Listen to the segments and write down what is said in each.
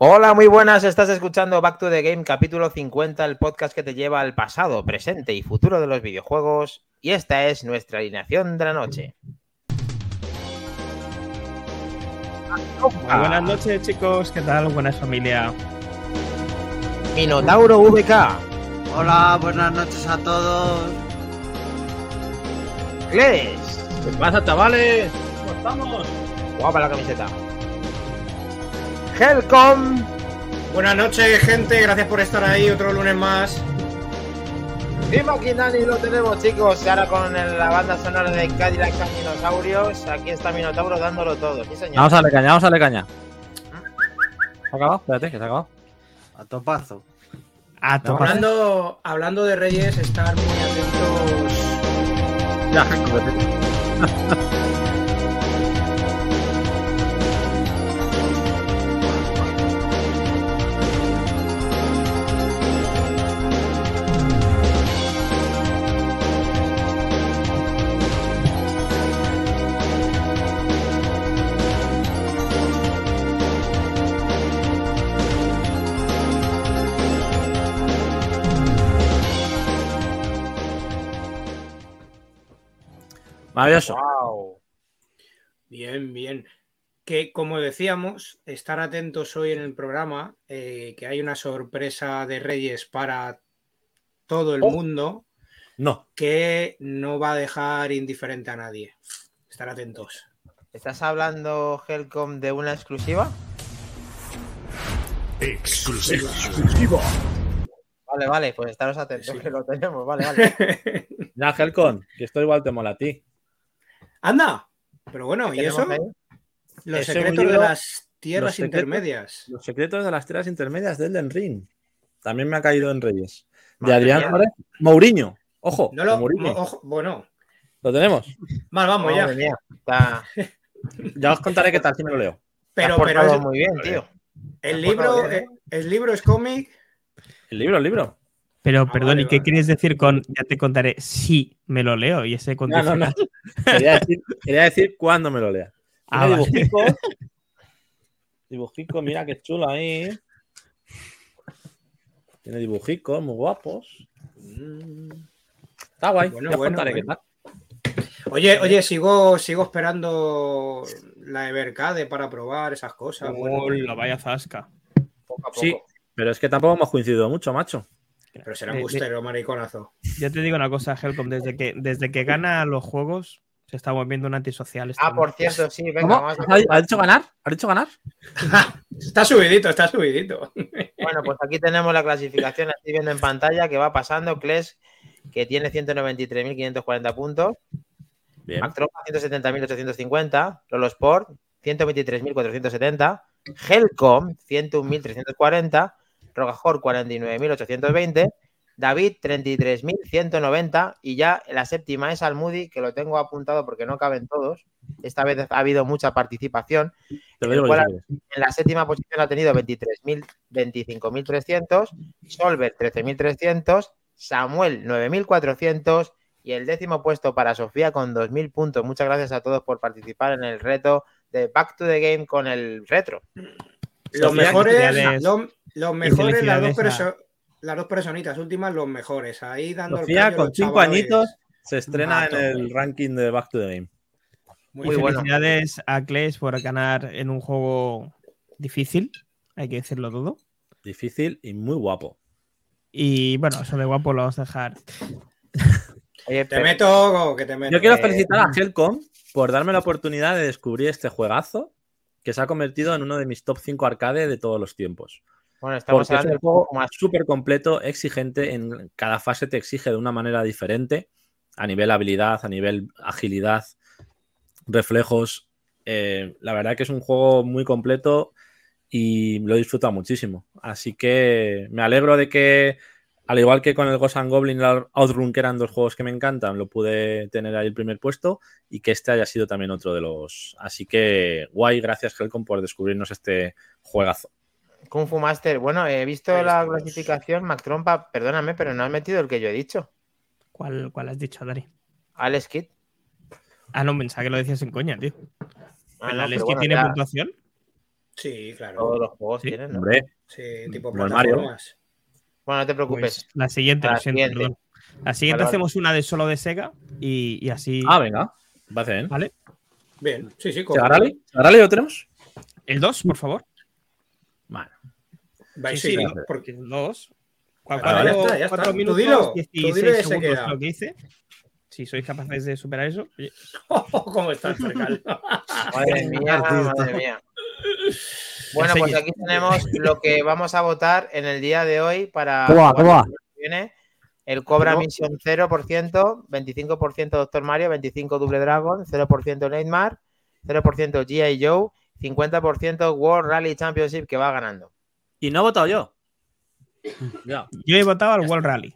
Hola, muy buenas. Estás escuchando Back to the Game, capítulo 50, el podcast que te lleva al pasado, presente y futuro de los videojuegos. Y esta es nuestra alineación de la noche. Muy buenas noches, chicos. ¿Qué tal? Buenas familia. Minotauro VK. Hola, buenas noches a todos. Gles. ¿Qué pasa, chavales? ¿Cómo estamos? Guapa la camiseta. Helcom. Buenas noches, gente. Gracias por estar ahí otro lunes más. Y Maquinani lo tenemos, chicos. Y ahora con la banda sonora de Cadillac Dinosaurios, aquí está Minotauro dándolo todo. Sí, señor. Vamos a darle caña, vamos a darle caña. ¿Se ha acabado? Espérate, que se ha acabado. A topazo. Ah, toma. Hablando, hablando de Reyes, estar muy atentos. Ya, Maravilloso. Wow. Bien, bien. Que como decíamos, estar atentos hoy en el programa, eh, que hay una sorpresa de Reyes para todo el Oh. mundo No. que no va a dejar indiferente a nadie. Estar atentos. ¿Estás hablando, Helcom, de una exclusiva? Exclusiva. Vale, vale, pues estaros atentos, que lo tenemos. Vale, vale. Ya, Helcon, que esto igual te mola a ti. Anda. Pero bueno, ¿y eso? ahí. Los secretos de las tierras los secretos- intermedias. Los secretos de las tierras intermedias de Elden Ring. También me ha caído en Reyes. De Madre Adrián mía. Mourinho. Ojo, No lo, Mourinho. ojo, bueno, Lo tenemos. mal vamos ya. Madre mía, está- Ya os contaré qué tal si me lo leo. Pero, pero es- muy bien, tío. el libro, eh, el libro es cómic. El libro, el libro. Pero, Ah, perdón, vale, ¿y qué vale. quieres decir con ya te contaré si me lo leo? Y ese No, no, no. condicional. Quería decir, quería decir cuándo me lo lea. Ah, vale. dibujicos. Dibujicos, mira qué chulo ahí. Tiene dibujicos muy guapos. Está guay. Bueno, ya bueno, contaré qué bueno. tal. Oye, oye, sigo, sigo esperando la Evercade para probar esas cosas. bueno, Hola, vaya zasca. Poco a poco. Sí, pero es que tampoco hemos coincidido mucho, macho. Pero será Eh, un de- bustero, mariconazo. Yo te digo una cosa, Helcom, desde que, desde que gana los juegos se está volviendo un antisocial. este Ah, por cierto, sí, venga, ¿Cómo? vamos a ¿Ha, ha dicho ganar? ¿Ha dicho ganar? Está subidito, está subidito. Bueno, pues aquí tenemos la clasificación, la estoy viendo en pantalla, que va pasando. Kles, que tiene 193.540 puntos. Bien. Mactropa, 170.850. Lolo Sport, 123.470. Helcom, 101.340. Rogajor, 49.820. David, 33.190. Y ya la séptima es Almudi, que lo tengo apuntado porque no caben todos. Esta vez ha habido mucha participación. Te lo digo yo ¿Cuál- si quieres. En la séptima posición ha tenido 23.000, 25.300, Solver 13.300, Samuel 9.400 y el décimo puesto para Sofía con 2.000 puntos. Muchas gracias a todos por participar en el reto de Back to the Game con el retro. Los Sofía, mejores, los, los mejores, las dos, felicidades a- perso- las dos personitas últimas, los mejores. Ahí dando el callo con los 5 chavales. añitos, se estrena Mato. en el ranking de Back to the Game. Muy Muy bueno. felicidades a Clays por ganar en un juego difícil, hay que decirlo todo. Difícil y muy guapo. Y bueno, eso de guapo lo vamos a dejar. Oye, Te meto, que te meto. Yo quiero Eh, felicitar a Helcom por darme la oportunidad de descubrir este juegazo que se ha convertido en uno de mis top 5 arcade de todos los tiempos. Bueno, estamos Porque es hablando un juego más. súper completo, exigente, en cada fase te exige de una manera diferente, a nivel habilidad, a nivel agilidad, reflejos. Eh, la verdad que es un juego muy completo y lo he disfrutado muchísimo. Así que me alegro de que, al igual que con el Ghost and Goblin y el Outrun, que eran dos juegos que me encantan, lo pude tener ahí el primer puesto y que este haya sido también otro de los. Así que guay, gracias Helcom por descubrirnos este juegazo. Kung Fu Master. Bueno, he visto Ahí la estamos. clasificación. Mac Trompa, perdóname, pero no has metido el que yo he dicho. ¿Cuál, cuál has dicho, Dari? Alex Kidd. Ah, no, pensaba que lo decías en coña, tío. Ah, ¿El no, Alex bueno, tiene ya- puntuación? Sí, claro. Todos los juegos Sí, tienen, ¿no? Hombre, Sí, tipo plataformas. Bueno, no te preocupes. Pues la siguiente, La lo siento, siguiente. perdón. La siguiente Vale, vale. hacemos una de solo de Sega y, y así. ah, venga. Me parece bien. ¿Vale? Bien, sí, sí. ¿Sega Rally lo tenemos? El 2, por favor. Vale. Vais, Sí, sí, sí, porque- El 2. Vale, Cuatro, ya está, ya está. cuatro Tú minutos, dilo, tú 16 dilo y se segundos queda. lo que hice. Si sois capaces de superar eso. oye, ¿Cómo está el? Madre mía, madre mía. Bueno, pues aquí tenemos lo que vamos a votar en el día de hoy para ¿Cómo va, viene. El Cobra ¿Cómo? Mission 0%, 25% Doctor Mario, 25% Double Dragon, 0% Neymar, 0% G.I. Joe, 50% World Rally Championship que va ganando. Y no he votado yo. Ya. Yo he votado al World Rally.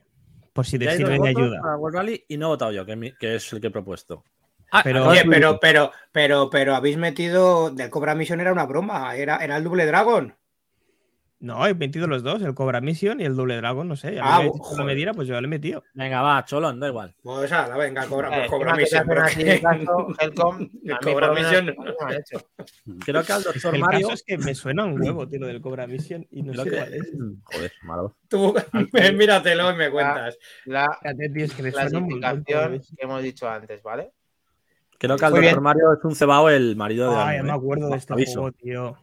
Por si te Ya sirve de ayuda. para World Rally y no he votado yo, que, es mi- que es el que he propuesto. Ah, Pero- Oye, pero, pero, pero, pero habéis metido del Cobra Mission era una broma, era, era el Double Dragon. No, he metido los dos, el Cobra Mission y el Double Dragon, no sé. A mí Ah, me que joder. lo mediera, pues yo le he metido. Venga, va, cholón, da igual. Pues ala, venga, Cobra, pues Eh, Cobra te Mission. que- caso, Helcom, El mí Cobra Mission. no me han hecho. Creo que al Doctor El Mario. caso es que me suena un huevo, tío, lo del Cobra Mission y no creo sé que- cuál es. Joder, malo. Tú, míratelo y me cuentas. La tío, es que me hemos dicho antes, ¿vale? Creo que al Muy Doctor bien. Mario es un cebao el marido de Ay, Almo, me ¿eh? acuerdo de este Aviso. juego, tío.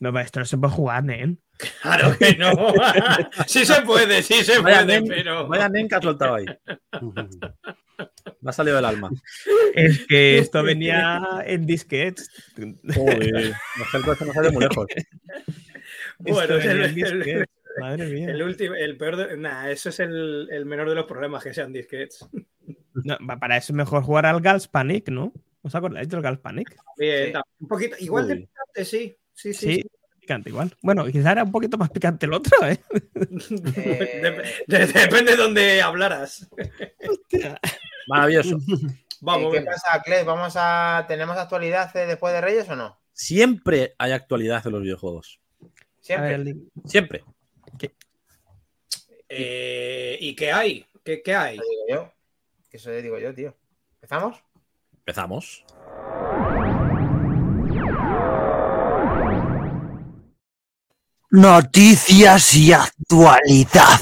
No, va, esto no se puede jugar, ¿eh? Claro que no. sí se puede, sí se Vaya puede, nen, pero. vaya nen que has soltado ahí. Me ha salido del alma. Es que esto venía en disquetes. Joder, se nos salido muy lejos. Bueno, Esto venía el- en disquetes. Madre mía. El último, el peor de. Nah, eso es el, el menor de los problemas que sean disquets. No, para eso es mejor jugar al Gals Panic, ¿no? ¿Os acordáis del Gals Panic? Bien, Sí. un poquito. Igual de Uy. picante, sí. Sí, sí. Sí, sí. Picante igual. Bueno, quizá era un poquito más picante el otro, ¿eh? Dep- de- depende de dónde hablaras. Maravilloso. Vamos, ¿Qué pasa, Cles? ¿Vamos a... ¿Tenemos actualidad después de Reyes o no? Siempre hay actualidad de los videojuegos. Siempre. ver, Siempre. Eh, ¿Y qué hay? ¿Qué, qué hay? Eso digo yo. Eso digo yo, tío. ¿Empezamos? Empezamos. Noticias y actualidad.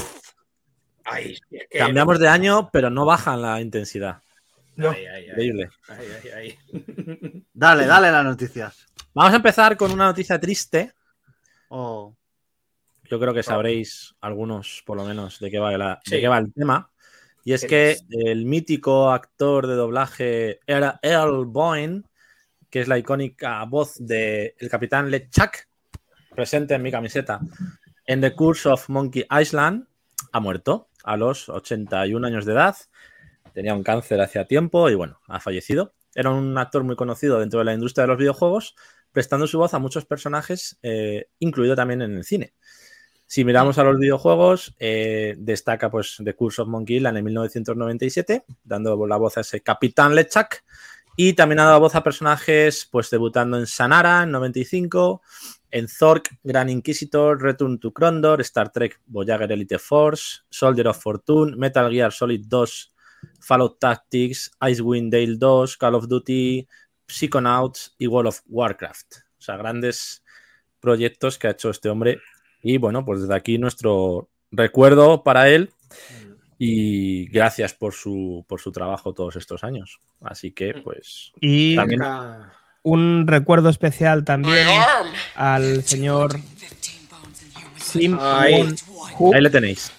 Ay, es que- Cambiamos de año, pero no bajan la intensidad. No. Ay, ay, ay. Increíble. Ay, ay, ay. Dale, dale las noticias. Vamos a empezar con una noticia triste. Oh, Yo creo que sabréis algunos, por lo menos, de qué va, la- de Sí. qué va el tema. Y es que el mítico actor de doblaje era Earl Boyne, que es la icónica voz del capitán LeChuck, presente en mi camiseta, en The Curse of Monkey Island, ha muerto a los 81 años de edad. Tenía un cáncer hacía tiempo y bueno, ha fallecido. Era un actor muy conocido dentro de la industria de los videojuegos, prestando su voz a muchos personajes, eh, incluido también en el cine. Si miramos a los videojuegos, eh, destaca pues The Curse of Monkey Island en 1997, dando la voz a ese Capitán LeChuck. Y también ha dado voz a personajes, pues debutando en Sanara en 95, en Zork, Gran Inquisitor, Return to Krondor, Star Trek Voyager Elite Force, Soldier of Fortune, Metal Gear Solid 2, Fallout Tactics, Icewind Dale 2, Call of Duty, Psychonauts y World of Warcraft. O sea, grandes proyectos que ha hecho este hombre. Y bueno, pues desde aquí nuestro recuerdo para él y gracias por su, por su trabajo todos estos años. Así que, pues, Y También-. Un recuerdo especial también al señor Sim Ay. Won-Hu, ahí le tenéis.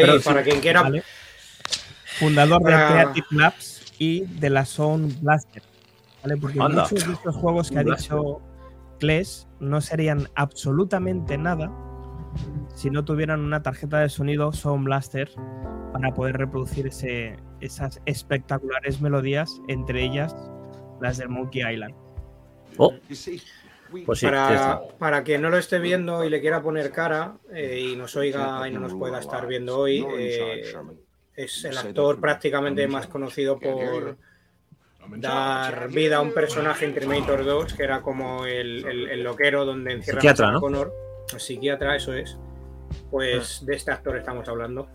Pero para quien quiera. ¿vale? fundador de Para- Creative Labs y de la Sound Blaster. ¿vale? Porque Anda. muchos de estos juegos que ha dicho Kles no serían absolutamente nada si no tuvieran una tarjeta de sonido Sound Blaster para poder reproducir ese- esas espectaculares melodías, entre ellas las del Monkey Island. Oh, pues sí, Para, para quien no lo esté viendo y le quiera poner cara eh, y nos oiga y no nos pueda estar viendo hoy, eh, es el actor prácticamente más conocido por dar vida a un personaje en Terminator 2, que era como el, el- el loquero donde encierran Psiquiatra, a Sarah ¿no? Connor. El psiquiatra, eso es. Pues de este actor estamos hablando.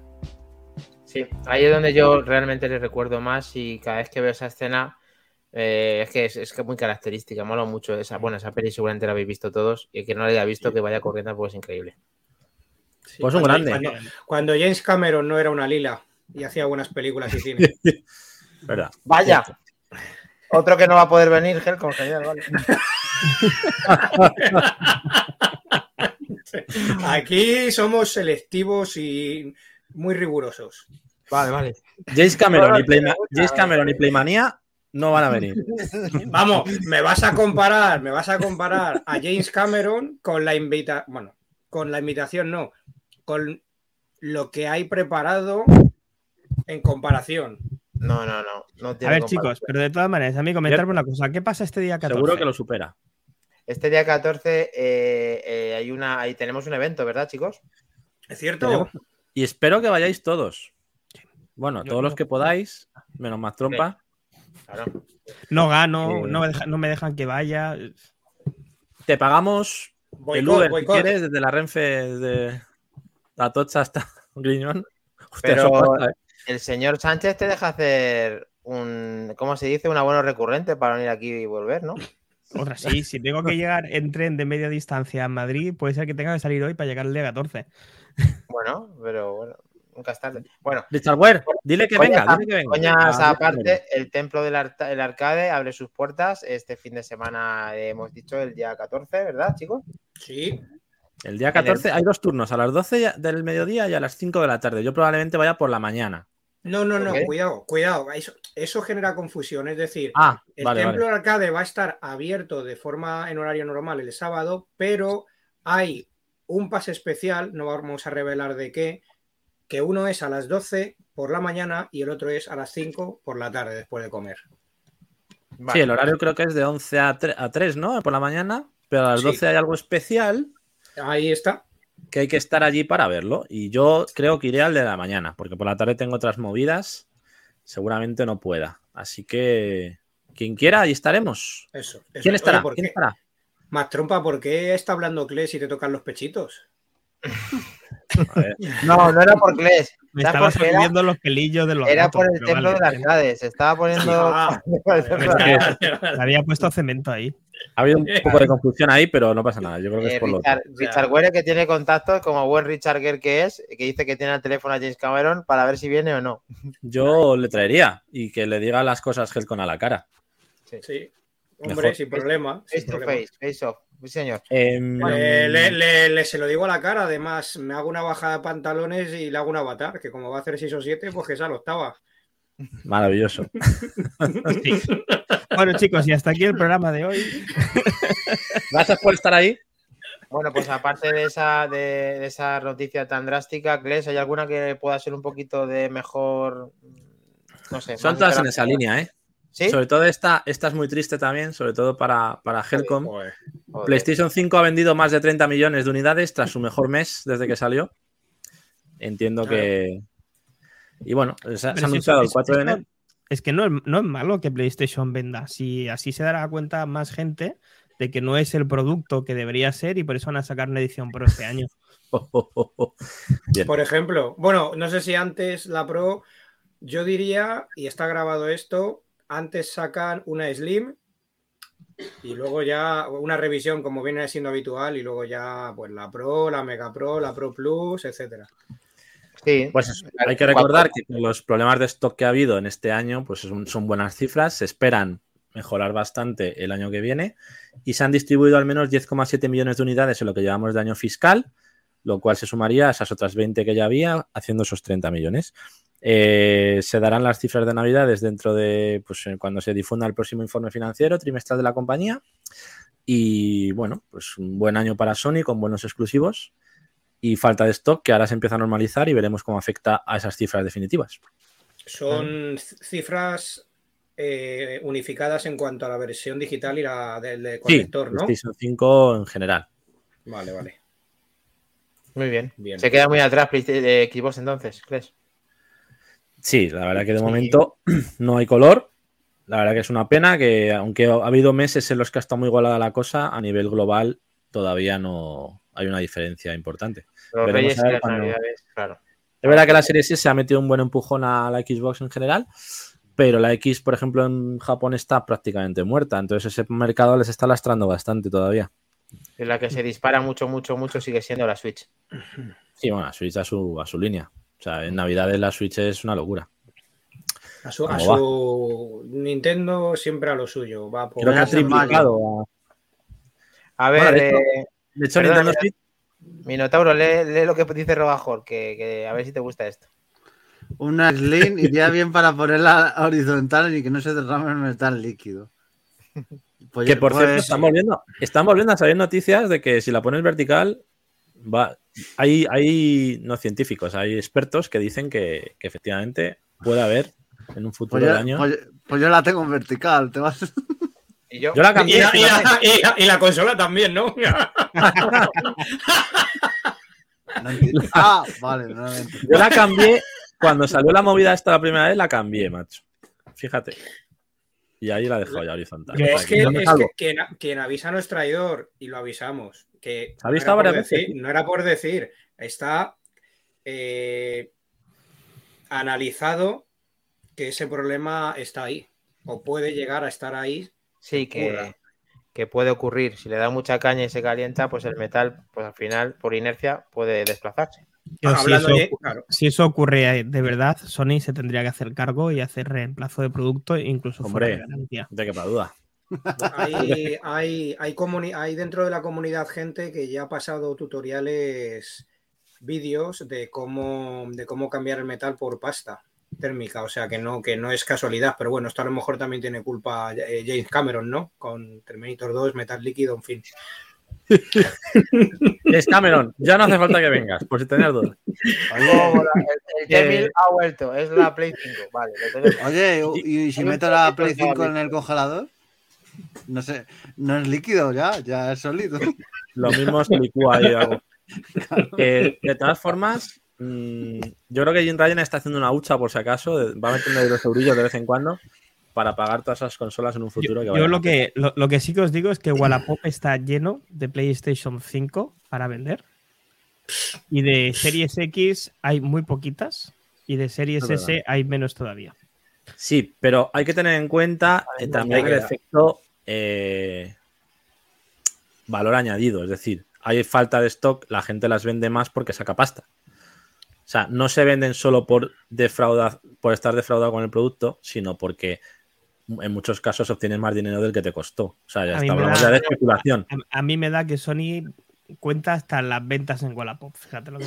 Sí, ahí es donde yo realmente le recuerdo más y cada vez que veo esa escena Eh, es que es, es que muy característica, mola mucho esa. Bueno, esa peli seguramente la habéis visto todos y el que no la haya visto que vaya corriendo pues es increíble. Sí, Pues un cuando- grande. Cuando, cuando James Cameron no era una lila y hacía buenas películas y cine. ¿Verdad? Vaya. Otro que no va a poder venir, Helcom, genial, vale. Aquí somos selectivos y muy rigurosos. Vale, vale. James Cameron, y Playma- James Cameron y vale. No van a venir. Vamos, me vas a comparar, me vas a comparar a James Cameron con la invita, bueno, con la invitación no, con lo que hay preparado en comparación. No, no, no. no A ver, chicos, pero de todas maneras, a mí comentarme una cosa. ¿Qué pasa este día 14? Seguro que lo supera. Este día 14 eh, eh, hay una, ahí tenemos un evento, ¿verdad, chicos? ¿Es cierto? Tenemos- Y espero que vayáis todos. Bueno, Yo todos los que podáis, menos más trompa. Claro. No gano, Eh, no, me deja- no me dejan que vaya. Te pagamos el Uber si boicot. quieres, desde la Renfe, desde la Tocha hasta Griñón. Pero- ¿eh? El señor Sánchez te deja hacer un, ¿cómo se dice? Un abono recurrente para venir aquí y volver, ¿no? Otra, sí, si tengo que llegar en tren de media distancia a Madrid, puede ser que tenga que salir hoy para llegar el día 14. Bueno, pero bueno, nunca es tarde. Bueno, Richard Ware, dile que Coñas venga, a- dile que venga. coñas Ah, aparte, venga. el templo del Arta- el arcade abre sus puertas este fin de semana, eh, hemos dicho el día 14, ¿verdad, chicos? Sí. El día en el- 14 hay dos turnos, a las 12 ya- del mediodía y a las 5 de la tarde. Yo probablemente vaya por la mañana. No, no, no, cuidado, cuidado. Eso, eso genera confusión. Es decir, Ah, el vale, templo vale. de arcade va a estar abierto de forma en horario normal el sábado, pero hay un pase especial, no vamos a revelar de qué, que uno es a las 12 por la mañana y el otro es a las 5 por la tarde después de comer. Vale. Sí, el horario creo que es de 11 a 3, a 3, ¿no? Por la mañana. Pero a las Sí. 12 hay algo especial Ahí está. que hay que estar allí para verlo. Y yo creo que iré al de la mañana, porque por la tarde tengo otras movidas. Seguramente no pueda. Así que quien quiera, ahí estaremos. Eso. eso. ¿Quién Oye, estará? ¿por ¿Quién qué? estará? Más trompa, ¿por qué está hablando Kles y te tocan los pechitos? No, no era por Kles, Me ¿sabes estaba era? subiendo los pelillos de los Era gatos, por el templo vale. del arcade, se estaba poniendo... Ah, Le había puesto cemento ahí. ha habido un poco de confusión ahí, pero no pasa nada. Yo creo que Eh, es por lo Richard, Richard Were, que tiene contactos, como buen Richard Gere que es, que dice que tiene el teléfono a James Cameron para ver si viene o no. Yo le traería y que le diga las cosas Helcon a la cara. Sí. Hombre, Mejor. sin problema. sin Face to problema. face, face off, sí señor. Em, Eh, le, le- le- se lo digo a la cara, además, me hago una bajada de pantalones y le hago un avatar, que como va a hacer 6 o 7, pues que sea la octava. Maravilloso. Sí. Bueno, chicos, y hasta aquí el programa de hoy. Gracias por estar ahí. Bueno, pues aparte de esa, de, de esa noticia tan drástica, Kles, ¿hay alguna que pueda ser un poquito de mejor? No sé. Son todas en esa línea, ¿eh? ¿Sí? Sobre todo esta, esta es muy triste también, sobre todo para, para Helcom. Joder. Joder. PlayStation 5 ha vendido más de 30 millones de unidades tras su mejor mes desde que salió. Entiendo que. Y bueno, se, ha- se ha Pero si anunciado eso- el 4 de enero. Es que no es, no es malo que PlayStation venda. Si así se dará cuenta más gente de que no es el producto que debería ser y por eso van a sacar una edición Pro este año. Por ejemplo, bueno, no sé si antes la Pro, yo diría, y está grabado esto, antes sacan una Slim y luego ya una revisión como viene siendo habitual y luego ya pues la Pro, la Mega Pro, la Pro Plus, etcétera. Sí. Pues eso, hay que recordar que los problemas de stock que ha habido en este año, pues son, son buenas cifras. Se esperan mejorar bastante el año que viene y se han distribuido al menos 10,7 millones de unidades en lo que llevamos de año fiscal, lo cual se sumaría a esas otras 20 que ya había, haciendo esos 30 millones. Eh, se darán las cifras de Navidades dentro de pues, eh, cuando se difunda el próximo informe financiero trimestral de la compañía. Y bueno, pues un buen año para Sony con buenos exclusivos y falta de stock que ahora se empieza a normalizar y veremos cómo afecta a esas cifras definitivas. Son cifras eh, unificadas en cuanto a la versión digital y la del de Sí, conector, ¿no? PlayStation 5 en general. Vale, vale. Muy bien. Bien. Se queda muy atrás de Xbox entonces, ¿crees? Sí, la verdad que de Sí. momento no hay color. La verdad que es una pena que, aunque ha habido meses en los que ha estado muy igualada la cosa, a nivel global todavía no hay una diferencia importante. Los Reyes y ver las cuando- Navidades, claro. Es verdad que la serie S se ha metido un buen empujón a la Xbox en general, pero la X, por ejemplo, en Japón está prácticamente muerta, entonces ese mercado les está lastrando bastante todavía. Y la que se dispara mucho, mucho, mucho sigue siendo la Switch. Sí, bueno, la Switch a su, a su línea. O sea, en Navidades la Switch es una locura. A su, Nintendo siempre a lo suyo. Va por Creo que ha triplicado. a- A ver, Bueno, de hecho- eh, De hecho, Nintendo mira. Switch Minotauro, lee, lee lo que dice Robajor, que, que a ver si te gusta esto. Una Slim iría bien para ponerla horizontal y que no se derrame el metal líquido. Pues, Que por pues, cierto, están volviendo, están volviendo a salir noticias de que si la pones vertical, va. Hay, hay no científicos, hay expertos que dicen que, que efectivamente puede haber en un futuro pues yo, de año. pues- pues yo la tengo en vertical. Te vas... Y yo, Yo la Y cambié. la, y la- y la- y la consola también, ¿no? Ah, vale. entiendo. Yo la cambié cuando salió la movida esta la primera vez, la cambié, macho. Fíjate. Y ahí la he dejado ya horizontal. Es que quien, quien avisa no es traidor y lo avisamos. Que no visto era, por varias decir, veces. no era por decir, está eh, analizado que ese problema está ahí o puede llegar a estar ahí. sí, que, que puede ocurrir. Si le da mucha caña y se calienta, pues el metal, pues al final, por inercia, puede desplazarse. Yo, si, Hablando eso, de- claro, si eso ocurre de verdad, Sony se tendría que hacer cargo y hacer reemplazo de producto, incluso fuera Hombre. de garantía. De qué duda. hay, hay, hay, dentro de la comunidad gente que ya ha pasado tutoriales, vídeos de cómo, de cómo cambiar el metal por pasta térmica, o sea que no, que no es casualidad, pero bueno, esto a lo mejor también tiene culpa eh, James Cameron, ¿no? Con Terminator 2, metal líquido, en fin. Es Cameron, ya no hace falta que vengas, por si tenías dudas. El el Eh, T-1000 ha vuelto, es la Play 5. Vale, lo tenemos. Oye, ¿y, y si meto la Play de 5 en el congelador? No sé, no es líquido ya, ya es sólido. Lo mismo se licúa ahí algo. Eh, de todas formas, mm, yo creo que Jim Ryan está haciendo una hucha por si acaso. de- Va metiendo los eurillos de vez en cuando para pagar todas esas consolas en un futuro. Yo, que lo, que, lo, lo que sí que os digo es que Wallapop está lleno de PlayStation 5 para vender. Y de Series X hay muy poquitas. Y de Series Es. S hay menos todavía. Sí, pero hay que tener en cuenta eh, también el efecto eh, valor añadido. Es decir, hay falta de stock, la gente las vende más porque saca pasta. O sea, no se venden solo por defraudar, por estar defraudado con el producto, sino porque en muchos casos obtienes más dinero del que te costó. O sea, ya está, me hablamos da- ya de especulación. A, a mí me da que Sony cuenta hasta las ventas en Wallapop. Fíjate lo que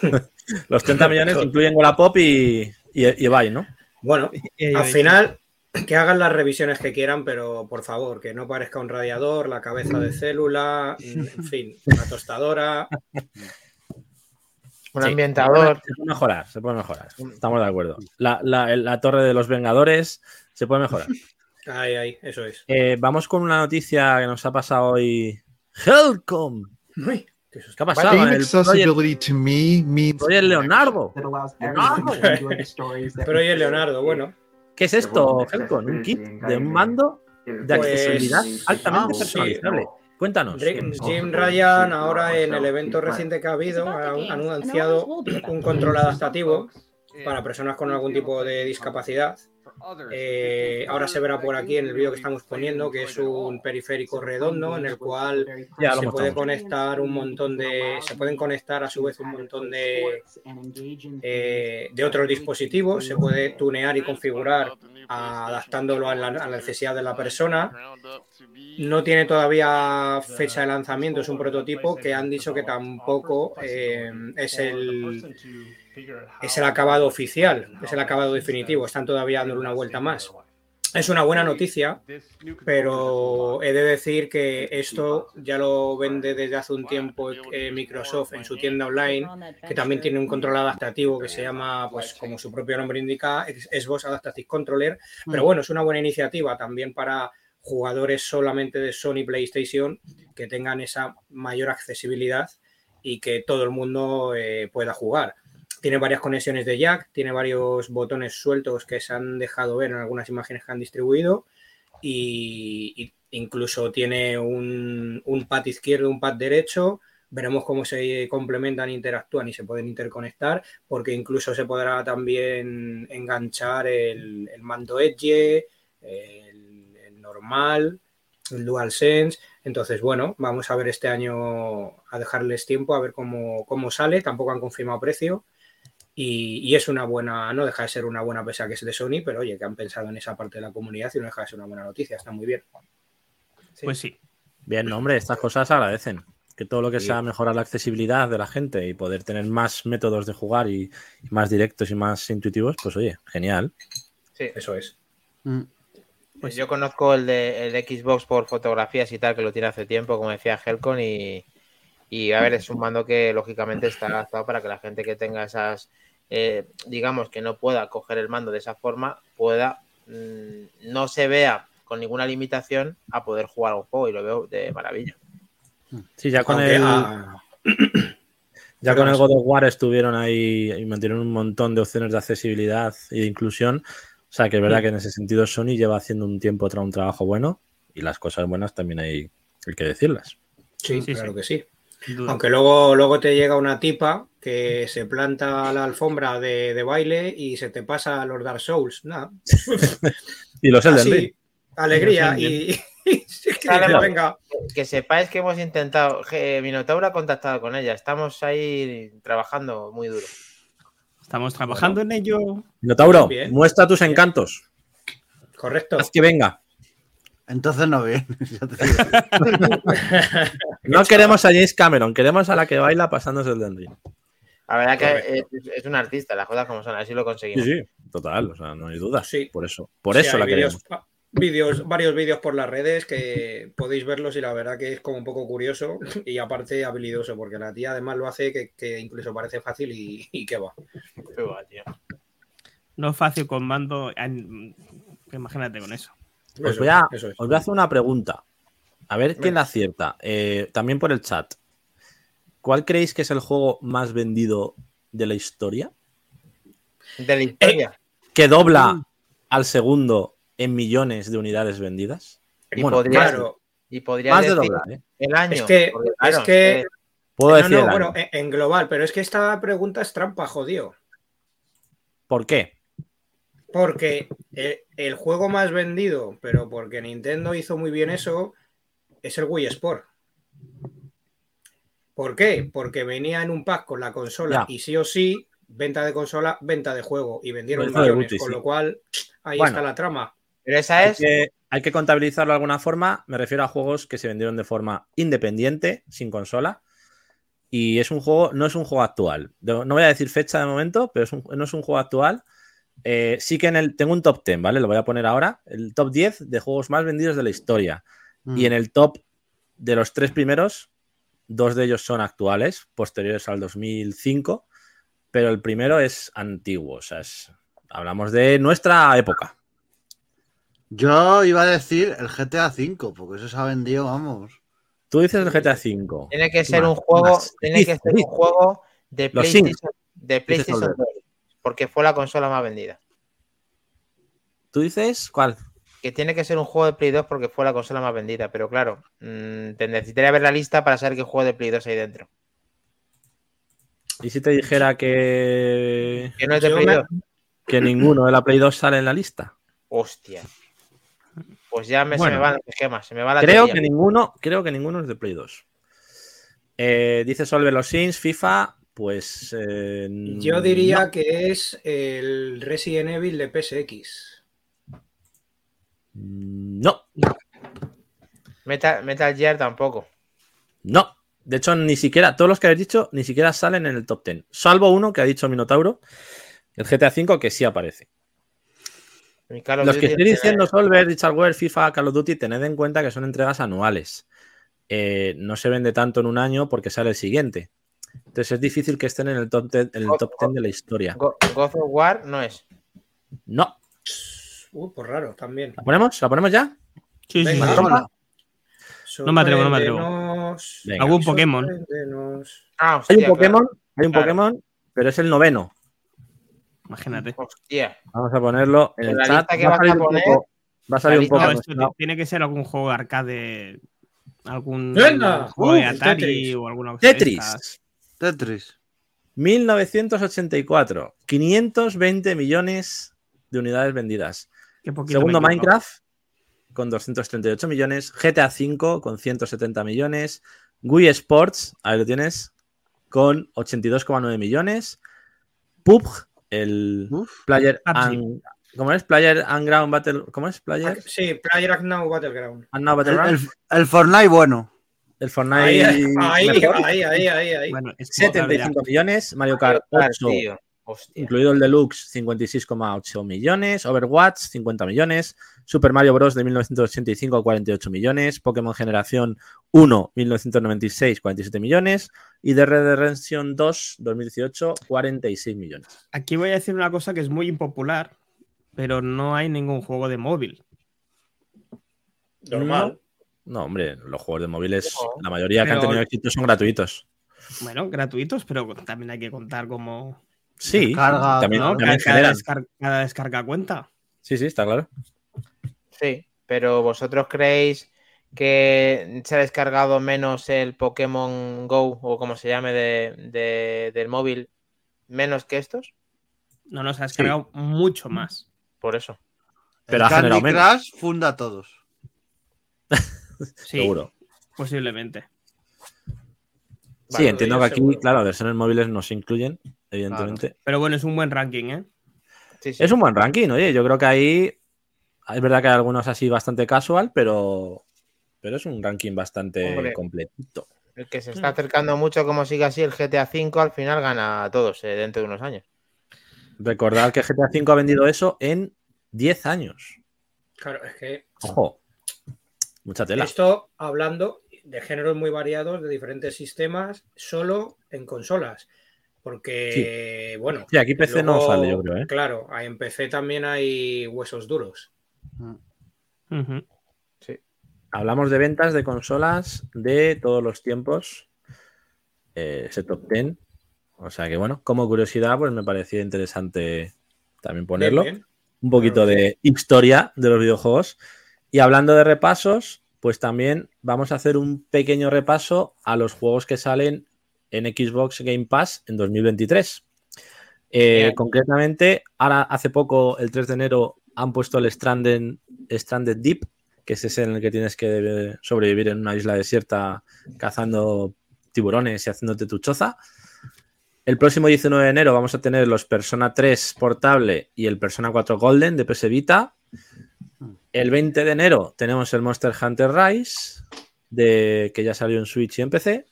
te Los 30 millones incluyen Wallapop y, y, y eBay, ¿no? Bueno, al final que hagan las revisiones que quieran, pero por favor, que no parezca un radiador, la cabeza de célula, en fin, una tostadora. Un Sí, ambientador. Se puede mejorar, se puede mejorar. Estamos de acuerdo. La, la- la torre de los Vengadores se puede mejorar. Ahí, ahí, eso es. Eh, vamos con una noticia que nos ha pasado hoy. Helcom. Uy, qué susto. ¿Qué ha pasado? Game El Project, accessibility to me means Project Leonardo. Leonardo, bueno, ¿Qué es esto, Helcom? ¿Un kit de un mando de Pues, accesibilidad altamente sí. personalizable? Cuéntanos. Jim Ryan ahora en el evento reciente que ha habido ha ha anunciado un control adaptativo para personas con algún tipo de discapacidad. Eh, ahora se verá por aquí en el vídeo que estamos poniendo que es un periférico redondo en el cual Ya se puede conectar un montón de se pueden conectar a su vez un montón de eh, de otros dispositivos se puede tunear y configurar adaptándolo a la, necesidad de la persona. No tiene todavía fecha de lanzamiento es un prototipo que han dicho que tampoco eh, es el es el acabado oficial es el acabado definitivo están todavía dándole una vuelta más es una buena noticia pero he de decir que esto ya lo vende desde hace un tiempo eh, Microsoft en su tienda online, que también tiene un control adaptativo que se llama, pues como su propio nombre indica, Xbox Adaptative Controller. Pero bueno, es una buena iniciativa también para jugadores solamente de Sony PlayStation que tengan esa mayor accesibilidad y que todo el mundo eh, pueda jugar. Tiene varias conexiones de jack, tiene varios botones sueltos que se han dejado ver en algunas imágenes que han distribuido y, incluso tiene un, un pad izquierdo, un pad derecho, Veremos cómo se complementan, interactúan y se pueden interconectar, porque incluso se podrá también enganchar el, mando Edge, el, el normal, el DualSense. Entonces, bueno, vamos a ver este año a dejarles tiempo a ver cómo, cómo sale. Tampoco han confirmado precio. Y, y es una buena, no deja de ser una buena pesa que es de Sony, pero oye, que han pensado en esa parte de la comunidad y no deja de ser una buena noticia, está muy bien. Pues sí. Bien, no, hombre, estas cosas se agradecen. Que todo lo que Sí. sea mejorar la accesibilidad de la gente y poder tener más métodos de jugar y, y más directos y más intuitivos, pues oye, genial. Sí. Eso es. Mm. Pues yo conozco el de, el de Xbox por fotografías y tal, que lo tiene hace tiempo, como decía Helcon, y, y a ver, es un mando que lógicamente está adaptado para que la gente que tenga esas, eh, digamos, que no pueda coger el mando de esa forma, pueda, mm, no se vea con ninguna limitación a poder jugar a un juego, y lo veo de maravilla. Sí, ya con Aunque, el, ah, ya con el God of War estuvieron ahí y mantuvieron un montón de opciones de accesibilidad y de inclusión. O sea que es verdad que en ese sentido Sony lleva haciendo un tiempo tra- un trabajo bueno y las cosas buenas también hay, hay que decirlas. sí, Sí, claro sí. que sí. Aunque luego, luego te llega una tipa que se planta a la alfombra de, de baile y se te pasa a los Dark Souls. Nada. Y los Elden Ring. alegría y, que Claro. dices, venga. Que sepáis que hemos intentado, que Minotauro ha contactado con ella, estamos ahí trabajando muy duro. Estamos trabajando en ello. Minotauro, Bien. muestra tus encantos. Correcto. Haz que venga. Entonces no bien. ya te digo. No queremos a James Cameron, queremos a la que baila pasándose el Ring. La verdad que es, es un artista, las cosas como son, así lo conseguimos. sí, total, o sea, no hay duda. Sí. Por eso, por Sí, eso la vídeos- queremos. ah, vídeos- varios vídeos por las redes que podéis verlos y la verdad que es como un poco curioso y aparte habilidoso, porque la tía además lo hace que, que incluso parece fácil y, y que va. Qué guay, tío. No es fácil con mando. en- Imagínate con eso. Os voy, a, es, os voy a hacer una pregunta. A ver quién la acierta. Eh, también por el chat. ¿Cuál creéis que es el juego más vendido de la historia? De la historia. Que dobla al segundo en millones de unidades vendidas. Y Bueno, podría, Claro, y podría Más de doblar, ¿eh? el año. Es que- porque, es que- Puedo no, decir no, bueno, en, en global, pero es que esta pregunta es trampa, jodido. ¿Por qué? Porque el juego más vendido, pero porque Nintendo hizo muy bien eso, es el Wii Sport. ¿Por qué? Porque venía en un pack con la consola Ya. y sí o sí, venta de consola, venta de juego y vendieron millones, con sí. lo cual ahí Bueno. está la trama. Pero esa Hay es. que, hay que contabilizarlo de alguna forma. Me refiero a juegos que se vendieron de forma independiente, sin consola. Y es un juego, no es un juego actual. No voy a decir fecha de momento, pero es un- no es un juego actual. Eh, sí que en el. Tengo un top 10, ¿vale? Lo voy a poner ahora. El top 10 de juegos más vendidos de la historia. Mm. Y en el top de los tres primeros, dos de ellos son actuales, posteriores al 2005, pero el primero es antiguo. O sea, es- hablamos de nuestra época. Yo iba a decir el GTA V, porque eso se ha vendido, vamos. Tú dices el GTA V. Tiene que ser un juego, tiene que ser un juego de PlayStation, de PlayStation Solver. 2, porque fue la consola más vendida. ¿Tú dices cuál? Que tiene que ser un juego de Play 2 porque fue la consola más vendida, pero claro, mm, te necesitaría ver la lista para saber qué juego de Play 2 hay dentro. ¿Y si te dijera que, Que no es de Play me- 2. que ninguno de la Play 2 sale en la lista? Hostia. Pues ya me, se me van las gemas, se me va la Creo teoría. que ninguno, creo que ninguno es de Play 2. Eh, dice Solver los Sims, FIFA, pues. eh, Yo diría no. que es el Resident Evil de PSX. No, Metal, Metal Gear tampoco. no. De hecho, ni siquiera, todos los que habéis dicho, ni siquiera salen en el top 10. Salvo uno que ha dicho Minotauro, el GTA V, que sí aparece. Los que estoy diciendo, Solver, Richard Ware, FIFA, Call of Duty, tened en cuenta que son entregas anuales. Eh, no se vende tanto en un año porque sale el siguiente. Entonces es difícil que estén en el top 10, en el top 10 de la historia. Go- God of War no es. No. Uh, pues raro también. ¿La ponemos? ¿La ponemos ya? Sí, sí, Venga, sí. vámonos. No me atrevo, no me atrevo. Venga. Algún Pokémon. Ah, Hay hostia, un Pokémon, hay un Claro. Pokémon, pero es el noveno. Imagínate. Hostia. Vamos a ponerlo en el la chat. lista que Va a vas a salir un poner, poco, va a salir un poco No, esto tiene que ser algún juego de arcade algún ¡Venga! juego de Atari Tetris. o alguna cosa. Tetris. Tetris. 1984. 520 millones de unidades vendidas. Qué poquito Segundo. Minecraft con 238 millones. GTA V con 170 millones. Wii Sports, ahí lo tienes, con 82,9 millones. PUBG, el Uf. Player and, ¿Cómo es? Player and Ground Battle. ¿Cómo es? Player Sí, Player Now Battleground. and Now El, Battleground. el- el Fortnite bueno. El, Fortnite. Ahí, ahí, ahí, ahí, ahí, ahí. Bueno, es que, claro, 75 millones. Mario Kart 8, tío. Hostia. incluido el Deluxe, 56,8 millones. Overwatch, 50 millones. Super Mario Bros. de 1985, 48 millones. Pokémon Generación 1, 1996, 47 millones. Y de Red Dead Redemption 2, 2018, 46 millones. Aquí voy a decir una cosa que es muy impopular, pero no hay ningún juego de móvil. Normal. No, hombre, los juegos de móviles, No. la mayoría que han tenido éxito son gratuitos. Bueno, gratuitos, pero también hay que contar como. Sí, Descarga, también, ¿no? también Cada, descarga cuenta. Sí, sí, está claro. Sí, pero vosotros creéis que se ha descargado menos el Pokémon Go o como se llame de, de- del móvil menos que estos? No nos ha descargado mucho más. Por eso. Pero el ha generado Candy menos. Crush funda a todos. Sí, Seguro. posiblemente. Sí, Vale, entiendo que aquí, seguro. claro, versiones móviles no se incluyen, evidentemente. Pero bueno, es un buen ranking, ¿eh? Sí, sí. Es un buen ranking, oye, yo creo que ahí es verdad que hay algunos así bastante casual, pero, pero es un ranking bastante Hombre. completito. El que se está acercando mucho, como sigue así, el GTA V al final gana a todos eh, dentro de unos años. Recordad que GTA V ha vendido eso en 10 años. Claro, es que Ojo, mucha tela. esto hablando de géneros muy variados, de diferentes sistemas, solo en consolas. Porque, bueno. Sí, aquí PC no sale, yo creo, ¿eh? Claro, en PC también hay huesos duros. Ujú. Hablamos de ventas de consolas de todos los tiempos. Eh, ese top 10. O sea que, bueno, como curiosidad, pues me parecía interesante también ponerlo. Bien, bien. un poquito Claro de historia de los videojuegos. Y hablando de repasos, pues también vamos a hacer un pequeño repaso a los juegos que salen en Xbox Game Pass en 2023. Eh, concretamente, ahora hace poco, el 3 de enero, han puesto el Stranded, Stranded Deep, que es ese en el que tienes que sobrevivir en una isla desierta cazando tiburones y haciéndote tu choza. El próximo 19 de enero vamos a tener los Persona 3 portable y el Persona 4 Golden de PS Vita. El 20 de enero tenemos el Monster Hunter Rise, de, que ya salió en Switch y en PC.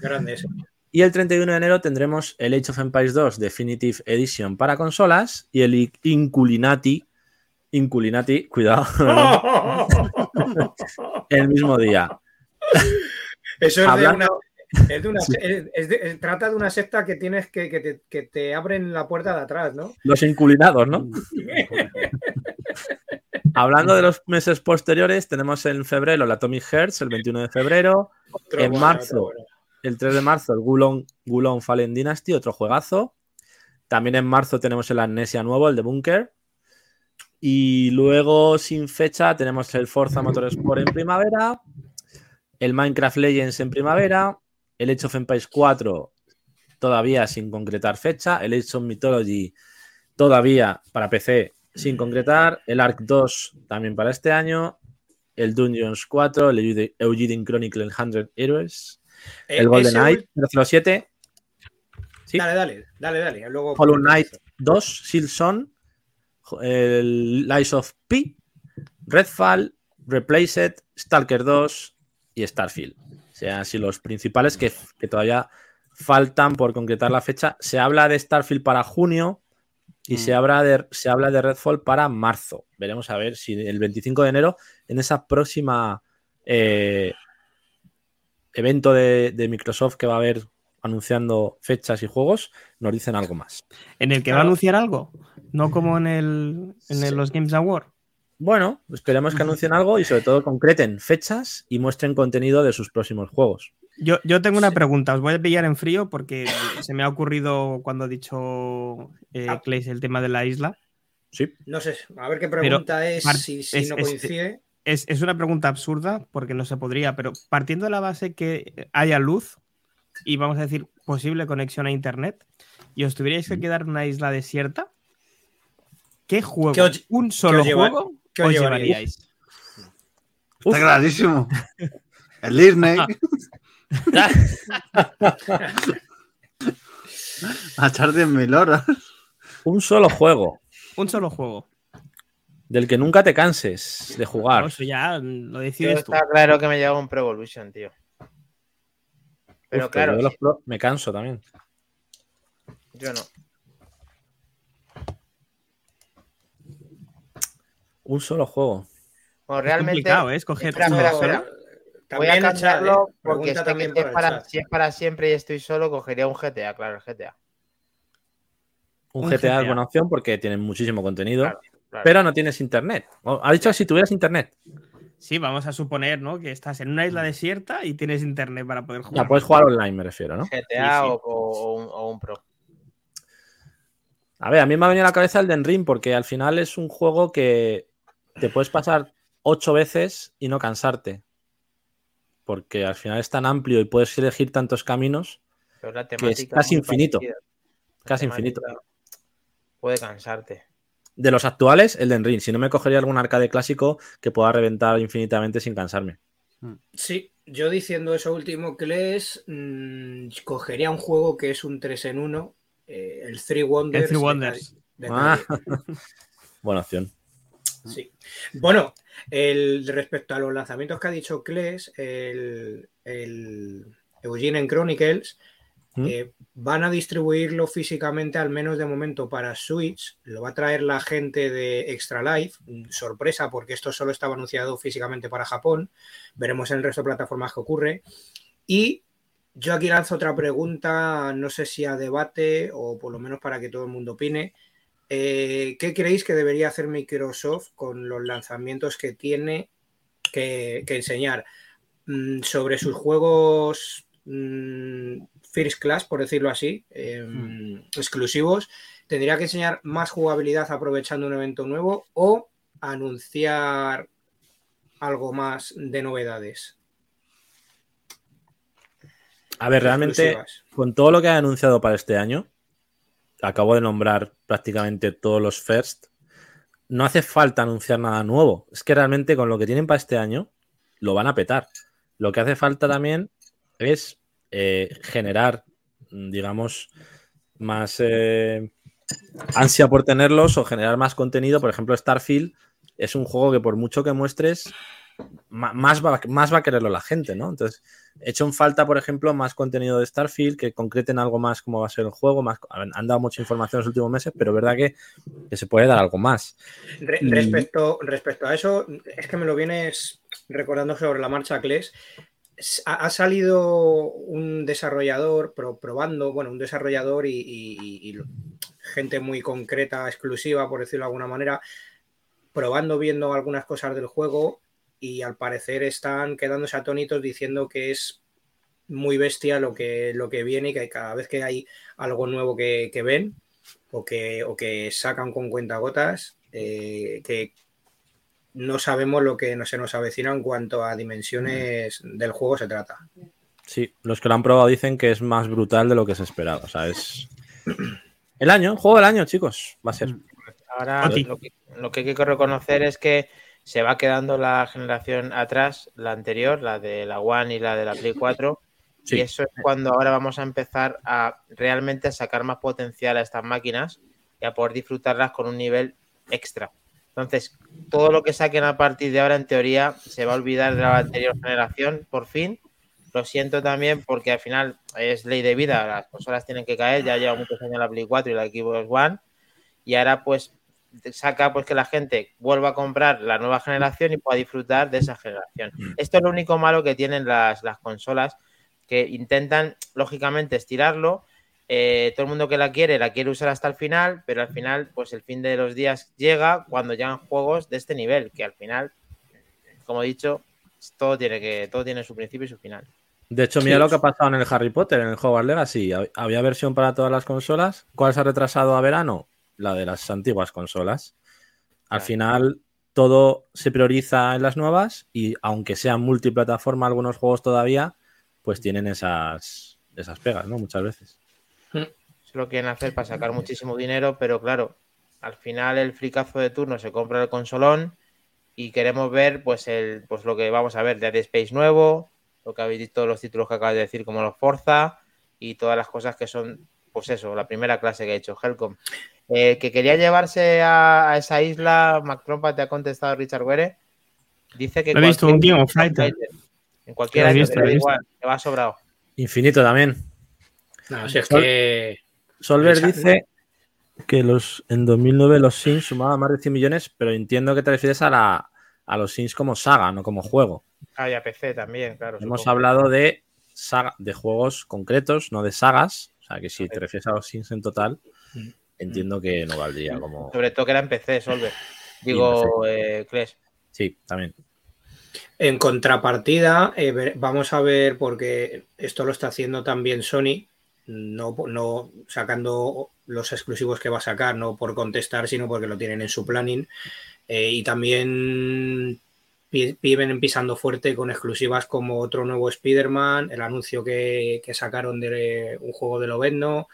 Grande ese. Y el 31 de enero tendremos el Age of Empires 2 Definitive Edition para consolas y el Inculinati, Inculinati, cuidado, el mismo día. Eso es de Hablando- una. Es de una es- es de- es- trata de una secta que tienes que, que te, que te abren la puerta de atrás, ¿no? Los inculinados, ¿no? Hablando de los meses posteriores, tenemos en febrero la Atomic Hearts, el 21 de febrero. Otro En bueno, marzo. bueno. El 3 de marzo, el Gulon, Gulon Fallen Dynasty, otro juegazo. También en marzo tenemos el Amnesia nuevo, el de Bunker. Y luego, sin fecha, tenemos el Forza Motorsport en primavera, el Minecraft Legends en primavera, el Age of Empires 4 todavía sin concretar fecha, el Age of Mythology todavía para PC sin concretar, el Ark 2 también para este año, el Dungeons 4, el Eugene- Chronicle 100 Heroes, Eh, el Golden Knight 007, Sí. Dale, dale, dale, dale. Luego Hollow Knight 2, Silson, el Lies of P, Redfall, Replaced, Stalker 2 y Starfield. O sea, así los principales que, que todavía faltan por concretar la fecha. Se habla de Starfield para junio y se, habla de, se habla de Redfall para marzo. Veremos a ver si el 25 de enero, en esa próxima eh, evento de, de Microsoft que va a haber anunciando fechas y juegos, nos dicen algo más. En el que va a anunciar algo, no como en, el, en el- Sí. los Games Award. Bueno, esperemos que anuncien algo y sobre todo concreten fechas y muestren contenido de sus próximos juegos. Yo, yo tengo una pregunta, os voy a pillar en frío porque se me ha ocurrido cuando ha dicho eh, Ah. Clays el tema de la isla. Sí. No sé, a ver qué pregunta es si, si es- no coincide. es, es una pregunta absurda porque no se podría, pero partiendo de la base que haya luz y vamos a decir posible conexión a internet y os tuvierais que quedar en una isla desierta, ¿qué juego? ¿Qué os- un solo juego qué os os llevaríais? llevaríais. Está clarísimo. El Disney. a echar 10.000 horas. Un solo juego Un solo juego. del que nunca te canses de jugar. No, Eso ya lo Yo decides tú. está claro que me lleva un Pro Evolution, tío. Pero Uf, claro, sí, pro me canso también. yo no. Un solo juego. Bueno, Es realmente. complicado, ¿eh? Escoger Espera, uno espera, Voy a cambiarlo ¿eh? porque que si es, para, chat. si es para siempre y estoy solo, cogería un GTA, claro, el GTA. Un, Un GTA, GTA. es buena opción porque tiene muchísimo contenido, Claro, claro. pero no tienes internet. Ha dicho si tuvieras internet. Sí, vamos a suponer, ¿no? Que estás en una isla desierta y tienes internet para poder Ya jugar. puedes jugar online, me refiero, ¿no? GTA Sí, sí. O, o- o un, o un Pro. A ver, a mí me ha venido a la cabeza el Den Ring porque al final es un juego que te puedes pasar ocho veces y no cansarte. Porque al final es tan amplio y puedes elegir tantos caminos, Pero la Que es temática casi infinito. parecida. Casi infinito. Puede cansarte. De los actuales, el Den Ring. Si no me cogería algún arcade clásico que pueda reventar infinitamente sin cansarme. Sí, yo diciendo eso último que lees, mm, cogería un juego que es un 3 en 1, eh, el Three Wonders. El Three de Wonders. De Ah. Buena opción. Sí. Bueno, el, respecto a los lanzamientos que ha dicho Kles, el, el Eugene en Chronicles, ¿Mm? eh, van a distribuirlo físicamente, al menos de momento, para Switch. Lo va a traer la gente de Extra Life. Mm, Sorpresa, porque esto solo estaba anunciado físicamente para Japón. Veremos en el resto de plataformas qué ocurre. Y yo aquí lanzo otra pregunta, no sé si a debate o por lo menos para que todo el mundo opine. Eh, ¿Qué creéis que debería hacer Microsoft con los lanzamientos que tiene que, que enseñar mm, sobre sus juegos mm, First Class, por decirlo así, eh, exclusivos? ¿Tendría que enseñar más jugabilidad aprovechando un evento nuevo o anunciar algo más de novedades? A ver, realmente, exclusivas? con todo lo que ha anunciado para este año, acabo de nombrar prácticamente todos los first. No hace falta anunciar nada nuevo. Es que realmente con lo que tienen para este año, lo van a petar. Lo que hace falta también es eh, generar, mm, digamos, más eh, ansia por tenerlos o generar más contenido. Por ejemplo, Starfield es un juego que por mucho que muestres, más va, más va a quererlo la gente, ¿no? Entonces, he hecho en falta, por ejemplo, más contenido de Starfield, que concreten algo más cómo va a ser el juego. Más, han dado mucha información en los últimos meses, pero es verdad que, que se puede dar algo más. Re- respecto, respecto a eso, es que me lo vienes recordando sobre la marcha, Kles. S- Ha, ha salido un desarrollador pro- probando, bueno, un desarrollador y, y- gente muy concreta, exclusiva, por decirlo de alguna manera, probando, viendo algunas cosas del juego y al parecer están quedándose atónitos diciendo que es muy bestia lo que, lo que viene y que cada vez que hay algo nuevo que, que ven o que, o que sacan con cuentagotas, eh, que no sabemos lo que no se nos avecina en cuanto a dimensiones del juego se trata. Sí, los que lo han probado dicen que es más brutal de lo que se esperaba. O sea, es. El año, juego del año, chicos. Va a ser. Ahora Oti. lo que, lo que hay que reconocer es que se va quedando la generación atrás, la anterior, la de la One y la de la Play 4. Sí. Y eso es cuando ahora vamos a empezar a realmente a sacar más potencial a estas máquinas y a poder disfrutarlas con un nivel extra. Entonces, todo lo que saquen a partir de ahora, en teoría, se va a olvidar de la anterior generación, por fin. Lo siento también porque al final es ley de vida, las consolas tienen que caer, ya lleva muchos años la Play 4 y la Xbox One, y ahora pues saca pues que la gente vuelva a comprar la nueva generación y pueda disfrutar de esa generación. Esto es lo único malo que tienen las, las consolas, que intentan lógicamente estirarlo, eh, todo el mundo que la quiere la quiere usar hasta el final, pero al final pues el fin de los días llega cuando llegan juegos de este nivel, que al final, como he dicho, todo tiene que todo tiene su principio y su final. De hecho, mira lo que ha pasado en el Harry Potter, en el Hogwarts Legacy. Hab- Había versión para todas las consolas. ¿Cuál se ha retrasado a verano? La de las antiguas consolas. Al Claro. final, todo se prioriza en las nuevas y aunque sean multiplataforma algunos juegos todavía, pues tienen esas, esas pegas, ¿no? Muchas veces. Se lo quieren hacer para sacar muchísimo dinero, pero claro, al final el fricazo de turno se compra el consolón y queremos ver pues el pues lo que vamos a ver de Dead Space nuevo, lo que habéis visto los títulos que acabas de decir como los Forza y todas las cosas que son pues eso, la primera clase que ha hecho Helcom. Eh, que quería llevarse a, a esa isla, Mac Trompa te ha contestado Richard Were. Dice que Lo he visto, un King of Fighter. En cualquier año visto, te igual, te va sobrado. Infinito también. No, si es Sol- que. Solver Richard, dice que los en 2009 los Sims sumaban más de 100 millones, pero entiendo que te refieres a, la, a los Sims como saga, no como juego. Ah, y a PC también, claro. Hemos supongo. hablado de saga, de juegos concretos, no de sagas. O sea que si te refieres a los Sims en total, Mm. Entiendo que no valdría como. Sobre todo que era en PC, Solver. Digo, eh, Kles. Sí, también. En contrapartida, eh, vamos a ver, porque esto lo está haciendo también Sony, no, no sacando los exclusivos que va a sacar, no por contestar, sino porque lo tienen en su planning. Eh, y también viven pisando fuerte con exclusivas como otro nuevo Spider-Man, el anuncio que, que sacaron de un juego de Lobezno,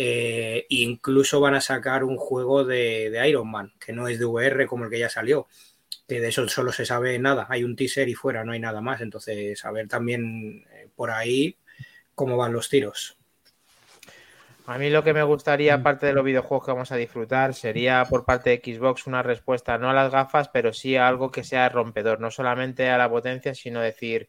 eh, incluso van a sacar un juego de, de Iron Man, que no es de VR como el que ya salió que de eso solo se sabe nada. Hay un teaser y fuera, no hay nada más. Entonces, a ver también eh, por ahí cómo van los tiros. A mí lo que me gustaría, Mm. aparte de los videojuegos que vamos a disfrutar, sería por parte de Xbox una respuesta no a las gafas, pero sí a algo que sea rompedor, no solamente a la potencia, sino decir,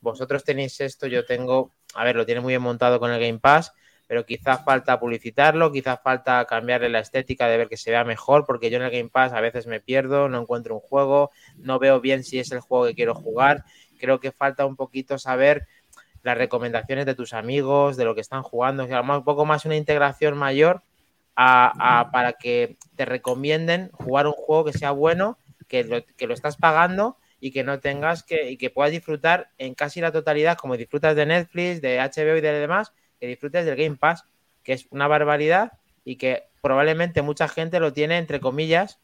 vosotros tenéis esto, yo tengo, a ver, lo tiene muy bien montado con el Game Pass, pero quizás falta publicitarlo, quizás falta cambiarle la estética de ver que se vea mejor, porque yo en el Game Pass a veces me pierdo, no encuentro un juego, no veo bien si es el juego que quiero jugar, creo que falta un poquito saber las recomendaciones de tus amigos, de lo que están jugando, o sea, un poco más una integración mayor para que te recomienden jugar un juego que sea bueno, que lo, que lo estás pagando y que no tengas que, y que puedas disfrutar en casi la totalidad, como disfrutas de Netflix, de HBO y de demás, que disfrutes del Game Pass, que es una barbaridad y que probablemente mucha gente lo tiene, entre comillas,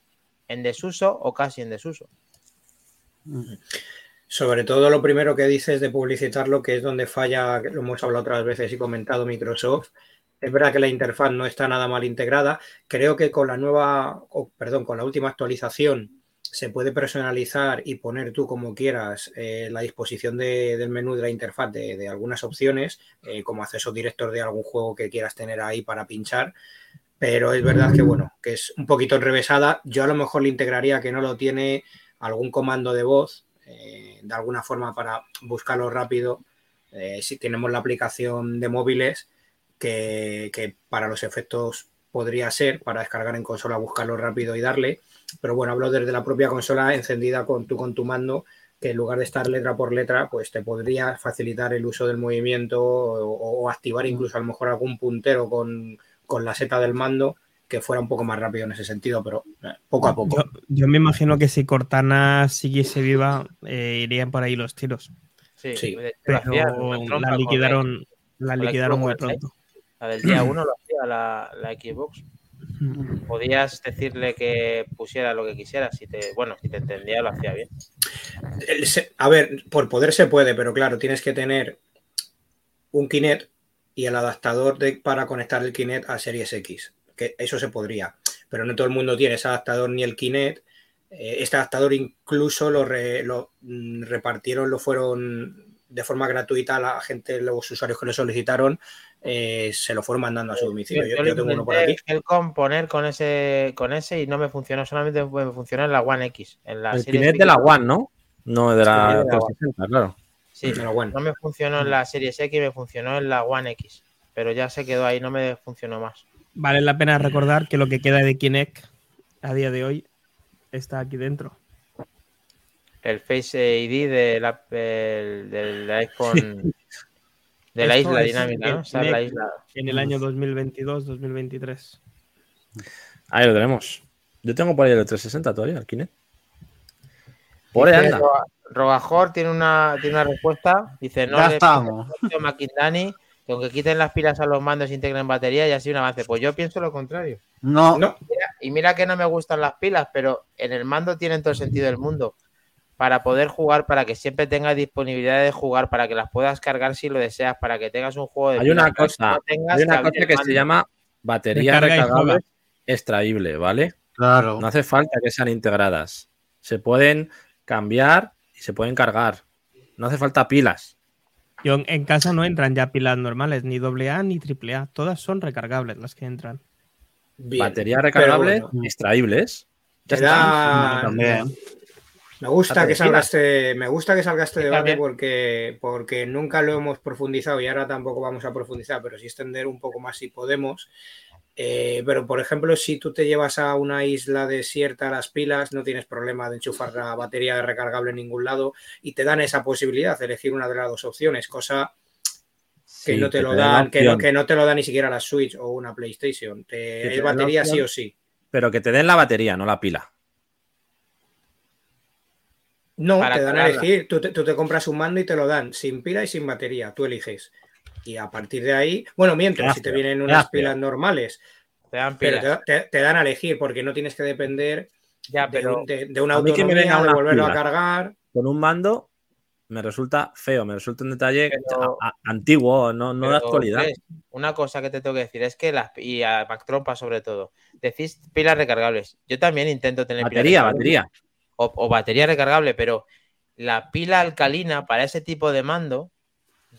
en desuso o casi en desuso. Sobre todo lo primero que dices de publicitarlo, que es donde falla, lo hemos hablado otras veces y comentado Microsoft. Es verdad que la interfaz no está nada mal integrada. Creo que con la nueva, o, perdón, con la última actualización se puede personalizar y poner tú como quieras eh, la disposición de- del menú de la interfaz de, de algunas opciones, eh, como acceso directo de algún juego que quieras tener ahí para pinchar. Pero es verdad que, bueno, que es un poquito enrevesada. Yo a lo mejor le integraría que no lo tiene algún comando de voz, eh, de alguna forma para buscarlo rápido. Si tenemos la aplicación de móviles, que, que para los efectos podría ser, para descargar en consola, buscarlo rápido y darle. Pero bueno, hablo desde la propia consola encendida con tu, con tu mando, que en lugar de estar letra por letra, pues te podría facilitar el uso del movimiento o, o activar incluso a lo mejor algún puntero con, con la seta del mando que fuera un poco más rápido en ese sentido, pero eh, poco a poco. Yo, yo me imagino que si Cortana siguiese viva, eh, irían por ahí los tiros. Sí, Sí, Pero la liquidaron, la liquidaron muy ¿eh? pronto. La del día 1 lo hacía la, la Xbox. Podías decirle que pusiera lo que quisiera. Si te, bueno, si te entendía, lo hacía bien. A ver, por poder se puede, pero claro, tienes que tener un Kinect y el adaptador de, para conectar el Kinect a Series X. Que eso se podría, pero no todo el mundo tiene ese adaptador ni el Kinect. Eh, este adaptador incluso lo, re- lo, mm, repartieron, lo fueron de forma gratuita a la gente, los usuarios que lo solicitaron, eh, se lo fueron mandando a su domicilio. Yo, yo tengo uno por aquí. el poner con ese, con ese y no me funcionó. Solamente me funcionó en la One X. En la El Kinect de la One, ¿no? No de la Sí, de la 360, claro. Sí, Pero bueno. no me funcionó en la Series X, me funcionó en la One X. Pero ya se quedó ahí, no me funcionó más. Vale la pena recordar que lo que queda de Kinect a día de hoy está aquí dentro. El Face ID del, app- el- del iPhone. De la Esto isla dinámica, el ¿no? O sea, la isla. En el año 2022-2023. Ahí lo tenemos. Yo tengo por ahí el 360 todavía, el Kinect. Por ahí anda. Rogajor tiene una, tiene una respuesta. Dice: No Ya le estamos. McIndani que aunque quiten las pilas a los mandos e integren batería, ya ha sido un avance. Pues yo pienso lo contrario. No, No, y mira que no me gustan las pilas, pero en el mando tienen todo el sentido del mundo. Para poder jugar, para que siempre tengas disponibilidad de jugar, para que las puedas cargar si lo deseas, para que tengas un juego de Hay una cosa, no hay una cosa que se llama batería recargable extraíble, ¿vale? Claro. No hace falta que sean integradas. Se pueden cambiar y se pueden cargar. No hace falta pilas. Yo en- casa no entran ya pilas normales, ni AA ni AAA. Todas son recargables las que entran. Bien. Batería recargable bueno. extraíbles. Ya da-. Me gusta que salga este, me gusta que salga este debate porque, porque nunca lo hemos profundizado y ahora tampoco vamos a profundizar, pero sí extender un poco más si podemos. Eh, pero, por ejemplo, si tú te llevas a una isla desierta las pilas, no tienes problema de enchufar la batería recargable en ningún lado y te dan esa posibilidad de elegir una de las dos opciones, cosa que Sí, no te que lo te dan, que no, que no te lo da ni siquiera la Switch o una PlayStation. Te, es batería sí o sí. Pero que te den la batería, no la pila. No, Para te dan a elegir. Tú te, tú te compras un mando y te lo dan sin pila y sin batería. Tú eliges. Y a partir de ahí, bueno, mientras, si te vienen unas gracias. pilas normales, Te dan pero pilas. te, te- te dan a elegir porque no tienes que depender Ya, de, pero un- de- de una me autonomía, vengan de volverlo a pilas. cargar. Con un mando me resulta feo, me resulta un detalle Pero- a- a- antiguo, no, no de actualidad. ¿ves? Una cosa que te tengo que decir es que las y a Mac Trompa sobre todo, decís pilas recargables. Yo también intento tener pilas Batería, recargables. batería. O, o batería recargable, pero la pila alcalina para ese tipo de mando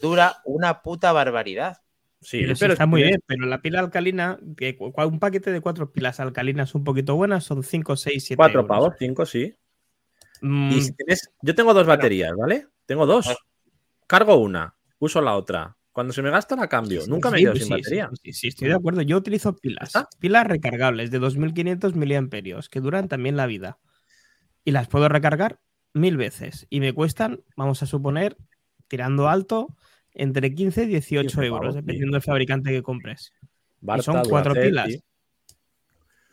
dura una puta barbaridad. Sí, Pero, sí pero está es muy bien, pero la pila alcalina, un paquete de cuatro pilas alcalinas un poquito buenas son 5, 6, 7 Cuatro euros. pavos, cinco, sí. Mm, Y si tienes, yo tengo dos baterías, ¿vale? Tengo dos. Cargo una, uso la otra. Cuando se me gasta la cambio. Nunca me sí, quedo pues sin sí, batería. Sí, sí, sí, estoy de acuerdo. Yo utilizo pilas. ¿Está? Pilas recargables de 2500 miliamperios que duran también la vida. Y las puedo recargar mil veces. Y me cuestan, vamos a suponer, tirando alto, entre 15 y 18 15 euros, dependiendo del fabricante que compres. Barta, son cuatro pilas.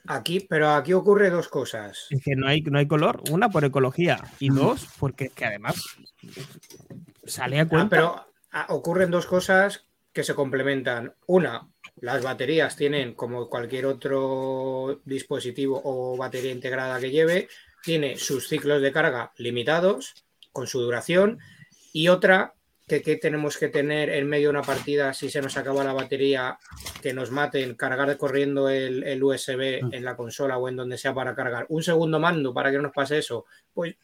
Aquí, pero aquí ocurre dos cosas. Es que no hay, no hay color. Una, por ecología. Y dos, porque es que además sale a Ah, cuenta. pero ah, ocurren dos cosas que se complementan. Una, las baterías tienen, como cualquier otro dispositivo o batería integrada que lleve, tiene sus ciclos de carga limitados con su duración. Y otra, que, que tenemos que tener en medio de una partida si se nos acaba la batería, que nos maten, cargar corriendo el, el USB en la consola o en donde sea para cargar. Un segundo mando para que no nos pase eso. Pues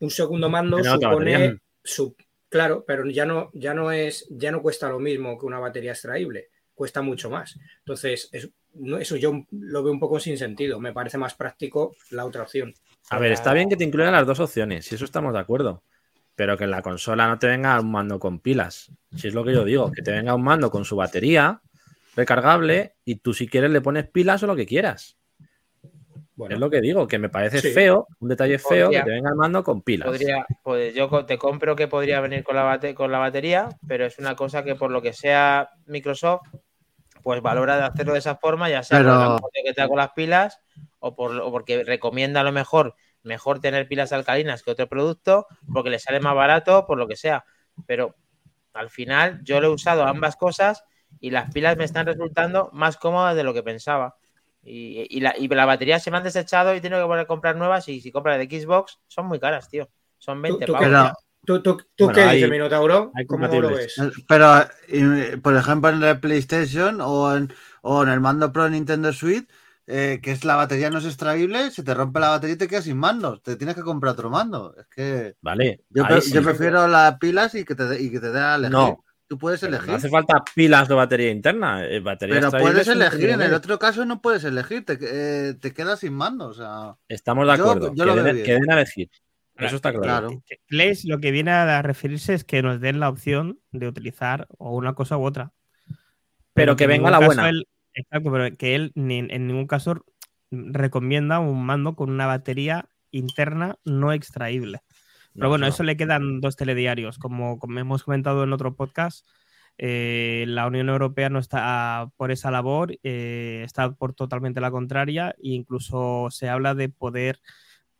un segundo mando supone su, claro, pero ya no, ya no es, ya no cuesta lo mismo que una batería extraíble, cuesta mucho más. Entonces, es- no, eso yo lo veo un poco sin sentido. Me parece más práctico la otra opción. A ver, está bien que te incluyan las dos opciones, si eso estamos de acuerdo. Pero que en la consola no te venga un mando con pilas. Si es lo que yo digo, que te venga un mando con su batería recargable y tú si quieres le pones pilas o lo que quieras. Bueno, Es lo que digo, que me parece Sí. feo, un detalle feo Podría- que te venga el mando con pilas. Podría, pues yo te compro que podría venir con la, bate- con la batería, pero es una cosa que por lo que sea Microsoft, pues valora de hacerlo de esa forma, ya sea por Pero- el aporte que te da con las pilas o, por, o porque recomienda a lo mejor mejor tener pilas alcalinas que otro producto, porque le sale más barato, por lo que sea. Pero al final yo lo he usado ambas cosas y las pilas me están resultando más cómodas de lo que pensaba. Y, y la, y la batería se me han desechado y tengo que volver a comprar nuevas. Y si compras de Xbox, son muy caras, tío. Son 20 tú pavos. Pero, ¿tú, tú, tú Bueno, qué hay- dices, Minotauro? ¿Cómo lo ves? pero y, por ejemplo, en la PlayStation o en, o en el mando Pro Nintendo Switch, eh, que es la batería no es extraíble, se te rompe la batería y te quedas sin mando. Te tienes que comprar otro mando. Es que Vale. yo, ahí pre- sí. yo prefiero las pilas y que te, dé- y que te dé a elegir. No. Tú puedes Pero elegir. No hace falta pilas de batería interna. eh, batería Pero puedes elegir, en el otro caso no puedes elegir, te, eh, te quedas sin mando. O sea, Estamos de Yo- acuerdo. yo lo que, bien. que den a elegir. Eso está claro. claro. Clash lo que viene a referirse es que nos den la opción de utilizar o una cosa u otra. Pero que en venga la buena. él- exacto, pero que él ni- en ningún caso recomienda un mando con una batería interna no extraíble. Pero No, bueno, no. eso le quedan dos telediarios. Como, como hemos comentado en otro podcast, eh, la Unión Europea no está por esa labor, eh, está por totalmente la contraria e incluso se habla de poder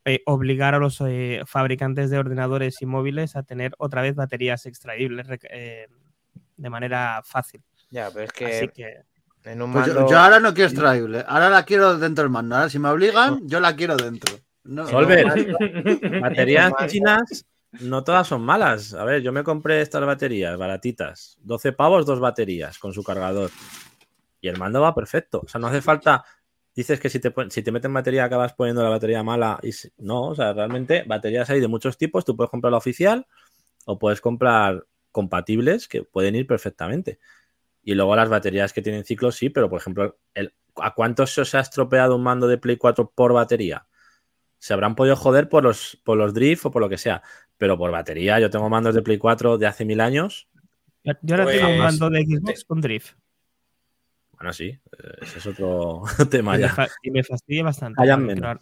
eh, obligar a los eh, fabricantes de ordenadores y móviles a tener otra vez baterías extraíbles eh, de manera fácil. Ya, pero es Así que, que En un Pues yo, ahora no quiero extraíble. Ahora la quiero dentro del mando. Ahora si me obligan, yo la quiero dentro. No, Solver, no, baterías chinas no todas son malas. A ver, yo me compré estas baterías baratitas. 12 pavos, dos baterías con su cargador. Y el mando va perfecto. O sea, no hace falta. Dices que si te, si te meten batería acabas poniendo la batería mala. Y si- no, o sea, realmente baterías hay de muchos tipos. Tú puedes comprar la oficial o puedes comprar compatibles que pueden ir perfectamente. Y luego las baterías que tienen ciclos, sí, pero por ejemplo, el, ¿a cuántos se os ha estropeado un mando de Play 4 por batería? Se habrán podido joder por los, por los drift o por lo que sea, pero por batería, yo tengo mandos de Play 4 de hace mil años. Yo yo ahora Pues- tengo un mando de Xbox con drift. Bueno, sí, eh, ese es otro tema Y me, ya. y me fastidia bastante. Hayan Quiero,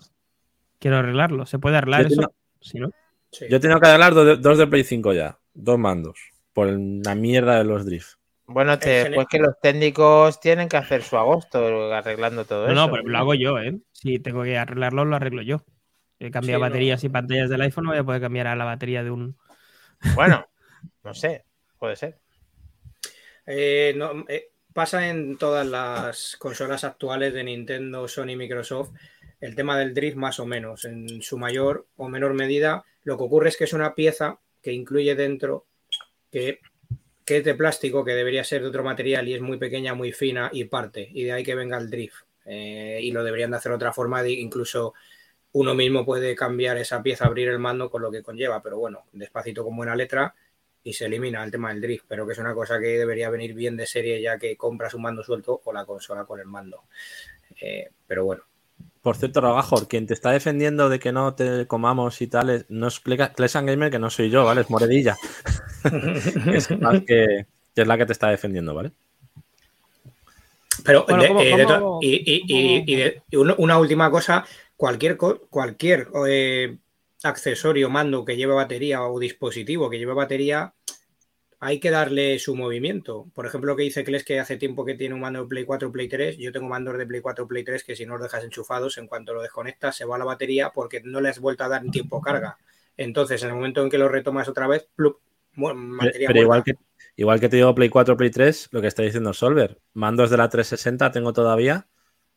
quiero arreglarlo. ¿Se puede arreglar Yo eso? tengo- Si no, Sí. Yo he tenido que arreglar dos de, dos de Play 5 ya, dos mandos, por la mierda de los drift. Bueno, te- pues que los técnicos tienen que hacer su agosto arreglando todo no, eso. no, pero lo hago yo, ¿eh? Si tengo que arreglarlo, lo arreglo yo. He cambiado Sí, no. baterías y pantallas del iPhone, no voy a poder cambiar a la batería de un. Bueno, no sé, puede ser. Eh, no, eh, pasa en todas las consolas actuales de Nintendo, Sony, Microsoft, el tema del drift más o menos. En su mayor o menor medida, lo que ocurre es que es una pieza que incluye dentro que, que es de plástico, que debería ser de otro material y es muy pequeña, muy fina y parte. Y de ahí que venga el drift. Eh, y lo deberían de hacer de otra forma, de, incluso uno mismo puede cambiar esa pieza, abrir el mando con lo que conlleva, pero bueno, despacito con buena letra y se elimina el tema del drift, pero que es una cosa que debería venir bien de serie ya que compras un mando suelto o la consola con el mando. Eh, pero bueno, Por cierto, Rogajor, quien te está defendiendo de que no te comamos y tal, no es Cle- Clesan Gamer, que no soy yo, ¿vale? Es Moredilla. que, que es la que te está defendiendo, ¿vale? Pero Bueno, de- ¿cómo- eh, y, una, última cosa, cualquier, cualquier eh, accesorio, mando que lleve batería o dispositivo que lleve batería, hay que darle su movimiento. Por ejemplo, lo que dice Kles que hace tiempo que tiene un mando de Play 4 Play 3, yo tengo mandos de Play 4 Play 3 que si no los dejas enchufados, en cuanto lo desconectas se va la batería porque no le has vuelto a dar tiempo carga. Entonces, en el momento en que lo retomas otra vez, plup, Pero, batería pero igual, que, igual que te digo Play 4, Play 3, lo que está diciendo Solver, mandos de la 360 tengo todavía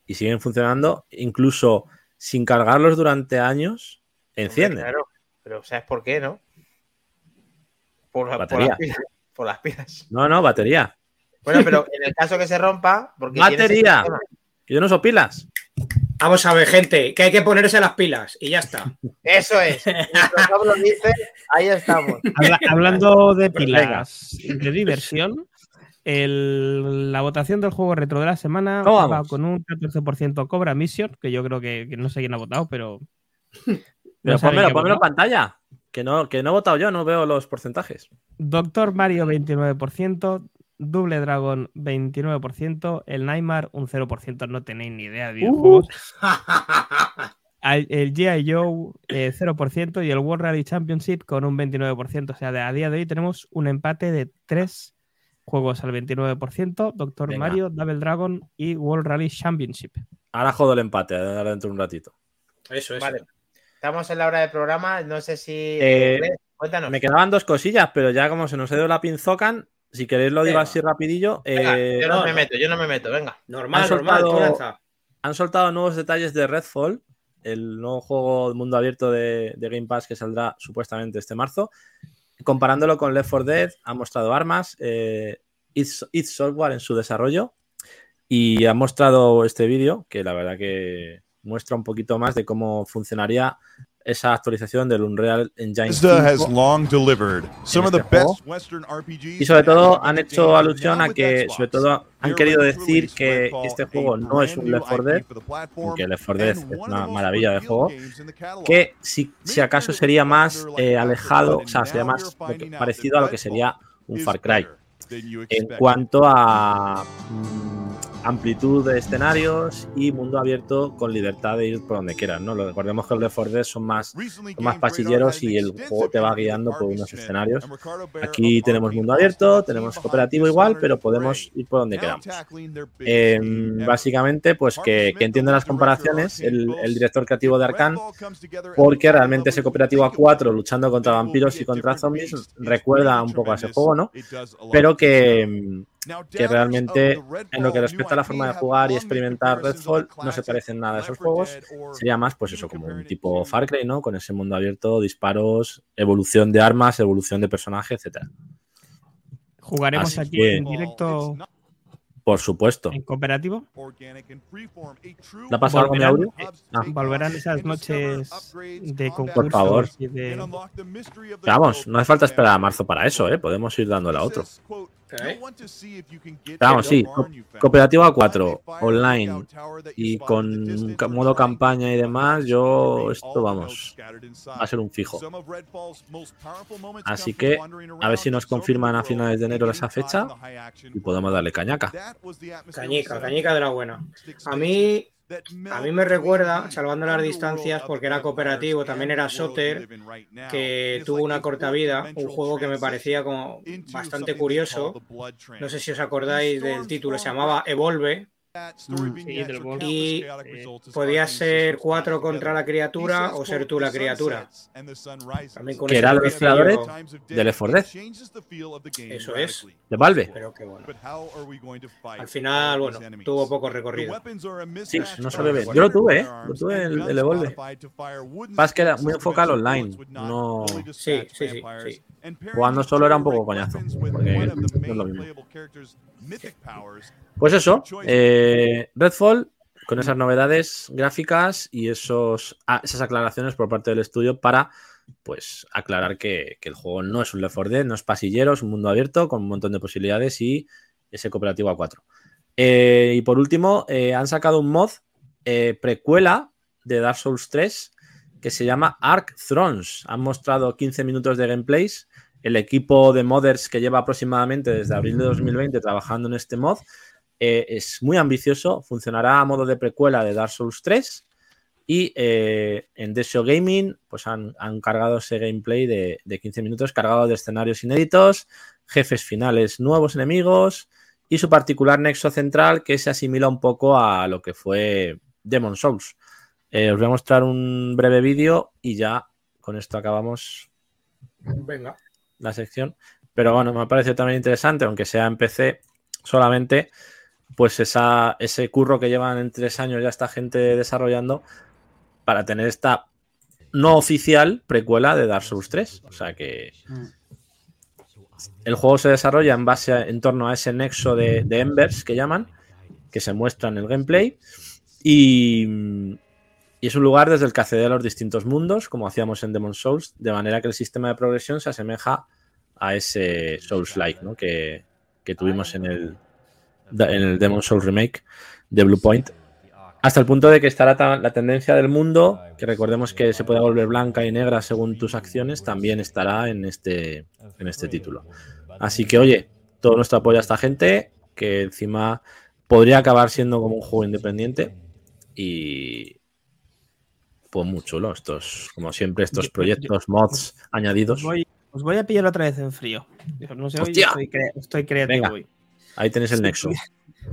y siguen funcionando, incluso sin cargarlos durante años, encienden. Hombre, Claro, pero ¿sabes por qué, no? Por, las pilas. Por las pilas. No, no, batería. Bueno, pero en el caso que se rompa, porque Batería. Que yo no uso pilas. Vamos a ver, gente, que hay que ponerse las pilas y ya está. Eso es. Microsoft lo dice, ahí estamos. Habla- hablando de Pues pilas y de diversión, el- la votación del juego retro de la semana ¿Cómo va con un 14% Cobra Mission, que yo creo que, que no sé quién ha votado, pero. Pero en votado. pantalla. Que no, que no he votado yo, no veo los porcentajes. Doctor Mario 29%, Double Dragon 29%, el Nightmare un 0%, no tenéis ni idea de videojuegos. Al- El G.I. Joe eh, 0% y el World Rally Championship con un 29%. O sea, de- a día de hoy tenemos un empate de tres juegos al 29%, Doctor Venga. Mario, Double Dragon y World Rally Championship. Ahora jodo el empate, ahora dentro de un ratito. Eso es. Vale. Estamos en la hora del programa. No sé si. Eh, Cuéntanos. Me quedaban dos cosillas, pero ya como se nos ha ido la pinzocan, si queréis lo digo Venga. así rapidillo. Venga, eh, yo no, no, me meto, yo no me meto, venga. Normal, Han normal, soltado- lanza. han soltado nuevos detalles de Redfall, el nuevo juego de mundo abierto de, de Game Pass que saldrá supuestamente este marzo. Comparándolo con Left 4 Dead, ha mostrado armas, eh, id, Software en su desarrollo y ha mostrado este vídeo que la verdad que muestra un poquito más de cómo funcionaría esa actualización del Unreal Engine Bethesda has 5. long delivered some of the este juego. best Western RPGs. Y sobre todo han hecho alusión a que, sobre todo, han querido decir que este juego no es un Left new 4 Dead, aunque Left 4 Dead es una maravilla de juego, que si, si acaso sería más eh, alejado, o sea, sería más que- parecido a lo que sería un Far Cry. En cuanto a amplitud de escenarios y mundo abierto con libertad de ir por donde quieras, ¿no? Lo- Recordemos que los 4 Dead son más, son más pachilleros y el juego te va guiando por unos escenarios. Aquí tenemos mundo abierto, tenemos cooperativo igual, pero podemos ir por donde queramos. Eh, básicamente, pues que, que entiende las comparaciones el, el director creativo de Arkane, porque realmente ese cooperativo a 4 luchando contra vampiros y contra zombies recuerda un poco a ese juego, ¿no? Pero que, que realmente en lo que respecta a la forma de jugar y experimentar Redfall no se parecen nada a esos juegos. Sería más, pues eso, como un tipo Far Cry, ¿no? Con ese mundo abierto, disparos, evolución de armas, evolución de personaje, etcétera. Jugaremos Así aquí que- en directo Por supuesto. en cooperativo. ¿Le ha pasado algo mi audio? Ah. Volverán esas noches de concursos Por favor. y de... Vamos, no hace falta esperar a marzo para eso, ¿eh? Podemos ir dándole a otro. Vamos, sí. co- Cooperativo a 4, online y con modo campaña y demás, yo esto, vamos, va a ser un fijo. Así que a ver si nos confirman a finales de enero esa fecha y podemos darle cañaca. Cañica, cañica de la buena. A mí, a mí me recuerda, salvando las distancias, porque era cooperativo, también era Soter, que tuvo una corta vida, un juego que me parecía como bastante curioso. No sé si os acordáis del título, se llamaba Evolve. Del Wolf. Y podía ser cuatro contra la criatura o ser tú la criatura. También con Que eran los creadores de Left 4 Dead, Eso es. de Valve. Pero que bueno. Al final, bueno, tuvo poco recorrido. Sí, no se ve. Yo lo tuve, ¿eh? Lo tuve el, el Evolve. Pasa que era muy enfocado online. No, Sí, sí, sí, sí. jugando solo era un poco coñazo. Porque no es lo mismo. Pues eso, eh, Redfall, con esas novedades gráficas y esos, ah, esas aclaraciones por parte del estudio para pues aclarar que, que el juego no es un Left 4 Dead, no es pasillero, es un mundo abierto con un montón de posibilidades y ese cooperativo a 4. Eh, y por último, eh, han sacado un mod eh, precuela de Dark Souls 3 que se llama Ark Thrones. Han mostrado 15 minutos de gameplays. El equipo de modders que lleva aproximadamente desde abril de 2020 trabajando en este mod eh, es muy ambicioso. Funcionará a modo de precuela de Dark Souls 3. Y eh, en Desio Gaming pues han, cargado ese gameplay de, de 15 minutos cargado de escenarios inéditos, jefes finales nuevos enemigos y su particular nexo central que se asimila un poco a lo que fue Demon Souls. Eh, os voy a mostrar un breve vídeo y ya con esto acabamos Venga. La sección. Pero bueno, me ha parecido también interesante, aunque sea en PC solamente, pues esa, ese curro que llevan en tres años ya esta gente desarrollando para tener esta no oficial precuela de Dark Souls 3. O sea que el juego se desarrolla en base a- en torno a ese nexo de, de Embers que llaman, que se muestra en el gameplay. Y, y es un lugar desde el que accede a los distintos mundos, como hacíamos en Demon Souls, de manera que el sistema de progresión se asemeja a ese Souls-like ¿no? que, que tuvimos en el, en el Demon Souls Remake de Bluepoint. Hasta el punto de que estará ta- la tendencia del mundo, que recordemos que se puede volver blanca y negra según tus acciones, también estará en este, en este título. Así que, oye, todo nuestro apoyo a esta gente, que encima podría acabar siendo como un juego independiente. Y pues muy chulo, estos, como siempre, estos Yo- proyectos, mods añadidos. Os voy, os voy a pillar otra vez en frío. No sé, estoy, cre- estoy creativo Venga. hoy. Ahí tenéis el nexo.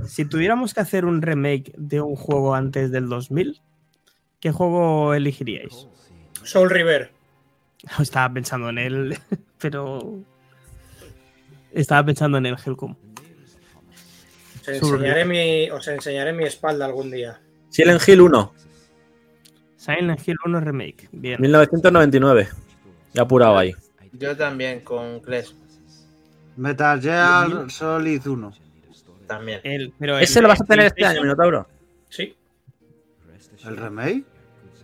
Si tuviéramos que hacer un remake de un juego antes del 2000, ¿qué juego elegiríais? Soul River. Estaba pensando en él, pero. Estaba pensando en el Helcom. Os enseñaré, mi, os enseñaré mi espalda algún día. Silent Hill 1, Silent Hill 1 Remake. Bien. 1999. Ya apurado ahí. Yo también con Clash. Metal Gear Solid 1. También. El- pero ¿Ese lo vas a tener este año, Minotauro? Sí. ¿El remake?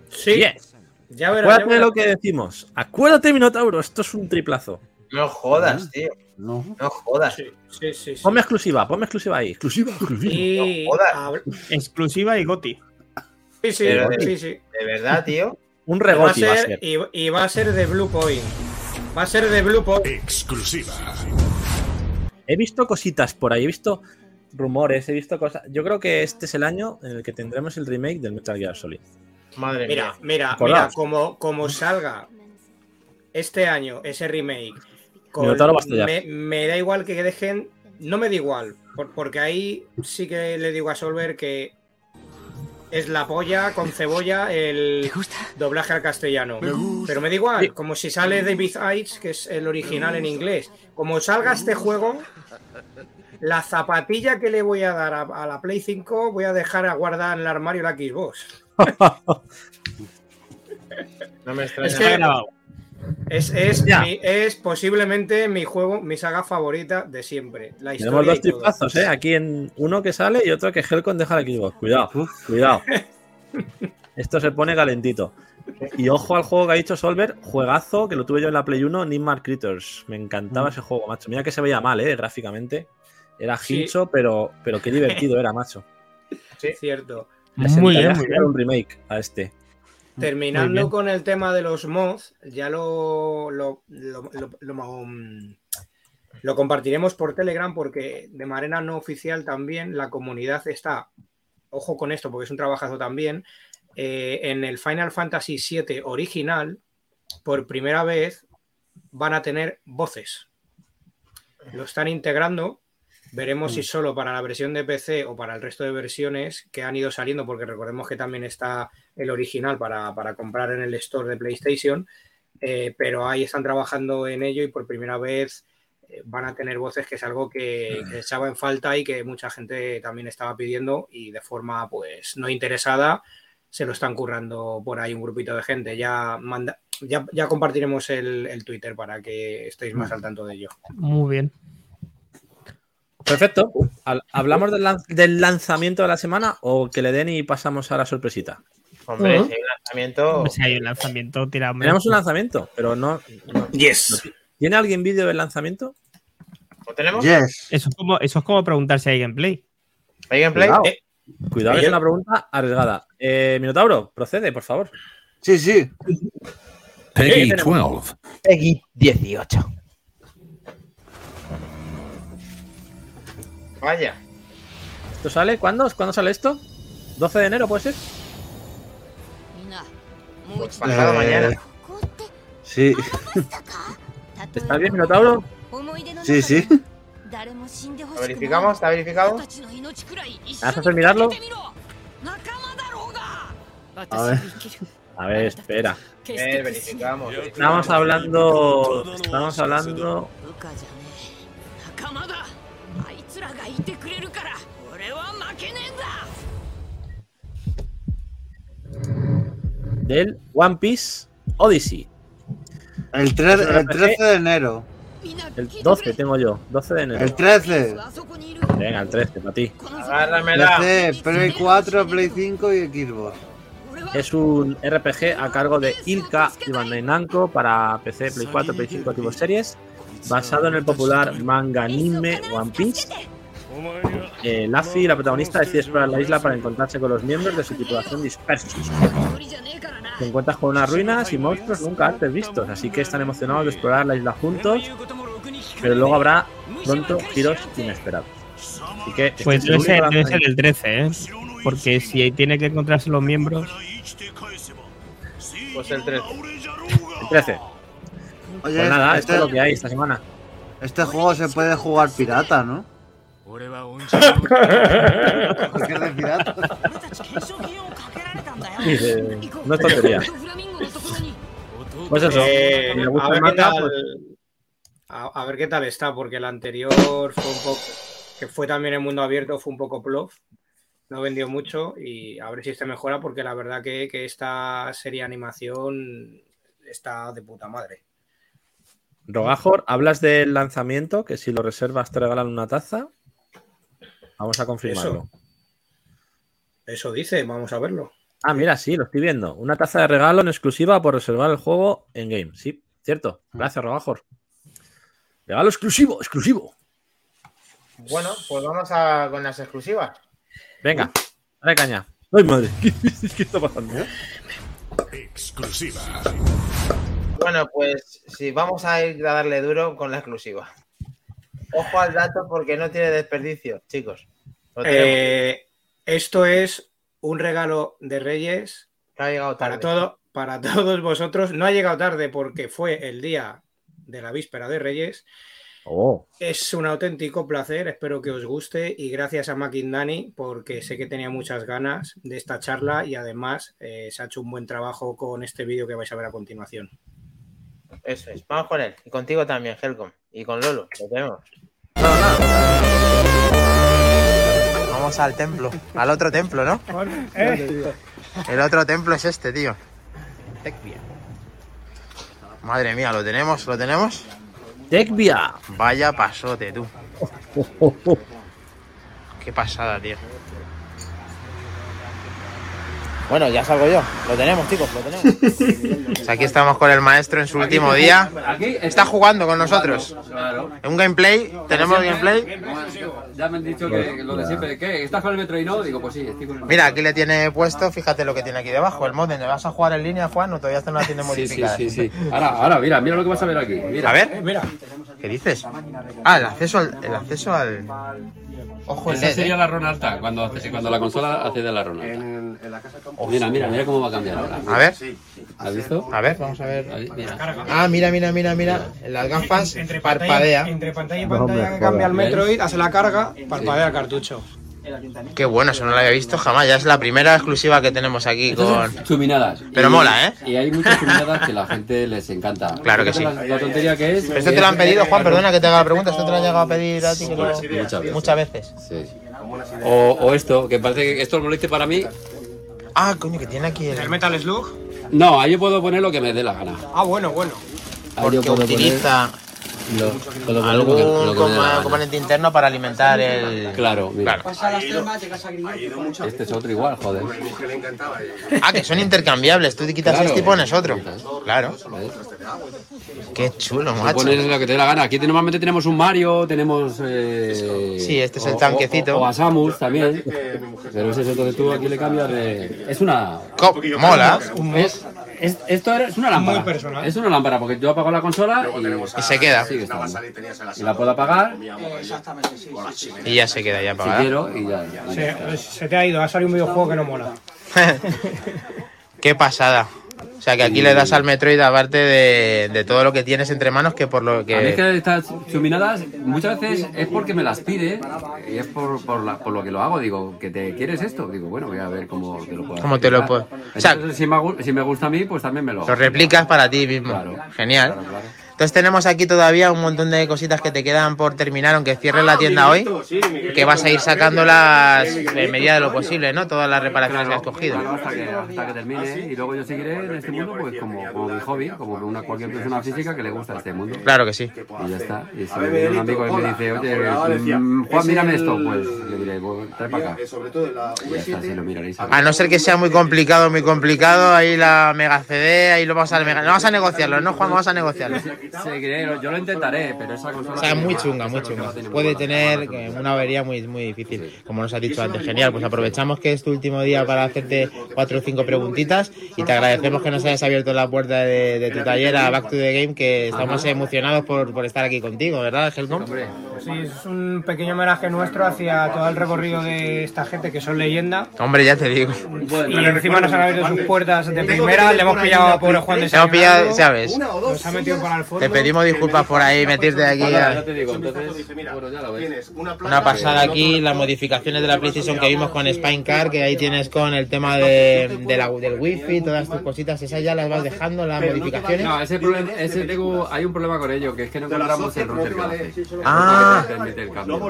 Sí. Yes. Ya verás. Acuérdate verás. lo que decimos. Acuérdate, Minotauro. Esto es un triplazo. No jodas, tío. No. No jodas. Sí, sí, sí. sí. Ponme exclusiva, ponme exclusiva ahí. Exclusiva, exclusiva. No jodas. Exclusiva y Goti. Sí, sí, Pero- sí, sí. De verdad, tío. Un Y va, a regoti va a ser, ser. y, y va a ser de Blue Point. Va a ser de Blue Point. He visto cositas por ahí, he visto rumores, he visto cosas. Yo creo que este es el año en el que tendremos el remake del Metal Gear Solid. Madre Mira, mía. mira, mira, Acordaos. como, como salga este año ese remake, con- me, me da igual que dejen, no me da igual, por- porque ahí sí que le digo a Solver que es la polla con cebolla el doblaje al castellano. Pero me da igual, como si sale David Ives, que es el original en inglés. Como salga este juego, la zapatilla que le voy a dar a, a la Play 5 voy a dejar a guardar en el armario la Xbox. No me extraña. Es que-. Es, es, mi- es posiblemente mi juego, mi saga favorita de siempre. La Tenemos dos tipazos, ¿eh? Aquí en uno que sale y otro que Helcon deja el equipo. Cuidado, cuidado. Esto se pone calentito. Y ojo al juego que ha dicho Solver, juegazo, que lo tuve yo en la Play 1, Nimar Critters. Me encantaba ese juego, macho. Mira que se veía mal, ¿eh? Gráficamente. Era Sí. hincho, pero, pero qué divertido era, macho. Cierto. Le Muy bien, muy bien. un remake a este. Terminando con el tema de los mods, ya lo, lo, lo- lo- lo- mm, lo compartiremos por Telegram porque de manera no oficial también la comunidad está, ojo con esto porque es un trabajazo también, eh, en el Final Fantasy VII original, por primera vez van a tener voces. Lo están integrando. Veremos si solo para la versión de PC o para el resto de versiones que han ido saliendo, porque recordemos que también está el original para, para comprar en el store de PlayStation, eh, pero ahí están trabajando en ello y por primera vez eh, van a tener voces, que es algo que, que echaba en falta y que mucha gente también estaba pidiendo y de forma pues no interesada se lo están currando por ahí un grupito de gente. Ya, manda, ya, ya compartiremos el, el Twitter para que estéis más al tanto de ello. Muy bien. Perfecto. ¿Hablamos del, lan- del lanzamiento de la semana o que le den y pasamos a la sorpresita? Hombre, si hay un lanzamiento. Si hay un lanzamiento, tira. Tenemos un lanzamiento, pero no. no- Yes. ¿Tiene alguien vídeo del lanzamiento? ¿Lo tenemos? Yes. Eso es, como, eso es como preguntar si hay gameplay. ¿Hay gameplay? Cuidado. Eh, Cuidado, Yo- es una pregunta arriesgada. Eh, Minotauro, procede, por favor. Sí, sí. Peggy ¿Qué tenemos? 12. Peggy 18. Vaya. ¿Esto sale? ¿Cuándo? ¿Cuándo sale esto? ¿12 de enero puede ser? Pues pasado Eh, mañana. Sí. ¿Estás bien, Minotauro? Sí, sí. ¿Lo verificamos? ¿Está verificado? ¿Me vas a hacer mirarlo? A ver. A ver, espera. Eh, verificamos. Estamos hablando. Estamos hablando. Del One Piece Odyssey. El, el 13 de enero. El 12 tengo yo. 12 de enero. El 13. Venga, el 13, para ti. Agárramela. PC, Play 4, Play 5 y Xbox. Es un RPG a cargo de Ilka y Bandai Namco para PC, Play 4, Play 5, Xbox Series, basado en el popular manga anime One Piece. Eh, Luffy, la protagonista, decide explorar la isla para encontrarse con los miembros de su tripulación dispersos. Te encuentras con unas ruinas y monstruos nunca antes vistos, así que están emocionados de explorar la isla juntos, pero luego habrá pronto giros inesperados. Así que este Pues es el debe ser, debe ser el 13, ¿eh? Porque si ahí tiene que encontrarse los miembros. Pues el 13. el 13. Oye, Pues nada, este, esto es lo que hay esta semana. este juego se puede jugar pirata, ¿no? De pirata. Eh, no es tontería. Pues eso. Eh, si le gusta a, el ver qué manga, tal, pues a, a ver qué tal está, porque el anterior fue un poco, que fue también en mundo abierto, fue un poco plof. No vendió mucho y a ver si este mejora, porque la verdad que, que esta serie de animación está de puta madre. Rogajor, hablas del lanzamiento, que si lo reservas te regalan una taza. Vamos a confirmarlo. Eso dice, vamos a verlo. Ah, mira, sí, lo estoy viendo. Una taza de regalo en exclusiva por reservar el juego en game. Sí, cierto. Gracias, Rogajor. Regalo exclusivo, exclusivo. Bueno, pues vamos a, con las exclusivas. Venga, dale caña. Ay, madre. ¿Qué, qué está pasando? Exclusiva. Bueno, pues sí, vamos a ir a darle duro con la exclusiva. Ojo al dato porque no tiene desperdicio, chicos. Eh, esto es un regalo de Reyes ha llegado para, tarde. todo, para todos vosotros. No ha llegado tarde porque fue el día de la víspera de Reyes. Oh, Es un auténtico placer, espero que os guste y gracias a Dani porque sé que tenía muchas ganas de esta charla y además eh, se ha hecho un buen trabajo con este vídeo que vais a ver a continuación. Eso es. Vamos con él. Y contigo también, Helcom. Y con Lolo. Lo tenemos. Vamos al templo, al otro templo, ¿no? Eh, El otro templo es este, tío. Tecvia. Madre mía, ¿lo tenemos? ¿Lo tenemos? Tecvia. Vaya pasote, tú. Qué pasada, tío. Bueno, ya salgo yo. Lo tenemos, chicos, lo tenemos. Pues aquí estamos con el maestro en su último día. Está jugando con nosotros. En un gameplay, tenemos gameplay. Ya me han dicho que lo de siempre, ¿qué? ¿Estás con el Metro y no? Digo, pues sí, estoy con el Mira, aquí le tiene puesto, fíjate lo que tiene aquí debajo, el modem. ¿Le vas a jugar en línea, Juan? O todavía está no la tiene Sí, sí, modificada. sí, sí. Ahora, ahora, mira, mira lo que vas a ver aquí. Mira. A ver, mira, ¿qué dices? Ah, el acceso al. El acceso al... Ojo, Esa LED, sería ¿eh? la run alta, cuando, hace- cuando la consola hace de la run alta. Mira, mira, mira cómo va a cambiar ahora. A ver, ¿Has visto? a ver, vamos a ver. Mira. Ah, mira, mira, mira, mira. En las gafas entre parpadea. entre pantalla y pantalla que cambia el Metroid, hace la carga, parpadea el cartucho. Qué bueno, eso no lo había visto jamás. Ya es la primera exclusiva que tenemos aquí con. Chuminadas. Pero Y- mola, ¿eh? Y hay muchas chuminadas que la gente les encanta. Claro que sí. La, la tontería que es. Pero esto te lo han pedido, Juan, perdona que te haga la pregunta. ¿Esto te lo han llegado a pedir a ti? que lo- Muchas veces. Muchas veces. Sí. O, o esto, que parece que esto lo hice para mí. Ah, coño, que tiene aquí ¿El el. Metal Slug? No, ahí yo puedo poner lo que me dé la gana. Ah, bueno, bueno. Ahí Porque yo puedo poner utiliza poner lo algún componente interno para alimentar el. Claro, mira. Claro. Este es otro igual, joder. Ah, que son intercambiables. Tú te quitas Claro. este y pones otro. Claro. Qué chulo, macho. pones lo que te dé la gana. Aquí normalmente tenemos un Mario, tenemos. eh, Sí, este es el tanquecito. O, o a Samus también. Pero es eso, entonces tú aquí le cambias de. Es una. Co- Mola. Es, es- esto es una lámpara. Muy personal. Es una lámpara porque yo apago la consola y, Y se queda. estando. Y la puedo apagar Y ya se queda ya si apagada. quiero y ya. ya Se, se te ha ido, ha salido un videojuego que no mola. Qué pasada. O sea que aquí le das al Metroid aparte de, de todo lo que tienes entre manos que por lo A mí es que... que estas chuminadas muchas veces es porque me las pide y es por, por, la- por lo que lo hago. Digo, ¿que te quieres esto? Digo, bueno, voy a ver cómo te lo puedo Cómo te lo puedo- o sea- Entonces, si, me, si me gusta a mí, pues también me lo Lo replicas para ti mismo. Claro. Genial. Claro, claro. Entonces tenemos aquí todavía un montón de cositas que te quedan por terminar, aunque cierres la tienda hoy, que vas a ir sacándolas en medida de lo posible, ¿no? Todas las reparaciones que has cogido. Claro, hasta que, hasta que termine y luego yo seguiré en este mundo pues como, como mi hobby, como una, cualquier persona física que le gusta este mundo. Claro que sí. Y ya está. Y si me viene un amigo y me dice, oye, mm, Juan, mírame esto, pues le diré, "Pues, trae para acá. Y ya está, si lo miraréis. A no ser que sea muy complicado, muy complicado, ahí la Mega CD, ahí lo vamos a, mega- no vamos a negociarlo, ¿no, Juan? Vamos a negociarlo. Seguiré, yo lo intentaré, pero esa consola... O sea, muy chunga, muy chunga. Puede tener una avería muy, muy difícil, como nos has dicho antes. Genial, pues aprovechamos que es tu último día para hacerte cuatro o cinco preguntitas y te agradecemos que nos hayas abierto la puerta de, de tu taller a Back to the Game, que estamos emocionados por, por estar aquí contigo, ¿verdad, Helcom? Sí, es un pequeño homenaje nuestro hacia todo el recorrido de esta gente que son leyenda. Hombre, ya te digo. Y encima nos han abierto sus puertas de primera, le hemos pillado a pobre Juan de Te hemos pillado, ¿sabes? Nos ha metido para el fondo. Te pedimos disculpas por ahí, meterte aquí. Ya te digo, entonces, bueno, ya lo ves. Una pasada aquí, las modificaciones de la PlayStation que vimos con Spinecar, que ahí tienes con el tema de, de la, del wifi, todas tus cositas, esas ya las vas dejando, las modificaciones. No, ese problema, ese tengo, hay un problema con ello, que es que no encontramos el router que hace. Ah.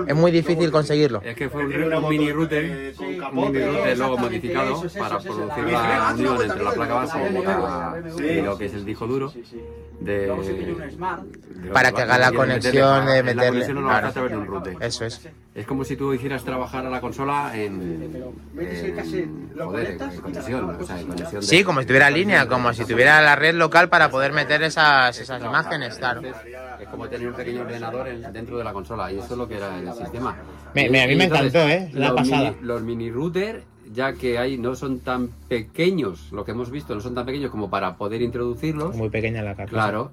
Es muy difícil conseguirlo. Es que fue un, un mini router, un mini router luego modificado para producir la unión entre la placa base y, la- y lo que es el disco duro. De, de- Para que haga la de conexión, de la meterle- conexión no lo a través de un router. Eso es. Es como si tú hicieras trabajar a la consola en, en, joder, en conexión, o sea, en conexión de- Sí, como si tuviera línea, como si tuviera la red local para poder meter esas, esas imágenes, claro. Es como tener un pequeño ordenador en- dentro de la consola y eso es lo que era el sistema. Me- me- a mí me encantó, ¿eh? La los pasada. Mini, los mini router, ya que hay no son tan pequeños, lo que hemos visto no son tan pequeños como para poder introducirlos. Muy pequeña la carta. Claro.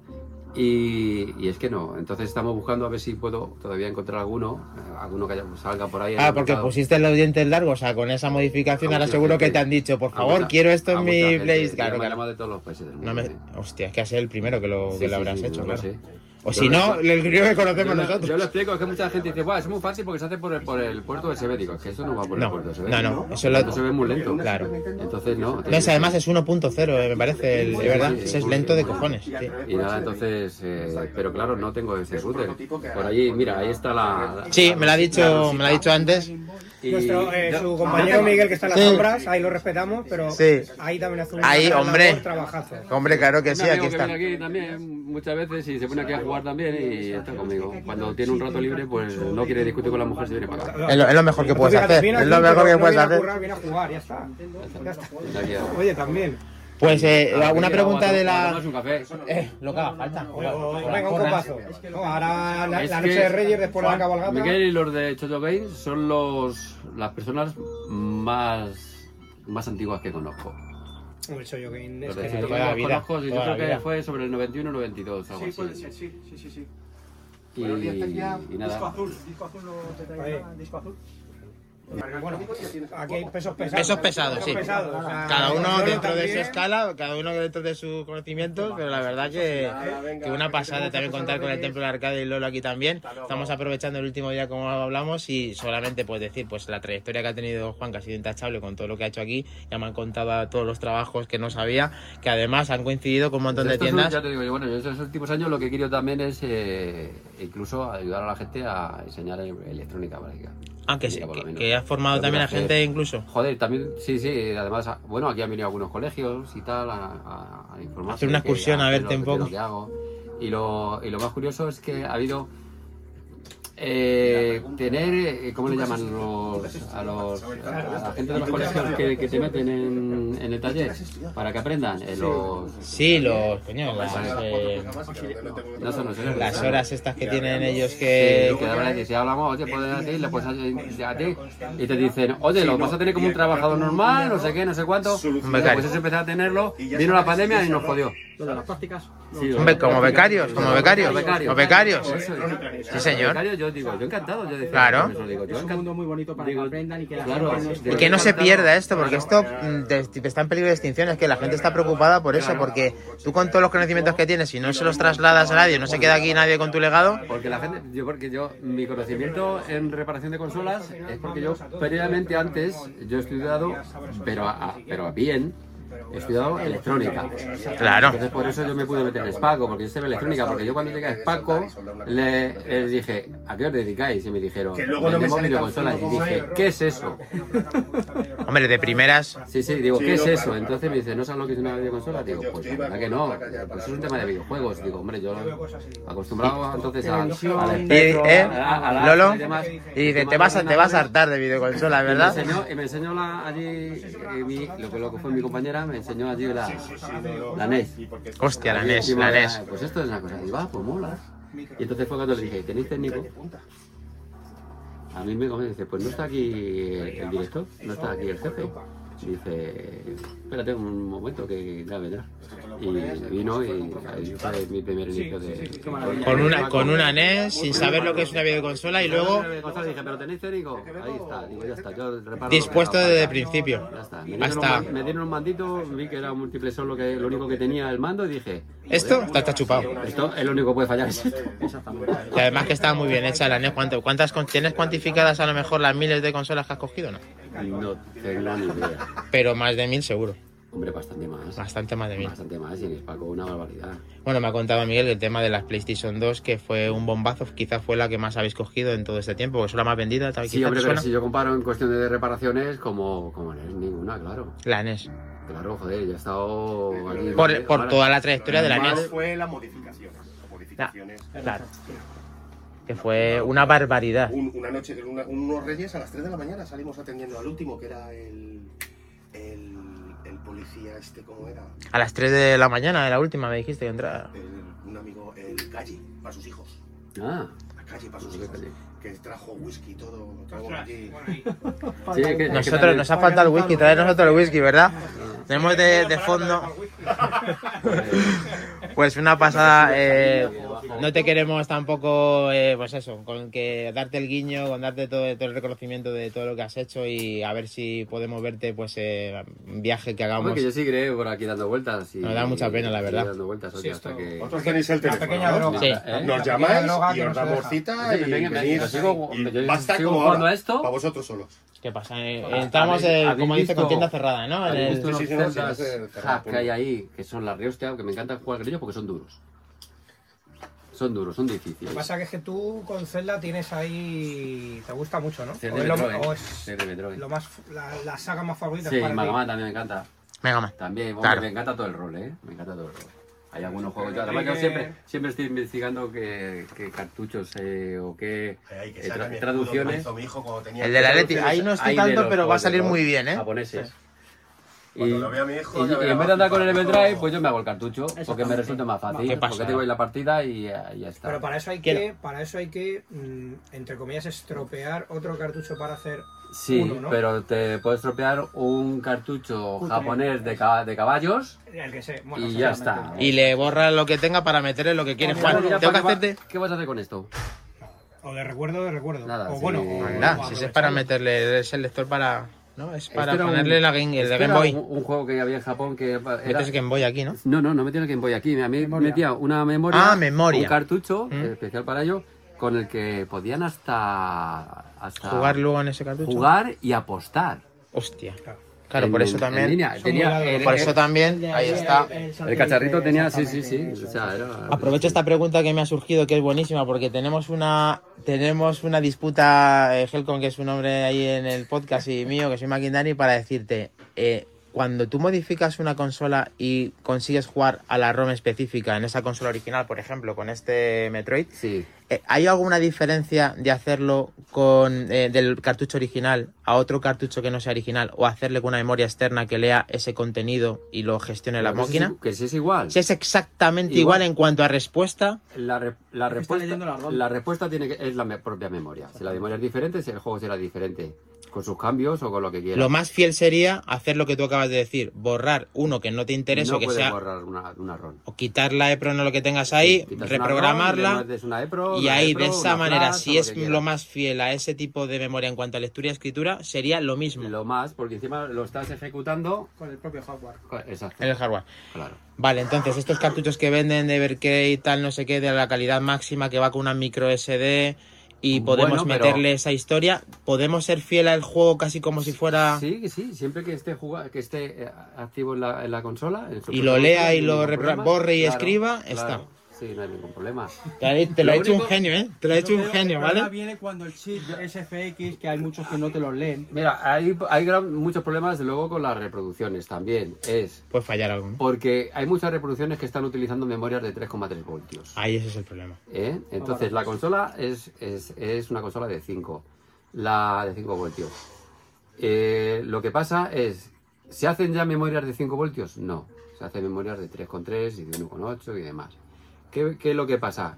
Y, y es que no, entonces estamos buscando a ver si puedo todavía encontrar alguno, eh, alguno que haya- salga por ahí. Ah, porque mercado. pusiste los dientes largos, o sea, con esa modificación A ahora seguro que te han dicho, por favor, mucha- quiero esto en mi ya Claro, claro. de todos los países del mundo. No me... Hostia, es que has sido el primero que lo, Sí, que lo sí, habrás sí, hecho, no lo claro. sé. O Yo si no, el grillo que Yo conocemos lo, nosotros. yo lo explico, es que mucha gente dice, Buah, es muy fácil porque se hace por el, por el puerto USB. Digo, es que eso no va por el No, puerto USB. no, no, eso lo- USB es muy lento. Claro. Entonces, no. No, es, además es 1.0, eh, me parece, el- de verdad. Sí, es lento de cojones. sí. Y nada, entonces, eh, pero claro, no tengo ese router. Por allí, mira, ahí está la. Sí, me lo ha dicho, me lo ha dicho antes. Y- Nuestro, eh, yo- su compañero Miguel, que está en las Sí. sombras, ahí lo respetamos, pero Sí. ahí también hace un Ahí, gran hombre. trabajazo. Hombre, claro que sí, aquí que está. viene aquí también muchas veces y se pone aquí a jugar también y está conmigo. Cuando tiene un rato libre, pues no quiere discutir con la mujer, se viene para acá. Es lo, es lo mejor que puedes hacer. Es lo mejor que no puedes viene a hacer. viene a jugar, ya está. Oye, también. Pues eh, Aquí alguna a- pregunta de la. un café. Eh, lo que haga falta. Venga, un copazo. No, ahora la, que- noche de Reyes después de la cabalgata. Miguel y los de Chocho Games son los, las personas más, más antiguas que conozco. El Shoyo Game Los es de que- Chocho la Games vida, conozco y yo creo que fue sobre el 91 92, algo Sí, así. puede ser, sí, sí, sí, sí. Y, Bueno, Disco azul, disco azul no te traigo disco azul. Bueno, aquí hay pesos pesados. Pesos pesados, sí. pesados, o sea, Cada uno dentro de su escala, cada uno dentro de sus conocimientos, pero la verdad que, que una pasada también contar con el Templo del Arcade y Lolo aquí también. Estamos aprovechando el último día como hablamos y solamente pues decir pues la trayectoria que ha tenido Juan, que ha sido intachable con todo lo que ha hecho aquí. Ya me han contado todos los trabajos que no sabía, que además han coincidido con un montón de tiendas. Ya te digo, yo, bueno, yo estos últimos años lo que quiero también es eh, incluso ayudar a la gente a enseñar electrónica básica. Sí, lo que, menos. que has formado también a gente hacer. incluso. Joder, también, sí, sí, además, a- bueno, aquí han venido algunos colegios y tal a, a, a informarse. Hacer una excursión a verte un poco. lo que hago. Y lo, y lo más curioso es que ha habido eh, tener, eh, ¿cómo le llaman los, a, los, a la gente de los colegios que, que te meten en, en el taller para que aprendan? Eh, los, Sí, los, coño, las, eh, horas estas que tienen ellos que, que... que, de verdad que si hablamos, oye, puedes así, le puedes hacer a ti, y te dicen, oye, lo vas a tener como un trabajador normal, no sé qué, no sé cuánto. becario. Pues eso empezó a tenerlo, vino la pandemia y nos jodió. Lo de las prácticas. Sí, como becarios, como becarios, becarios. como becarios. Es. Sí, señor. Yo digo, yo encantado. Yo decía, Claro. eso digo, yo Es un mundo muy bonito para Digo, que aprendan y que la claro, gente Y que no se pierda esto, porque esto mm, te- te está en peligro de extinción, es que la gente está preocupada por eso, porque tú con todos los conocimientos que tienes, si no se los trasladas a nadie, no se queda aquí nadie con tu legado, Porque la gente, yo porque yo, mi conocimiento en reparación de consolas es porque yo previamente antes, yo he estudiado, pero a, a- pero a bien, electrónica. Claro. Entonces por eso yo me pude meter en Spaco, porque yo sé electrónica, porque yo cuando llegué a Spaco le, les dije, ¿a qué os dedicáis? Y me dijeron, vendemos videoconsolas. Y dije, ¿qué es eso? hombre, de primeras, Sí, sí, digo, ¿qué es eso? Entonces me dice, ¿no sabes lo que es una videoconsola? Digo, pues la verdad que no, pues es un tema de videojuegos. Digo, hombre, yo acostumbrado entonces a, y, eh, a- Lolo, y demás. y dice, te vas a, te vas a hartar de videoconsola, Y me ¿verdad? enseñó, y me enseñó la, allí, eh, mi- lo, que, lo que fue mi compañera, me enseñó allí la, la NES. Hostia, la NES, la NES. Pues esto es una cosa, digo, ah, pues mola. Y entonces fue cuando le dije, ¿tenéis técnico? A mí me dice, pues no está aquí el director, no está aquí el jefe. Dice, espérate un momento que ya vendrá. Y vino y ahí fue mi primer inicio de... Con una, con una NES, sin saber lo que es una videoconsola y luego Dije, ¿pero tenéis técnico? Ahí está, digo, ya está, yo reparo dispuesto desde el principio. Ya está. Me dieron, Hasta... un, me dieron un mandito, vi que era un múltiple solo que lo único que tenía el mando y dije, Esto está, está chupado. esto es lo único que puede fallar es esto. Y además que está muy bien hecha la NES. ¿Cuánto- ¿Cuántas con- tienes cuantificadas a lo mejor las miles de consolas que has cogido? No. No tengo ni idea. Pero más de mil seguro. Hombre, bastante más. Bastante más de mil. Bastante más y en Spaco una barbaridad. Bueno, me ha contado Miguel el tema de las PlayStation 2, que fue un bombazo, quizás fue la que más habéis cogido en todo este tiempo, porque es la más vendida. tal- Sí, hombre, pero si yo comparo en cuestión de reparaciones, como, como no es ninguna, claro. La NES. Claro, joder, yo he estado aquí. Por, por toda la trayectoria de la. NES. fue las modificaciones. Las modificaciones. Claro. Que fue una barbaridad. Un- una noche, una- unos reyes a las 3 de la mañana salimos atendiendo al último, que era el policía este, ¿cómo era? A las 3 de la mañana, de la última, me dijiste que entraba. El- un amigo, el calle, para sus hijos. Ah, La calle para sus no sé hijos. calle. Que trajo whisky todo. Sí, que- Nosotros nos ha faltado el whisky, traer nosotros el whisky, ¿verdad? Tenemos de, de fondo. Pues una pasada. eh, no te queremos tampoco, eh, pues eso, con que darte el guiño, con darte todo, todo el reconocimiento de todo lo que has hecho y a ver si podemos verte, pues, eh, un viaje que hagamos. Hombre, que yo seguiré por aquí dando vueltas. Y, Nos da mucha pena, la verdad. dando vueltas, oye, hasta que... Vosotros tenéis el teléfono, pequeña ¿no? droga. Sí. ¿Eh? Nos llamáis y os damos cita y venís sigo- y yo va a estar sigo como jugando ahora, a esto. para vosotros solos. ¿Qué pasa? Eh, ¿Habéis- entramos, eh, habéis como dice, con tienda cerrada, ¿no? En ¿Habéis el- visto Sí, unos sí, sí, no, sí, celdas no sé, cerrado, hack que punto. hay ahí, que son las rehostia, que me encanta jugar con ellos porque son duros. Son duros, son Lo que difíciles. pasa que es que tú con Zelda tienes ahí. Te gusta mucho, ¿no? Ser O de es lo, Metroid, o es ser de Metroid. lo más, la, la saga más favorita Sí, para Mega ti. Man también me encanta. Venga, man. También, hombre, Claro. me encanta todo el rol, ¿eh? Me encanta todo el rol. Hay algunos juegos. Yo, además, yo siempre, siempre estoy investigando qué, qué cartuchos eh, o qué Ay, que eh, tra- traducciones. hizo mi hijo cuando tenía El de la Leti, ahí no estoy tanto, pero va a salir muy bien, ¿eh? Japoneses. Y, Cuando lo vea mi hijo, y- y en vez de andar con el a flipar. pues yo me hago el cartucho, porque me resulta más fácil. Porque tengo ahí la partida y ya, ya está. Pero para eso hay que, para eso hay que, mm, entre comillas, estropear otro cartucho para hacer Sí, uno, ¿no? pero te puedes tropear un cartucho japonés de, ca- de caballos el que sé. Bueno, y ya está. Y le borra lo que tenga para meterle lo que quiere Mira, jugar. mira, Tengo que ¿para qué hacerte. va- ¿Qué vas a hacer con esto? O de recuerdo, de recuerdo. Nada, o sí. bueno, o- Anda, si es para meterle es el lector para. ¿No? Es para Esto era ponerle un- la game, el esto de Game Boy. Un, un juego que había en Japón que era... Metes Game Boy aquí, ¿no? No, no, no metía el Game Boy aquí. A mí Memoria. metía una memoria, Ah, memoria. un cartucho Mm. especial para ello, con el que podían hasta, hasta Jugar luego en ese cartucho. jugar y apostar. Hostia. Claro, En- por eso en también. línea. Tenía- el- Por el- eso también, ahí está. El cacharrito tenía, sí, sí, sí. O sea, era- Aprovecho esta pregunta que me ha surgido, que es buenísima, porque tenemos una tenemos una disputa, eh, Helcom, que es un nombre ahí en el podcast, y mío, que soy Maquindani, para decirte, eh, cuando tú modificas una consola y consigues jugar a la ROM específica en esa consola original, por ejemplo, con este Metroid, Sí. eh, ¿hay alguna diferencia de hacerlo con eh, del cartucho original a otro cartucho que no sea original o hacerle con una memoria externa que lea ese contenido y lo gestione la que máquina? es- Que si es igual. Si es exactamente igual, Igual. en cuanto a respuesta, La, re- la Está respuesta, leyendo la ROM. la respuesta tiene que, es la me- propia memoria. Si la memoria es diferente, si el juego será diferente. Con sus cambios o con lo que quieras. lo más fiel sería hacer lo que tú acabas de decir, borrar uno que no te interese no o que sea borrar una, una ROM. o quitar la EPROM o lo que tengas ahí, Quitas una reprogramarla ROM, EPROM, y una ahí de esa una manera, flash, si lo es lo más fiel a ese tipo de memoria en cuanto a lectura y escritura, sería lo mismo Lo más, porque encima lo estás ejecutando. Con el propio hardware. Exacto. en el hardware. Claro. Vale, entonces estos cartuchos que venden de Everkey y tal, no sé qué, de la calidad máxima que va con una micro SD y podemos Bueno, pero- meterle esa historia, podemos ser fiel al juego casi como si fuera Sí, que sí, siempre que esté juga- que esté eh, activo en la, en la consola. en Y lo lea y lo borre y Claro, escriba, claro. está. Sí, no hay ningún problema. Te lo, te lo Lo he hecho un genio, ¿eh? Te lo he hecho un genio, ¿vale? viene cuando el chip SFX, que hay muchos que no te los leen. Mira, hay, hay gran- muchos problemas luego con las reproducciones también. Es Puede fallar algo, ¿no? porque hay muchas reproducciones que están utilizando memorias de 3,3 voltios. Ahí ese es el problema. ¿eh? Entonces, la consola es, es, es una consola de 5. La de 5 voltios. Eh, lo que pasa es, ¿se hacen ya memorias de 5 voltios? No. Se hacen memorias de 3,3 y de 1,8 y demás. ¿Qué, ¿Qué es lo que pasa?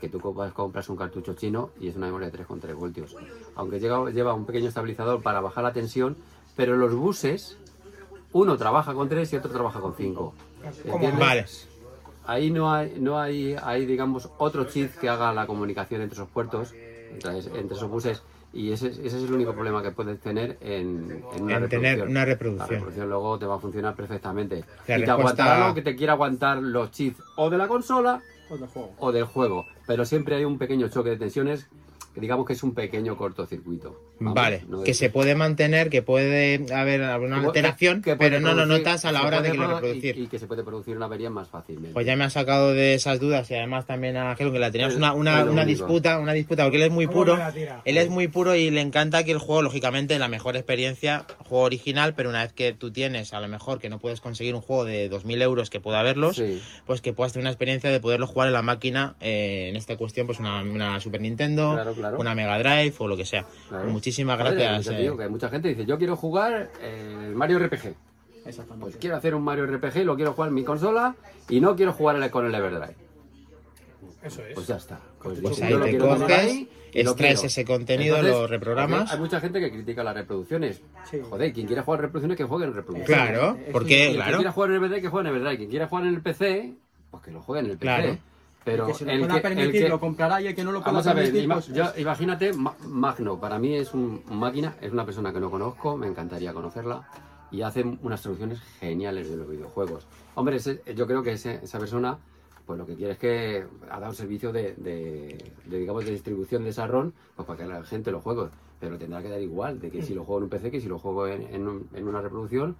Que tú compras un cartucho chino y es una memoria de 3,3 voltios. Aunque llega- lleva un pequeño estabilizador para bajar la tensión, pero los buses, uno trabaja con 3 y otro trabaja con 5. ¿Entiendes? Vale. Ahí no hay, no hay, hay, digamos, otro chip que haga la comunicación entre esos puertos, entre, entre esos buses, y ese, ese es el único problema que puedes tener en, en una En tener reproducción. una La reproducción. reproducción luego te va a funcionar perfectamente. La y te respuesta- aguantará lo que te quiera aguantar los chips o de la consola O del juego. o del juego. Pero siempre hay un pequeño choque de tensiones que digamos que es un pequeño cortocircuito. Vamos, Vale, no que se puede mantener, que puede haber alguna que- alteración, que pero no lo notas a la hora de que lo produ- reproducir. Y, y que se puede producir una avería más fácilmente. Pues ya me ha sacado de esas dudas y además también a Gelo que la teníamos Es- una, una, es lo una disputa, una disputa, porque él es muy ¿Cómo puro. Él es muy puro y le encanta que el juego, lógicamente, la mejor experiencia, juego original, pero una vez que tú tienes, a lo mejor que no puedes conseguir un juego de 2.000 euros que pueda haberlos, Sí. pues que puedas tener una experiencia de poderlo jugar en la máquina, eh, en esta cuestión, pues una, una Super Nintendo, Claro, claro. una Mega Drive o lo que sea. Claro. Muchísimas Joder, gracias. eh. digo que mucha gente dice, yo quiero jugar eh, el Mario RPG. Exactamente. Pues quiero hacer un Mario RPG, lo quiero jugar en mi consola y no quiero jugar con el Everdrive. Eso es. Pues ya está. Pues, Pues ahí lo te coges, ahí extraes ese contenido, lo reprogramas. Hay mucha gente que critica las reproducciones. Sí. Joder, quien quiera jugar reproducciones, que juegue en reproducciones. Claro, porque, Quien claro. quiera jugar en el Everdrive, que juegue en el Everdrive. Quien quiera jugar en el PC, pues que lo juegue en el PC. Claro. Pero el que se lo el pueda que- permitir el lo comprará y el que no lo pueda ver, permitir, pues, yo- imagínate Ma- Magno, para mí es un, máquina, es una persona que no conozco, me encantaría conocerla y hace unas traducciones geniales de los videojuegos. Hombre, ese- yo creo que ese- esa persona, pues lo que quiere es que ha dado un servicio de, de- de, digamos, de distribución de esa ROM, pues para que la gente lo juegue, pero tendrá que dar igual, de que si lo juego en un PC, que si lo juego en, en un- en una reproducción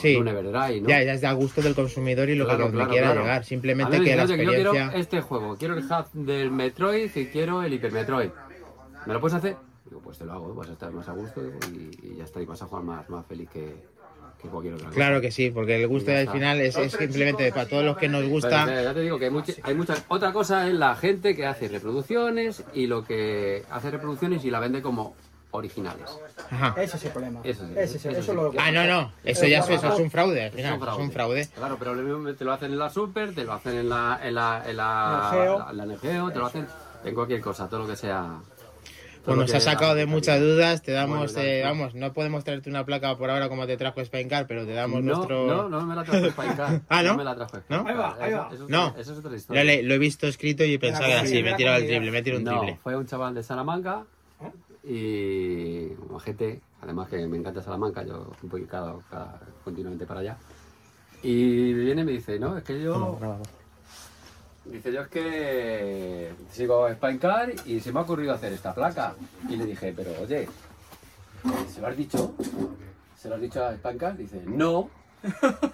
Sí. un Everdrive, ¿no? Ya, ya es de a gusto del consumidor y lo Claro, que claro, quiera claro. llegar. Simplemente mí, que la que yo experiencia. quiero este juego, quiero el hub del Metroid y quiero el Hyper Metroid. ¿Me lo puedes hacer? Digo, pues te lo hago, vas a estar más a gusto y, y ya está, y vas a jugar más, más feliz que, que cualquier otra. Claro que sí, porque el gusto al final es, es simplemente para todos los que nos gusta. pero ya te digo que hay, mucha, hay muchas. Otra cosa es la gente que hace reproducciones y lo que hace reproducciones y la vende como originales. Ajá. Ese es el problema. Eso sí, Ese es el- eso eso sí. lo- Ah, no, no. Eso ya es, eso es un fraude. al Eso final, eso es un fraude. Claro, pero lo mismo te lo hacen en la Super, te lo hacen en la, en la, en la, Neo Geo. la- en la Neo Geo, te lo hacen en cualquier cosa, todo lo que sea. Pues lo nos que ha sacado de muchas dudas, te Bueno, damos, ya, eh, vamos, no podemos traerte una placa por ahora como te trajo Spaincar, pero te damos no, nuestro... No, no me la trajo Spaincar. Ah, ¿no? me la trajo ¿No? Ahí va, ahí va. Eso, eso es No. otra- eso es otra Lo, historia. le- lo he visto escrito y he pensado que era así, me he tirado el triple, me he tirado un No, triple. fue un chaval de Salamanca y un gente, además que me encanta Salamanca, yo voy cada, cada- continuamente para allá. Y viene y me dice, no, es que yo... Dice, yo es que sigo Spaincar y se me ha ocurrido hacer esta placa. Y le dije, pero oye, ¿se lo has dicho? ¿Se lo has dicho a Spaincar? Dice, no.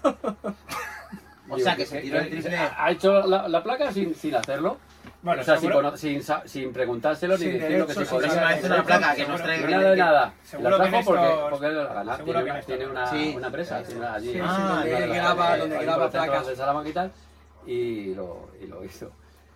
O sea, que se tiró el triple. Ha ha hecho la, la placa sin, sin hacerlo. Bueno, o sea, sin, sin, sin preguntárselo ni Sin decirlo que derechos, se sin hacer. hacer una placa que nos traiga- Nada de nada. La que trajo porque, porque da la gana. Tiene, que una, tiene una, Sí. una empresa tiene una- allí. Sí, sí, Ah, donde graba, donde graba placas. de Salamanca y tal. Y lo, y lo hizo.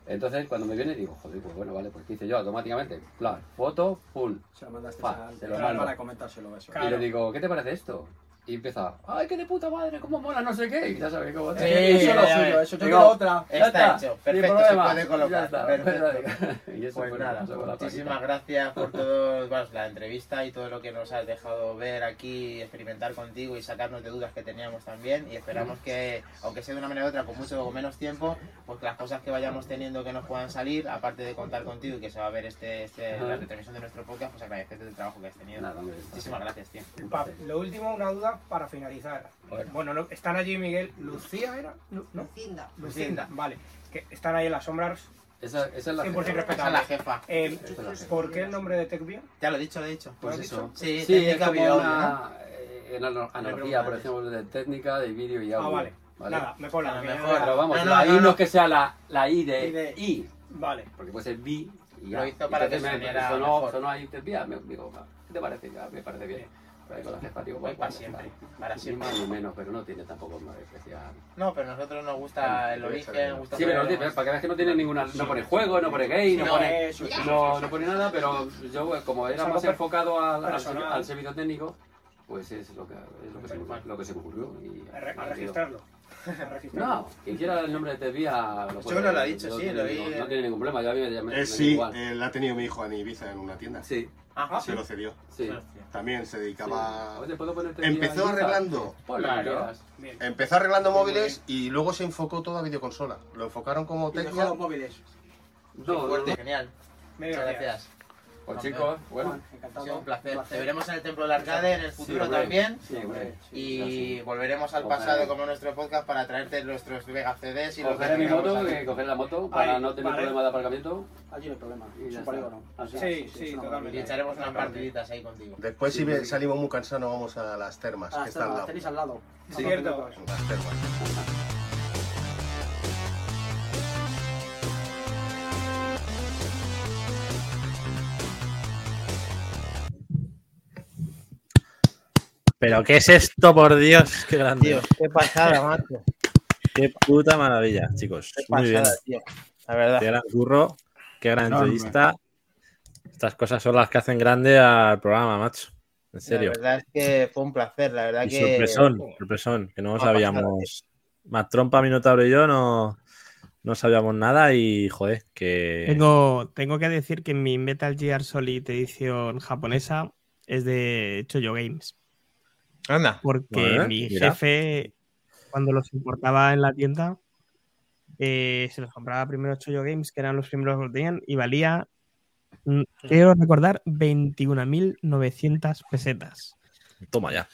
Entonces, cuando me viene, digo, joder, pues bueno, vale, pues ¿qué hice yo? Automáticamente, plan, foto, pum. Se lo mandaste Pa, al- se lo mando. para comentárselo eso. Y le digo, ¿qué te parece esto? Y empieza, ¡ay, qué de puta madre! ¿Cómo mola? No sé qué. Y ya sabes cómo Sí, eso es lo suyo, eso yo Digo, quiero otra. Ya Está está, hecho, sin perfecto, problema. se puede colocar, Ya está, perfecto. Y eso Pues fue nada, la muchísimas gracias por todo, la entrevista y todo lo que nos has dejado ver aquí, experimentar contigo y sacarnos de dudas que teníamos también. Y esperamos que, aunque sea de una manera u otra, con mucho o menos tiempo, pues que las cosas que vayamos teniendo que nos puedan salir, aparte de contar contigo y que se va a ver este, este la retransmisión de nuestro podcast, pues agradecerte el trabajo que has tenido. Nada, Muchísimas gracias, tío. Pa- lo último, una duda para finalizar. Bueno, no- están allí Miguel. ¿Lucía era? ¿No? Lucinda. Lucinda, vale. Que están ahí en las sombras. Esa, esa es la 100% jefa. Esa es la jefa. Eh, es la jefa. ¿Por qué el nombre de TechVia? Ya lo he dicho, lo he dicho. Pues ¿Lo has eso. Sí, Sí, técnica es como una eh, en ana- analogía, por ejemplo, de técnica, de vídeo y Ah, audio. vale. Nada, me cola. A lo que mejor, Pero vamos, No, no, la I no, no, no. es que sea la, la I de I de- I, Vale. porque puede ser B y ya. Lo hizo para que Entonces me- sonara sonó, mejor. sonó ahí Tepia, me digo, "Va, ¿qué te parece? Ya, me parece bien. Pero ahí con la jefa, digo, Voy bueno, para pues, siempre, para Ni siempre. más ni menos, pero no tiene tampoco más especial. No, pero a nosotros nos gusta el origen, gusta Sí, pero no saber- tiene- para que veas que no tiene ninguna, no pone juego, no pone gay, no, No, pone, eso, eso, no, no pone nada, pero yo como era más per- enfocado al, al, personal. al servicio técnico, pues es lo que, es lo que, se, me, lo que se me ocurrió. Y, A, re- a registrarlo. A registrarlo. No, quien quiera el nombre de Tevía lo. Yo no lo ha dicho, no sí, tiene lo vi ningún- en- No tiene ningún problema, yo a mí me, me- me Eh, da sí, igual. eh, la ha tenido mi hijo en Ibiza en una tienda. Sí, Se lo cedió. sí. También se dedicaba. Oye, ¿puedo Empezó en arreglando. Claro. Empezó arreglando móviles y luego se enfocó todo a videoconsola. Lo enfocaron como los móviles. No, no, fuerte, no. genial. Medio Muchas gracias. Pues chicos, bueno. Encantado. Ha sido un placer. Te veremos en el Templo del Arcade en el Sí, futuro hombre. también. Sí, hombre. Y Sí, volveremos al Ojalá. pasado como nuestro podcast para traerte nuestros Vega CDs y lo que Cogeré mi moto, que coger la moto para Ahí, no tener vale. problema de aparcamiento. Allí no hay problema. Es un polígono. Ah, sí. Sí, sí, totalmente. Y echaremos unas partiditas ahí contigo. Después, Sí, si sí, sí. salimos muy cansados, vamos a las termas, Ah, que están al lado. tenéis al lado. Sí. Las termas. Pero ¿qué es esto, por Dios? Qué grande. Tío, qué pasada, macho. Qué puta maravilla, chicos. Qué Muy bien. tío. La verdad. Qué gran curro, qué gran Enorme. entrevista. Estas cosas son las que hacen grande al programa, macho. En serio. La verdad es que fue un placer, la verdad Y que. sorpresón, sorpresón, que no sabíamos. Más trompa, Minotauro y yo no, no sabíamos nada y, joder, que. Tengo, tengo que decir que mi Metal Gear Solid edición japonesa es de Choyo Games. Anda. Porque mi mira. jefe, cuando los importaba en la tienda, eh, se los compraba primero Choyo Games, que eran los primeros que lo tenían, y valía, mm, quiero recordar, 21.900 pesetas. Toma ya.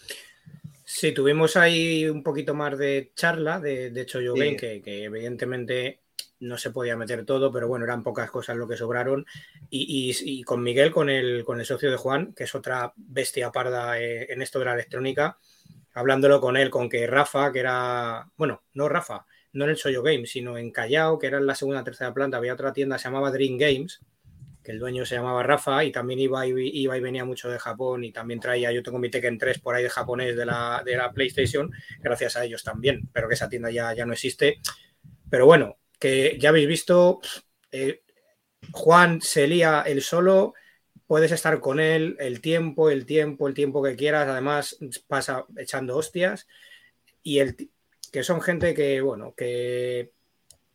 Sí, tuvimos ahí un poquito más de charla de, de Choyo Sí. Game, que, que evidentemente no se podía meter todo, pero bueno, eran pocas cosas lo que sobraron. Y, y- con Miguel, con el, con el socio de Juan, que es otra bestia parda eh, en esto de la electrónica, hablándolo con él, con que Rafa, que era, bueno, no Rafa, no en el Soyo Game, sino en Callao, que era en la segunda tercera planta, había otra tienda, se llamaba Dream Games, que el dueño se llamaba Rafa y también iba y, iba y venía mucho de Japón y también traía, yo tengo mi Tekken 3 por ahí de japonés de la, de la PlayStation, gracias a ellos también, pero que esa tienda ya, ya no existe. Pero bueno, que ya habéis visto, eh, Juan se lía él solo, puedes estar con él el tiempo, el tiempo, el tiempo que quieras, además pasa echando hostias y el que son gente que, bueno, que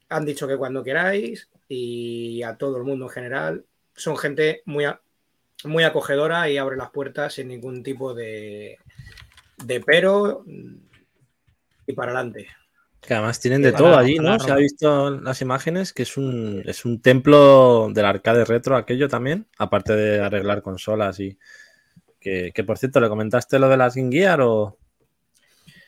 han dicho que cuando queráis y a todo el mundo en general, son gente muy, muy acogedora y abre las puertas sin ningún tipo de, de pero y para adelante. Que además tienen de todo allí, ¿no? Se ha visto las imágenes que es un, es un templo del arcade retro aquello también, aparte de arreglar consolas y... Que, que, por cierto, ¿le comentaste lo de las Game Gear o...?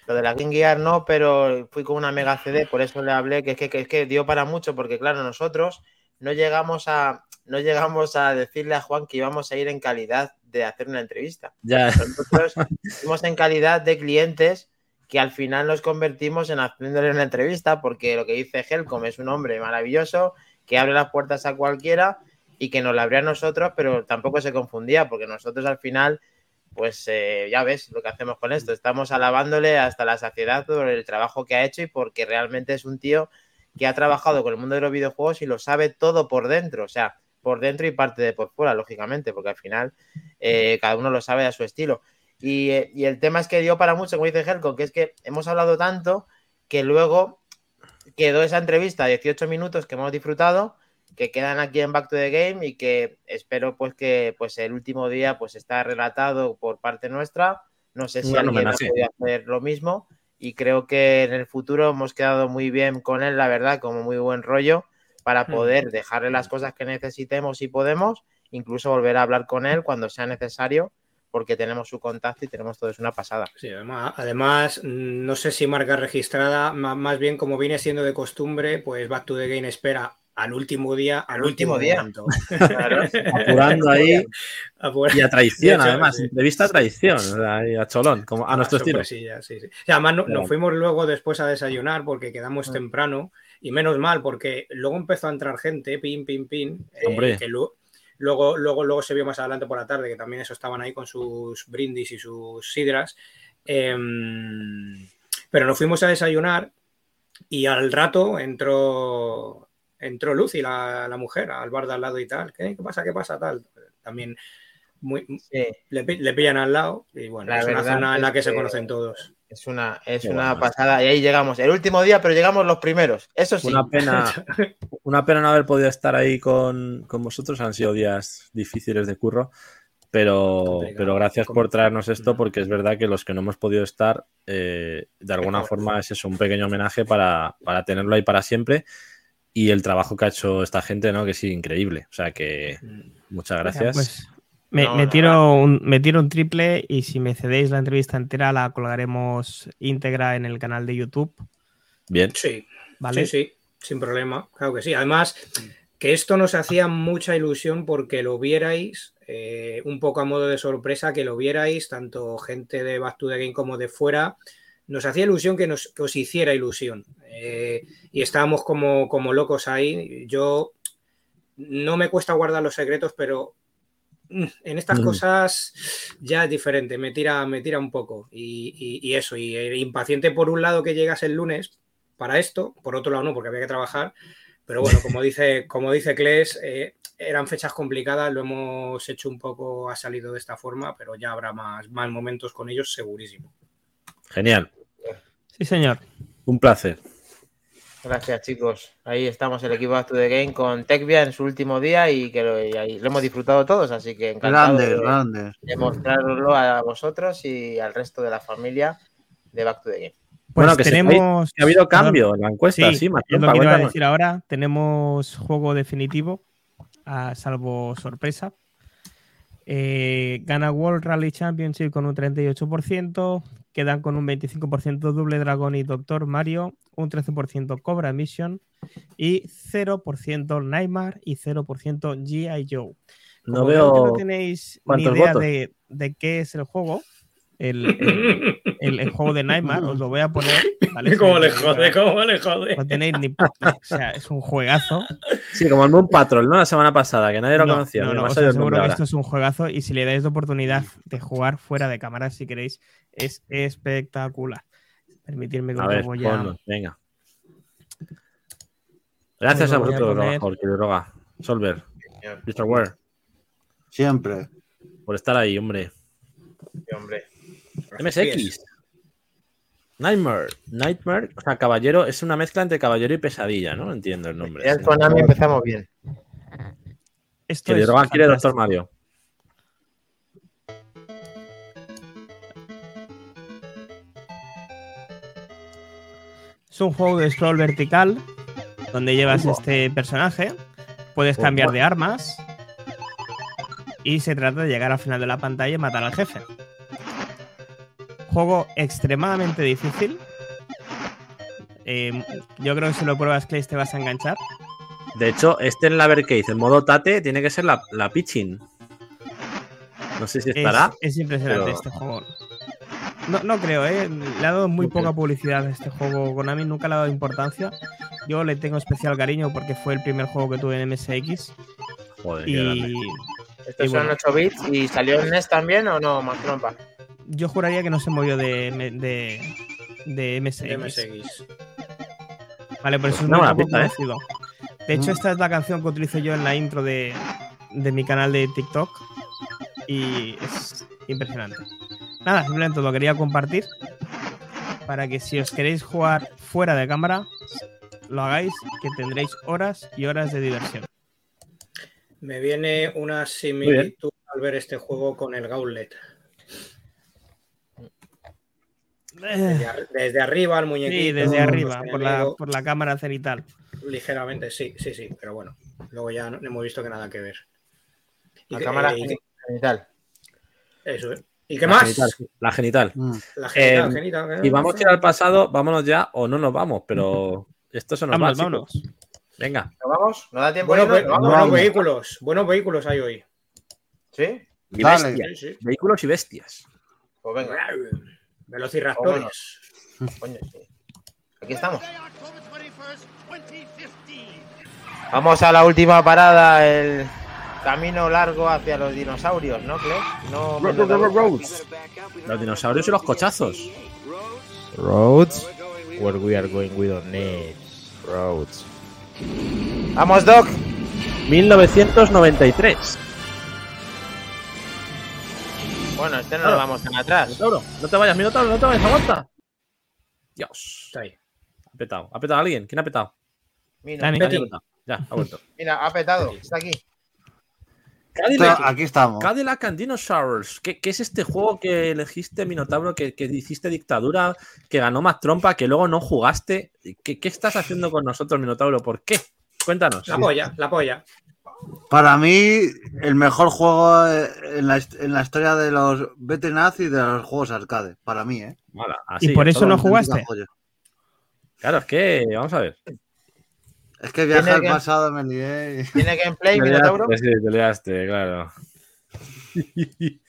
Lo de la Game Gear no, pero fui con una Mega CD, por eso le hablé, que es que, que es que dio para mucho, porque claro, nosotros no llegamos a no llegamos a decirle a Juan que íbamos a ir en calidad de hacer una entrevista. Ya. Nosotros fuimos en calidad de clientes que al final nos convertimos en haciéndole una entrevista, porque lo que dice Helcom es un hombre maravilloso que abre las puertas a cualquiera y que nos la abría a nosotros, pero tampoco se confundía, porque nosotros al final, pues eh, ya ves lo que hacemos con esto, estamos alabándole hasta la saciedad por el trabajo que ha hecho y porque realmente es un tío que ha trabajado con el mundo de los videojuegos y lo sabe todo por dentro, o sea, por dentro y parte de por fuera, lógicamente, porque al final eh, cada uno lo sabe a su estilo. Y, eh, y, el tema es que dio para mucho, como dice Helcom, que es que hemos hablado tanto que luego quedó esa entrevista, 18 minutos que hemos disfrutado, que quedan aquí en Back to the Game y que espero pues que pues el último día pues está relatado por parte nuestra. No sé si alguien homenaje. puede hacer lo mismo y creo que en el futuro hemos quedado muy bien con él, la verdad, como muy buen rollo para poder dejarle las cosas que necesitemos y podemos, incluso volver a hablar con él cuando sea necesario, porque tenemos su contacto y tenemos todo, es una pasada. Sí, además, además, no sé si marca registrada, más bien como viene siendo de costumbre, pues Back to the Game espera al último día, al, último, último día. momento. Apurando ahí y a traición, hecho, además, sí. entrevista a traición, a cholón, como a Ah, nuestro estilo. sí, sí. Además no- nos fuimos luego después a desayunar porque Ah. quedamos temprano y menos mal porque luego empezó a entrar gente, pin, pin, pin, eh, que lu- luego, luego, luego se vio más adelante por la tarde que también eso estaban ahí con sus brindis y sus sidras. Em, pero nos fuimos a desayunar y al rato entró, entró Lucy, la, la mujer, al bar de al lado y tal. ¿Qué, ¿Qué pasa? ¿Qué pasa? Tal. También muy, le, le pillan al lado y bueno, La es una zona en la que se conocen todos. Es una, es Qué una bueno. pasada y ahí llegamos. El último día, pero llegamos los primeros. Eso sí. Una pena, una pena no haber podido estar ahí con, con vosotros. Han sido días difíciles de curro, pero, pero gracias por traernos esto, porque es verdad que los que no hemos podido estar, eh, de alguna forma es eso, un pequeño homenaje para, para tenerlo ahí para siempre. Y el trabajo que ha hecho esta gente, ¿no? Que sí, increíble. O sea que muchas gracias. Pues me, No, me tiro un, me tiro un triple y si me cedéis la entrevista entera la colgaremos íntegra en el canal de YouTube. Bien. Sí, ¿Vale? sí, sí, sin problema, claro que sí. Además, que esto nos hacía mucha ilusión porque lo vierais eh, un poco a modo de sorpresa, que lo vierais, tanto gente de Back to the Game como de fuera. Nos hacía ilusión que, nos, que os hiciera ilusión. Eh, y estábamos como, como locos ahí. Yo no me cuesta guardar los secretos, pero en estas Mm. cosas ya es diferente, me tira, me tira un poco. Y, y- y eso, y impaciente por un lado que llegas el lunes para esto, por otro lado no, porque había que trabajar. Pero bueno, como dice, como dice Kles, eh, eran fechas complicadas, lo hemos hecho un poco, ha salido de esta forma, pero ya habrá más, más momentos con ellos, segurísimo. Genial. Sí, señor. Un placer. Gracias, chicos. Ahí estamos, el equipo Back to the Game con Tecvia en su último día y que lo, y ahí lo hemos disfrutado todos, así que encantado Grandes, de, grandes. de mostraroslo a vosotros y al resto de la familia de Back to the Game. Pues Bueno, que tenemos. que ha habido cambio en la encuesta, sí, es lo que iba a decir ahora. Tenemos juego definitivo, a salvo sorpresa. Eh, gana World Rally Championship con un 38%. Quedan con un 25% Double Dragon y Doctor Mario. Un 13% Cobra Mission. Y 0% Nightmare y 0% G.I. Joe. No veo que no tenéis ni idea de, de qué es el juego, el, el- el- el juego de Nightmare, os lo voy a poner. ¿vale? ¿Cómo le jode? ¿Cómo le jode? No tenéis ni. O sea, es un juegazo. Sí, como el Moon Patrol, ¿no? La semana pasada, que nadie lo No, conocía. no, no, el aseguro nombre que ahora. esto es un juegazo y si le dais la oportunidad de jugar fuera de cámara, si queréis, es espectacular. Permitirme que A ver, lo voy a- ponlo, venga. Gracias a vosotros, poner. Jorge Quiroga, Solver, Mr. Ware, Siempre. por estar ahí, hombre. Sí, hombre. MSX. Nightmare. Nightmare, o sea, caballero, es una mezcla entre caballero y pesadilla, ¿no? Entiendo el nombre. Ya el Konami empezamos bien. Esto Que es quiere. Doctor Mario. Es un juego de scroll vertical donde llevas este personaje, puedes cambiar de armas y se trata de llegar al final de la pantalla y matar al jefe. Juego extremadamente difícil. Eh, yo creo que si lo pruebas, Clay, te vas a enganchar. De hecho, este en la Arcade, en modo Tate, tiene que ser la, la pitching. No sé si Es, estará. es impresionante pero- este juego. No, no creo, ¿eh? Le ha dado muy poca publicidad a este juego. Konami nunca le ha dado importancia. Yo le tengo especial cariño porque fue el primer juego que tuve en MSX. Joder, qué Y grande. ¿Estos Y son bueno. 8 bits y salió en NES también o no, más trompa? yo juraría que no se movió de, de, de MSX. MSX. Vale, por eso es No, muy ¿eh? conocido. De hecho, esta es la canción que utilizo yo en la intro de, de mi canal de TikTok. Y es impresionante. Nada, simplemente lo quería compartir. Para que si os queréis jugar fuera de cámara, lo hagáis, que tendréis horas y horas de diversión. Me viene una similitud al ver este juego con el Gauntlet. Desde, ar- desde arriba el muñequito. Sí, desde arriba, por la, por la cámara cenital. Ligeramente, sí, sí, sí, pero bueno. Luego ya no, no hemos visto que nada que ver. La cámara eh, que- genital. eso, ¿eh? ¿Y qué La más? genital, La genital. Mm. La genital, Eh, genital, Y vamos a ir al pasado, vámonos ya o no nos vamos, pero esto se nos Vámonos, va. vámonos. chicos. Venga. ¿Nos vamos? ¿No da tiempo? Buenos, de irnos? ve- ¿Nos vamos? buenos vamos. vehículos, buenos vehículos hay hoy. ¿Sí? Y Dale. bestias. Sí, sí. Vehículos y bestias. Pues venga. Velociraptores. Coño, sí. Aquí estamos. Vamos a la última parada, el camino largo hacia los dinosaurios, ¿no, Cle? No, Ro- ro- ro- ro- Roads. Los dinosaurios y los cochazos. Roads. Where we are going, we don't need roads. Vamos, Doc. 1993. Bueno, este no lo vamos tan atrás. Minotauro, no te vayas, Minotauro, no te vayas, aguanta. Dios. Está ahí. Ha petado. ¿Ha petado alguien? ¿Quién ha petado? Dani. Petado. Ya, ha vuelto. mira, ha petado. Está aquí. Cadillac, Aquí estamos. Cadillac and Dinosaurs. ¿Qué, qué es este juego que elegiste, Minotauro, que, que hiciste dictadura, que ganó más trompa, que luego no jugaste? ¿Qué, qué estás haciendo con nosotros, Minotauro? ¿Por qué? Cuéntanos. La polla, la polla. Para mí, el mejor juego eh, en la, en la historia de los BTNAZ y de los juegos arcade. Para mí, ¿eh? Mala, así, ¿Y por eso no jugaste? Claro, es que, vamos a ver. Es que viaje Tiene al pasado, me lié. ¿Tiene gameplay, Minotauro? sí, te liaste, claro.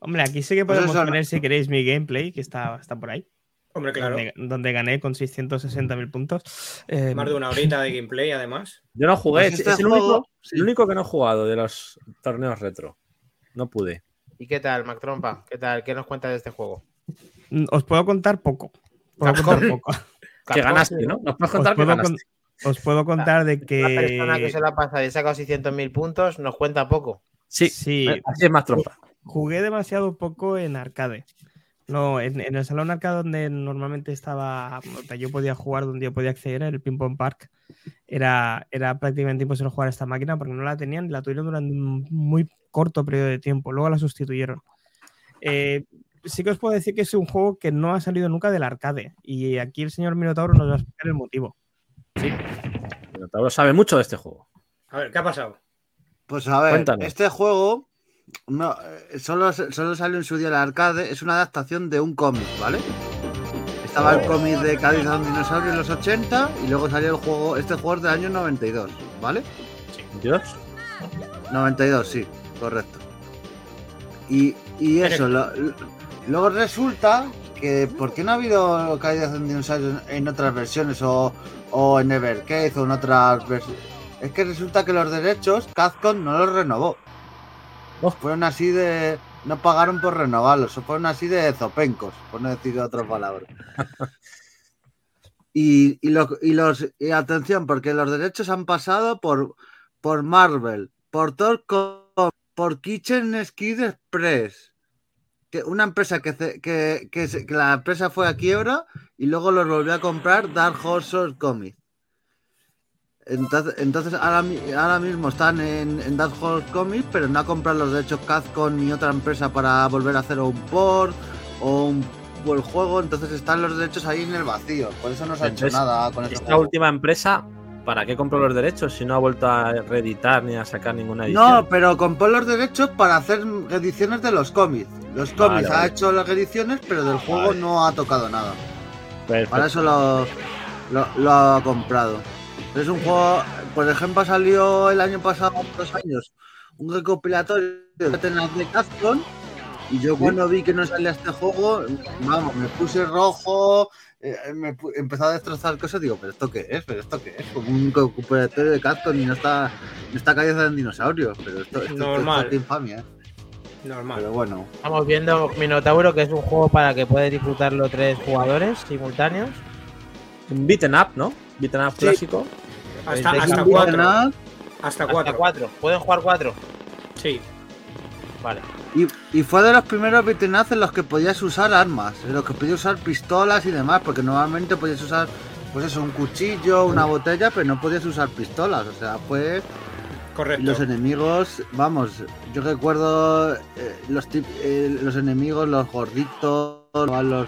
Hombre, aquí sí que Pues podemos no- poner, si queréis, mi gameplay, que está, está por ahí. Hombre, claro. Donde, donde gané con 660.000 puntos. Eh, Más de una horita de gameplay, además. Yo no jugué, Pues es, este es el, juego- único, el único que no he jugado de los torneos retro. No pude. ¿Y qué tal, Mac Trompa? ¿Qué tal? ¿Qué nos cuentas de este juego? os puedo contar poco. Puedo Capcom. contar poco. Que ganaste, ¿no? Nos puedes Os contar que puedo, ganaste. con- os puedo contar de Una persona que que se la pasa y ha sacado 600.000 puntos nos cuenta poco. Sí, sí, así es más trompa. jugué demasiado poco en arcade. No, en, en el salón arcade donde normalmente estaba, yo podía jugar, donde yo podía acceder, el Ping Pong Park, era, era prácticamente imposible jugar a esta máquina porque no la tenían, la tuvieron durante un muy corto periodo de tiempo, luego la sustituyeron. Eh, sí que os puedo decir que es un juego que no ha salido nunca del arcade. Y aquí el señor Minotauro nos va a explicar el motivo. Minotauro sabe mucho de este juego. A ver, ¿qué ha pasado? Pues a ver, Cuéntanos. este juego no, eh, solo, solo salió en su día en el arcade, es una adaptación de un cómic, ¿vale? Estaba el cómic de Cádiz a un dinosaurio en los 80 y luego salió el juego, este juego es del año 92, ¿vale? Dios. 92, sí, correcto. Y, y eso, lo- lo- luego resulta que ¿por qué no ha habido caídas en dinosaurios en otras versiones o, o en Evercade o en otras versiones? Es que resulta que los derechos Capcom no los renovó. Fueron así de... No pagaron por renovarlos, fueron así de zopencos, por no decir otras palabras. Y, y, lo- y los y atención, porque los derechos han pasado por, por Marvel, por Torco, por Kitchen Skid Express. Que una empresa que, que, que, se- que la empresa fue a quiebra y luego los volvió a comprar Dark Horse Comics. Entonces, entonces ahora, ahora mismo están en, en Dark Horse Comics, pero no ha comprado los derechos Capcom ni otra empresa para volver a hacer un port o un juego. Entonces están los derechos ahí en el vacío. Por eso no se ha hecho nada con este Esta juego. última empresa, ¿para qué compró los derechos si no ha vuelto a reeditar ni a sacar ninguna edición? No, pero compró los derechos para hacer ediciones de los cómics. Los Vale, cómics ha vale. hecho las ediciones, pero del juego Vale. no ha tocado nada. Perfecto. Para eso lo, lo, lo ha comprado. Es un juego, por ejemplo, salió el año pasado, dos años, un recopilatorio de Tenaz de Capcom. Y yo cuando vi que no salía este juego, vamos, me puse rojo, eh, me pu- empezó a destrozar cosas. Digo, ¿pero esto qué es? ¿Pero esto qué es? Como un recopilatorio de Capcom y no está, no está cayendo en dinosaurios. Pero esto, esto, esto- Normal. esto es infamia. Normal. Pero bueno, Estamos viendo Minotauro, que es un juego para que puedes disfrutarlo tres jugadores simultáneos. Un beaten up, ¿no? Beaten up Sí. clásico. Hasta, de hasta cuatro. Hasta Hasta cuatro. cuatro. ¿Pueden jugar cuatro? Sí. Vale. Y, y fue de los primeros beat'em ups en los que podías usar armas, en los que podías usar pistolas y demás, porque normalmente podías usar, pues eso, un cuchillo, una botella, pero no podías usar pistolas. O sea, fue. y Correcto. Los enemigos, vamos, yo recuerdo eh, los, tip- eh, los enemigos, los gorditos, los,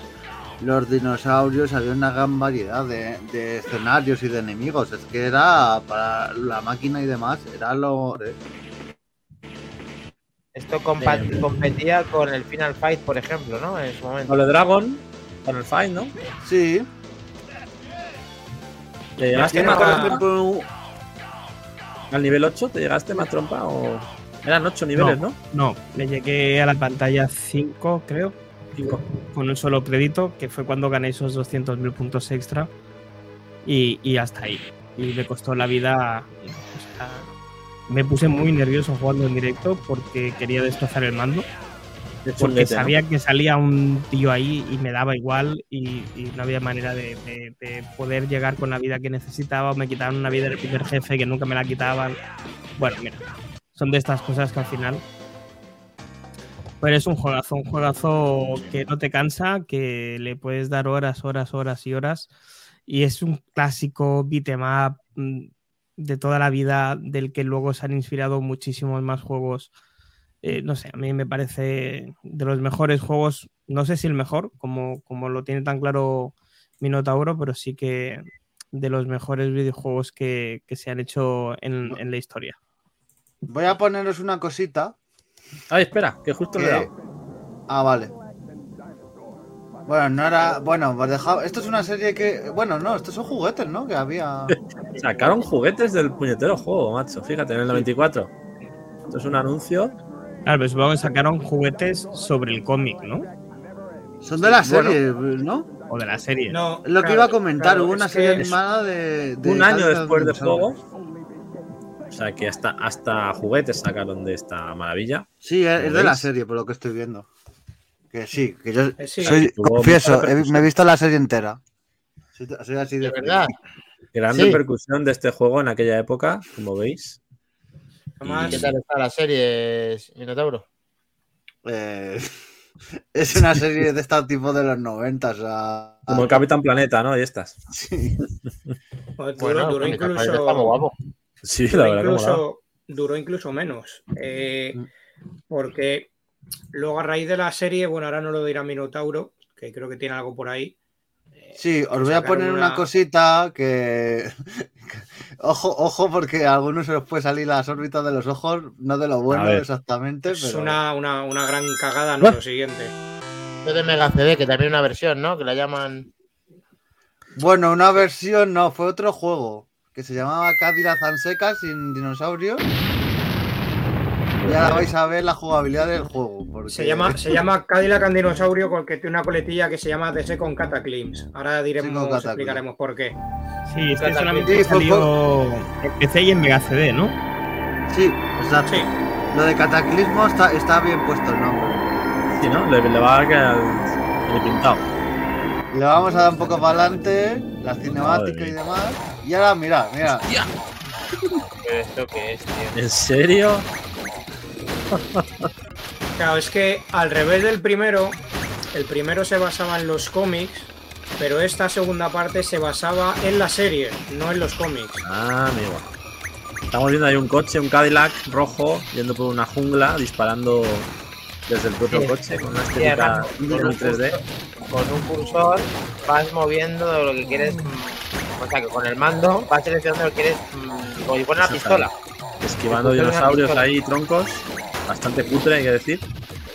los dinosaurios, había una gran variedad de, de escenarios y de enemigos. Es que era para la máquina y demás, era lo. eh, Esto competía con el Final Fight, por ejemplo, ¿no? En su momento. Con el Dragon, con el Fight, ¿no? Sí, ¿Te llegaste tiene, al nivel 8? ¿Te llegaste más trompa o...? Eran 8 niveles, ¿no? No, me llegué a la pantalla 5, creo. 5. Con un solo crédito, que fue cuando gané esos 200.000 puntos extra. Y, y hasta ahí. Y me costó la vida. o sea, me puse muy nervioso jugando en directo porque quería destrozar el mando. Porque sabía que salía un tío ahí y me daba igual y, y no había manera de, de- de poder llegar con la vida que necesitaba. o Me quitaban una vida del primer jefe que nunca me la quitaban. Bueno, mira, son de estas cosas que al final. Pero es un juegazo, un juegazo que no te cansa, que le puedes dar horas, horas, horas y horas. Y es un clásico beat'em up mm, de toda la vida, del que luego se han inspirado muchísimos más juegos. Eh, no sé, a mí me parece de los mejores juegos, no sé si el mejor, como, como lo tiene tan claro Minotauro, pero sí que de los mejores videojuegos que, que se han hecho en, en la historia. voy a poneros una cosita. Ay, espera, que justo le he que- dado. Ah, vale. Bueno, no era. Bueno, pues dejado- esto es una serie que. Bueno, no, estos son juguetes, ¿no? Que había. Sacaron juguetes del puñetero juego, macho. Fíjate, en el 94. Esto es un anuncio. Claro, pero supongo que sacaron juguetes sobre el cómic, ¿no? Son de la Bueno. serie, ¿no? O de la serie. No, Es lo que iba a comentar, claro, hubo una serie animada de. de un año después del Dinosaurio. juego. O sea que hasta, hasta juguetes sacaron de esta maravilla. Sí, es, ¿Lo es de la serie, por lo que estoy viendo. Que sí, que yo. Eh, sí. soy, confieso, he- me he visto la serie entera. Soy, soy así de. De verdad. Gran Sí. repercusión de este juego en aquella época, como veis. Además, ¿Qué tal está la serie, Minotauro? Eh, es una serie de este tipo de los 90, o sea. Como el Capitán Planeta, ¿no? Y estas. Sí. Pues duró, Bueno, duró incluso. Sí, la duró verdad incluso, duró incluso menos. eh, porque Luego, a raíz de la serie, bueno, ahora no lo dirá Minotauro, que creo que tiene algo por ahí. Sí, os voy a poner una una- cosita que. ojo, ojo, porque a algunos se les puede salir las órbitas de los ojos, no de lo bueno exactamente, Es pero. una, una, una gran cagada, ¿no? Lo siguiente. Es de Mega CD, que también hay una versión, ¿no? Que la llaman. Bueno, una versión no, fue otro juego que se llamaba Cadillac Zanseca sin dinosaurios. Y ahora vais a ver la jugabilidad del juego. Porque... Se llama, se llama Cadillac and Dinosaurio porque tiene una coletilla que se llama The Second Cataclysm. Ahora diremos, explicaremos por qué. Sí, es que Sí, solamente fue salió en PC y en Mega CD, ¿no? Sí, exacto. Lo de Cataclismo está, está bien puesto el nombre. Sí, ¿no? Le, le va a quedar el pintado. Le vamos a dar un poco para adelante, la cinemática Madre y demás. Y ahora, mira, mira. ¿Pero esto qué es, tío? ¿En serio? Claro, es que al revés del primero, el primero se basaba en los cómics, pero esta segunda parte se basaba en la serie, no en los cómics. Ah, amigo. Estamos viendo ahí un coche, un Cadillac rojo, yendo por una jungla, disparando desde el propio Sí. coche con una Sí, estética además, con muy un 3D. Con un cursor vas moviendo lo que quieres. mm, O sea, que con el mando vas seleccionando lo que quieres. mm, Como si fuera una pistola. Esquivando dinosaurios ahí, troncos. Bastante cutre, hay que decir.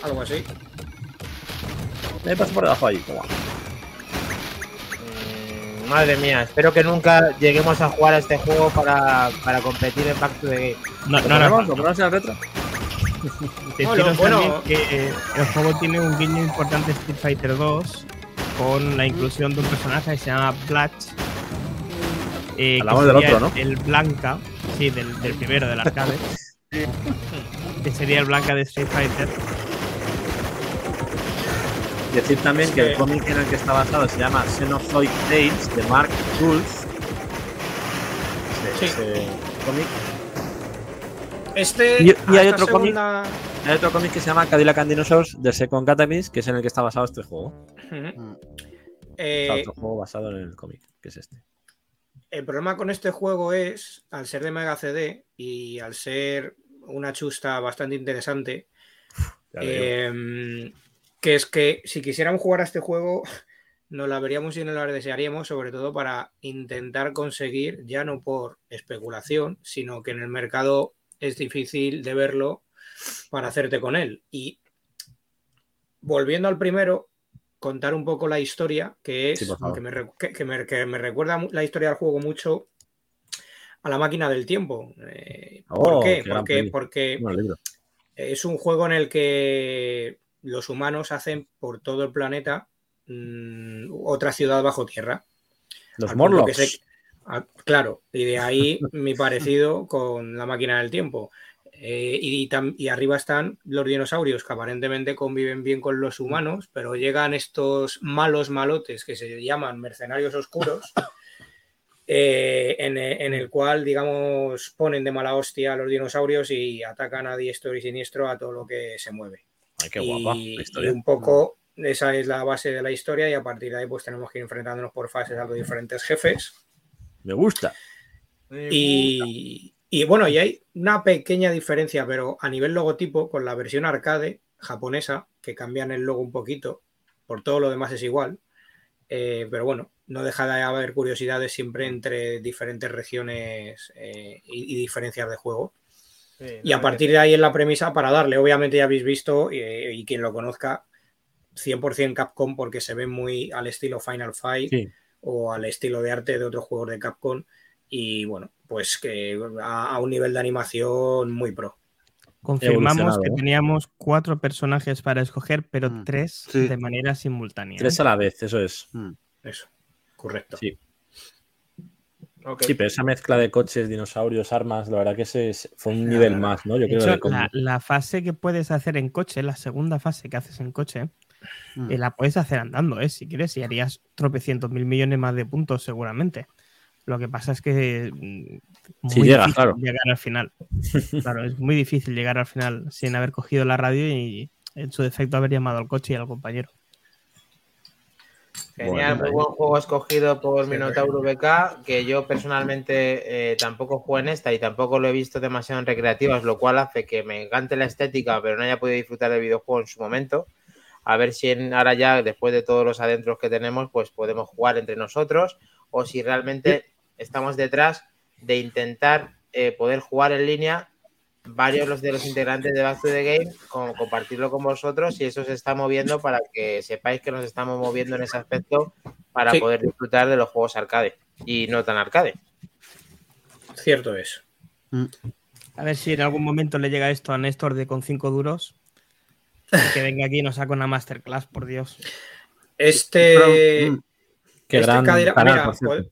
Algo así. Me paso por debajo ahí. toma. Mm, Madre mía, espero que nunca lleguemos a jugar a este juego para, para competir en Back to the Game. No, ¿Lo no, no. ¿Lo ponemos en el retro? Bueno, Deciros bueno. también que eh, el juego tiene un guiño importante Street Fighter 2 con la inclusión de un personaje que se llama Blatch. eh, que Hablamos del otro, ¿no? El Blanca, sí, del, del primero, del arcade. que sería el Blanca de Street Fighter. Decir también que el cómic en el que está basado se llama Xenozoid Tales de Mark Schultz. Sí. Ese cómic. Este. Y- hay otro cómic. Hay otro cómic que se llama Cadillac and Dinosaurs de Second Cataclysm, que es en el que está basado este juego. O Eh, sea, otro juego basado en el cómic, que es este. El problema con este juego es, al ser de Mega CD y al ser una chusta bastante interesante, eh, que es que si quisiéramos jugar a este juego, nos la veríamos y nos la desearíamos, sobre todo para intentar conseguir, ya no por especulación, sino que en el mercado es difícil de verlo para hacerte con él. Y volviendo al primero, contar un poco la historia, que es Sí, que, me, que- me- que me recuerda la historia del juego mucho a la máquina del tiempo. Eh, Oh, ¿Por qué? qué Porque, Bueno, es un juego en el que los humanos hacen por todo el planeta mm, otra ciudad bajo tierra. Los Morlocks. se- ah, claro, y de ahí mi parecido con la máquina del tiempo. Eh, y arriba están los dinosaurios que aparentemente conviven bien con los humanos, pero llegan estos malos malotes que se llaman mercenarios oscuros, eh, en, en el cual, digamos, ponen de mala hostia a los dinosaurios y atacan a diestro y siniestro a todo lo que se mueve. Ay, qué guapa Y, la historia. y un poco esa es la base de la historia y a partir de ahí pues tenemos que ir enfrentándonos por fases a los diferentes jefes. Me gusta. Y, y bueno, y hay una pequeña diferencia, pero a nivel logotipo con la versión arcade japonesa, que cambian el logo un poquito, por todo lo demás es igual. Eh, pero bueno, no deja de haber curiosidades siempre entre diferentes regiones eh, y, y diferencias de juego. Y a partir de ahí en la premisa, para darle, obviamente ya habéis visto, eh, y quien lo conozca, 100% Capcom, porque se ve muy al estilo Final Fight Sí. o al estilo de arte de otros juegos de Capcom. Y bueno, pues que a, a un nivel de animación muy pro. Confirmamos que ¿no? teníamos cuatro personajes para escoger, pero Mm, tres sí. de manera simultánea. Tres ¿eh? a la vez, eso es. Eso, correcto. Sí. Sí, pero esa mezcla de coches, dinosaurios, armas, la verdad que ese es- fue un Claro. nivel más, ¿no? Yo De creo hecho, la, la fase que puedes hacer en coche, la segunda fase que haces en coche, Mm. eh, la puedes hacer andando, ¿eh? Si quieres, y harías tropecientos mil millones más de puntos seguramente. Lo que pasa es que mm, llegas, difícil claro. llegar al final. Claro, es muy difícil llegar al final sin haber cogido la radio y en su defecto haber llamado al coche y al compañero. Genial, Bueno, muy buen juego escogido por Minotauro BK, que yo personalmente eh, tampoco juego en esta y tampoco lo he visto demasiado en recreativas, lo cual hace que me encante la estética, pero no haya podido disfrutar del videojuego en su momento. A ver si en- ahora ya, después de todos los adentros que tenemos, pues podemos jugar entre nosotros o si realmente estamos detrás de intentar eh, poder jugar en línea varios los de los integrantes de Back to the Game, como compartirlo con vosotros y eso se está moviendo para que sepáis que nos estamos moviendo en ese aspecto para Sí. poder disfrutar de los juegos arcade y no tan arcade. Cierto es. A ver si en algún momento le llega esto a Néstor de con 5 duros. Que venga aquí y nos saque una masterclass, por Dios. Este. Mm, Qué este gran Cadillac- canal, mira, por cierto. pues,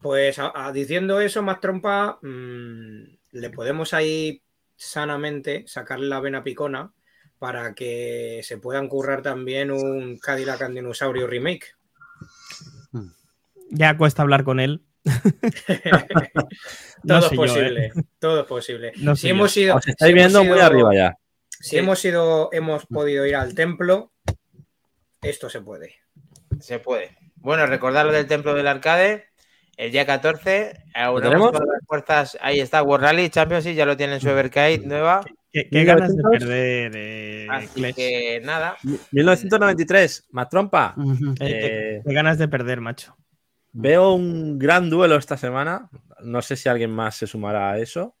pues a- a- diciendo eso, más trompa, mm, le podemos ahí sanamente sacarle la vena picona para que se puedan currar también un Cadillac and Dinosaurio remake. Ya cuesta hablar con él. Todo No es yo, posible, ¿eh? todo es posible. No si hemos ido, Os estáis si hemos viendo muy arriba ya. Si hemos ido, hemos podido ir al templo, esto se puede. Se puede. Bueno, recordar lo del Templo del Arcade. El día 14, aunamos tenemos? todas las fuerzas. Ahí está, World Rally Championship, ya lo tiene en su Evercade nueva. Qué, qué ganas de perder, eh, Así Clash. que nada, 1993, Matrompa. ujú. Eh, qué- Eh, qué ganas de perder, macho. Veo un gran duelo esta semana. No sé si alguien más se sumará a eso,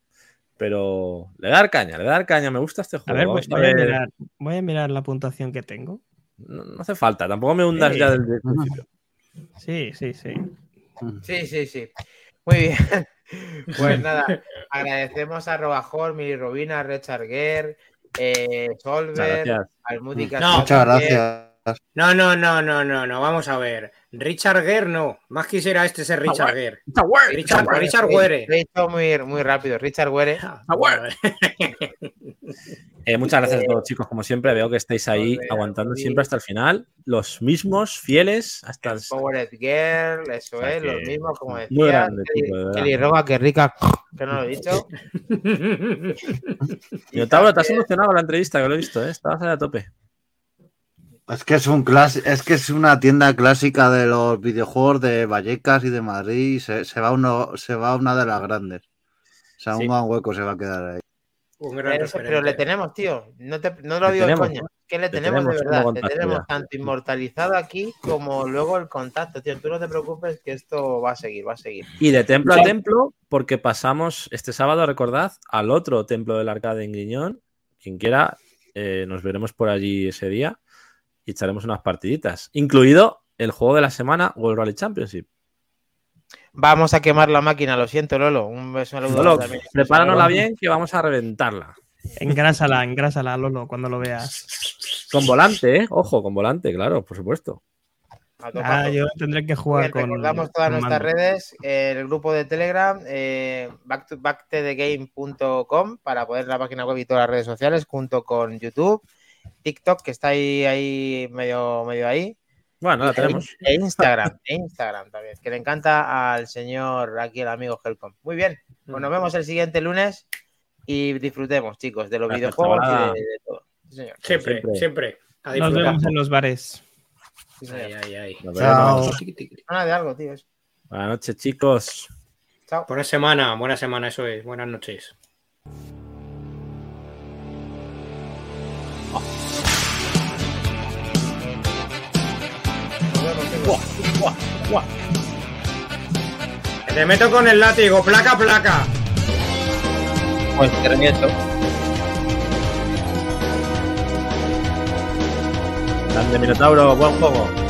pero le da caña, le da caña. Me gusta este A juego. ver, voy, Vamos a voy a ver. mirar, voy a mirar la puntuación que tengo. No, no hace falta, tampoco me hundas Sí. ya desde el principio. Sí, sí, sí. Sí, sí, sí. Muy bien. Pues nada, agradecemos a Robajor, Mili Robina, Richard Guerre, eh, Solver, al Muchas gracias. No, no, no, no, no, no, vamos a ver. Richard Gere no. Más quisiera este ser Richard Gere. Richard, Richard Were. Lo he dicho muy, muy rápido. Richard Were. Eh, muchas gracias a todos, chicos. Como siempre, veo que estáis ahí Joder, aguantando sí. siempre hasta el final. Los mismos, fieles, hasta el. Powered Girl, eso O sea es, que los mismos, como muy decía. grande, Kelly, tipo, de verdad. Kelly Roba, que rica, que no lo he dicho. Minotauro, te has emocionado la entrevista, que lo he visto, ¿eh? Estabas ahí a tope. Es que es un clas- es que es una tienda clásica de los videojuegos de Vallecas y de Madrid. y Se, se va uno, se va una de las grandes. O sea, Sí. un gran hueco se va a quedar ahí. Un gran Pero, eso- pero referente. le tenemos, tío. No, te- no lo digo tenemos, coña. que le Le tenemos, tenemos de verdad. Le tenemos tanto inmortalizado aquí como luego el contacto, tío. Tú no te preocupes que esto va a seguir, va a seguir. Y de templo a templo, porque pasamos este sábado, recordad, al otro templo del arcade en Griñón. Quien quiera, eh, nos veremos por allí ese día y echaremos unas partiditas, incluido el juego de la semana World Rally Championship. Vamos a quemar la máquina, lo siento, Lolo. Un beso Lolo, también. prepáranosla bien que vamos a reventarla. Engrásala, engrásala, Lolo, cuando lo veas. Con volante, ¿eh? Ojo, con volante, claro, por supuesto. Ah, yo tendré que jugar Bien, con. recordamos todas con nuestras mando. redes, eh, el grupo de Telegram, eh, back para poder la página web y todas las redes sociales, junto con YouTube, TikTok, que está ahí, ahí medio, medio ahí, Bueno, la e- tenemos. e Instagram, e Instagram también, que le encanta al señor, aquí el amigo Helcom. Muy bien, pues nos vemos el siguiente lunes y disfrutemos, chicos, de los Gracias, videojuegos y de, de todo. Sí, señor. Siempre, Siempre. siempre. A Nos vemos en los bares. Sí. Ay, ay, ay. Chao. de algo, tío. Buenas noches, chicos. Chao. Buena semana, buena semana, eso es. Buenas noches. Chicos. Que Te meto con el látigo, placa, placa. Pues reviento. Grande Minotauro, buen juego.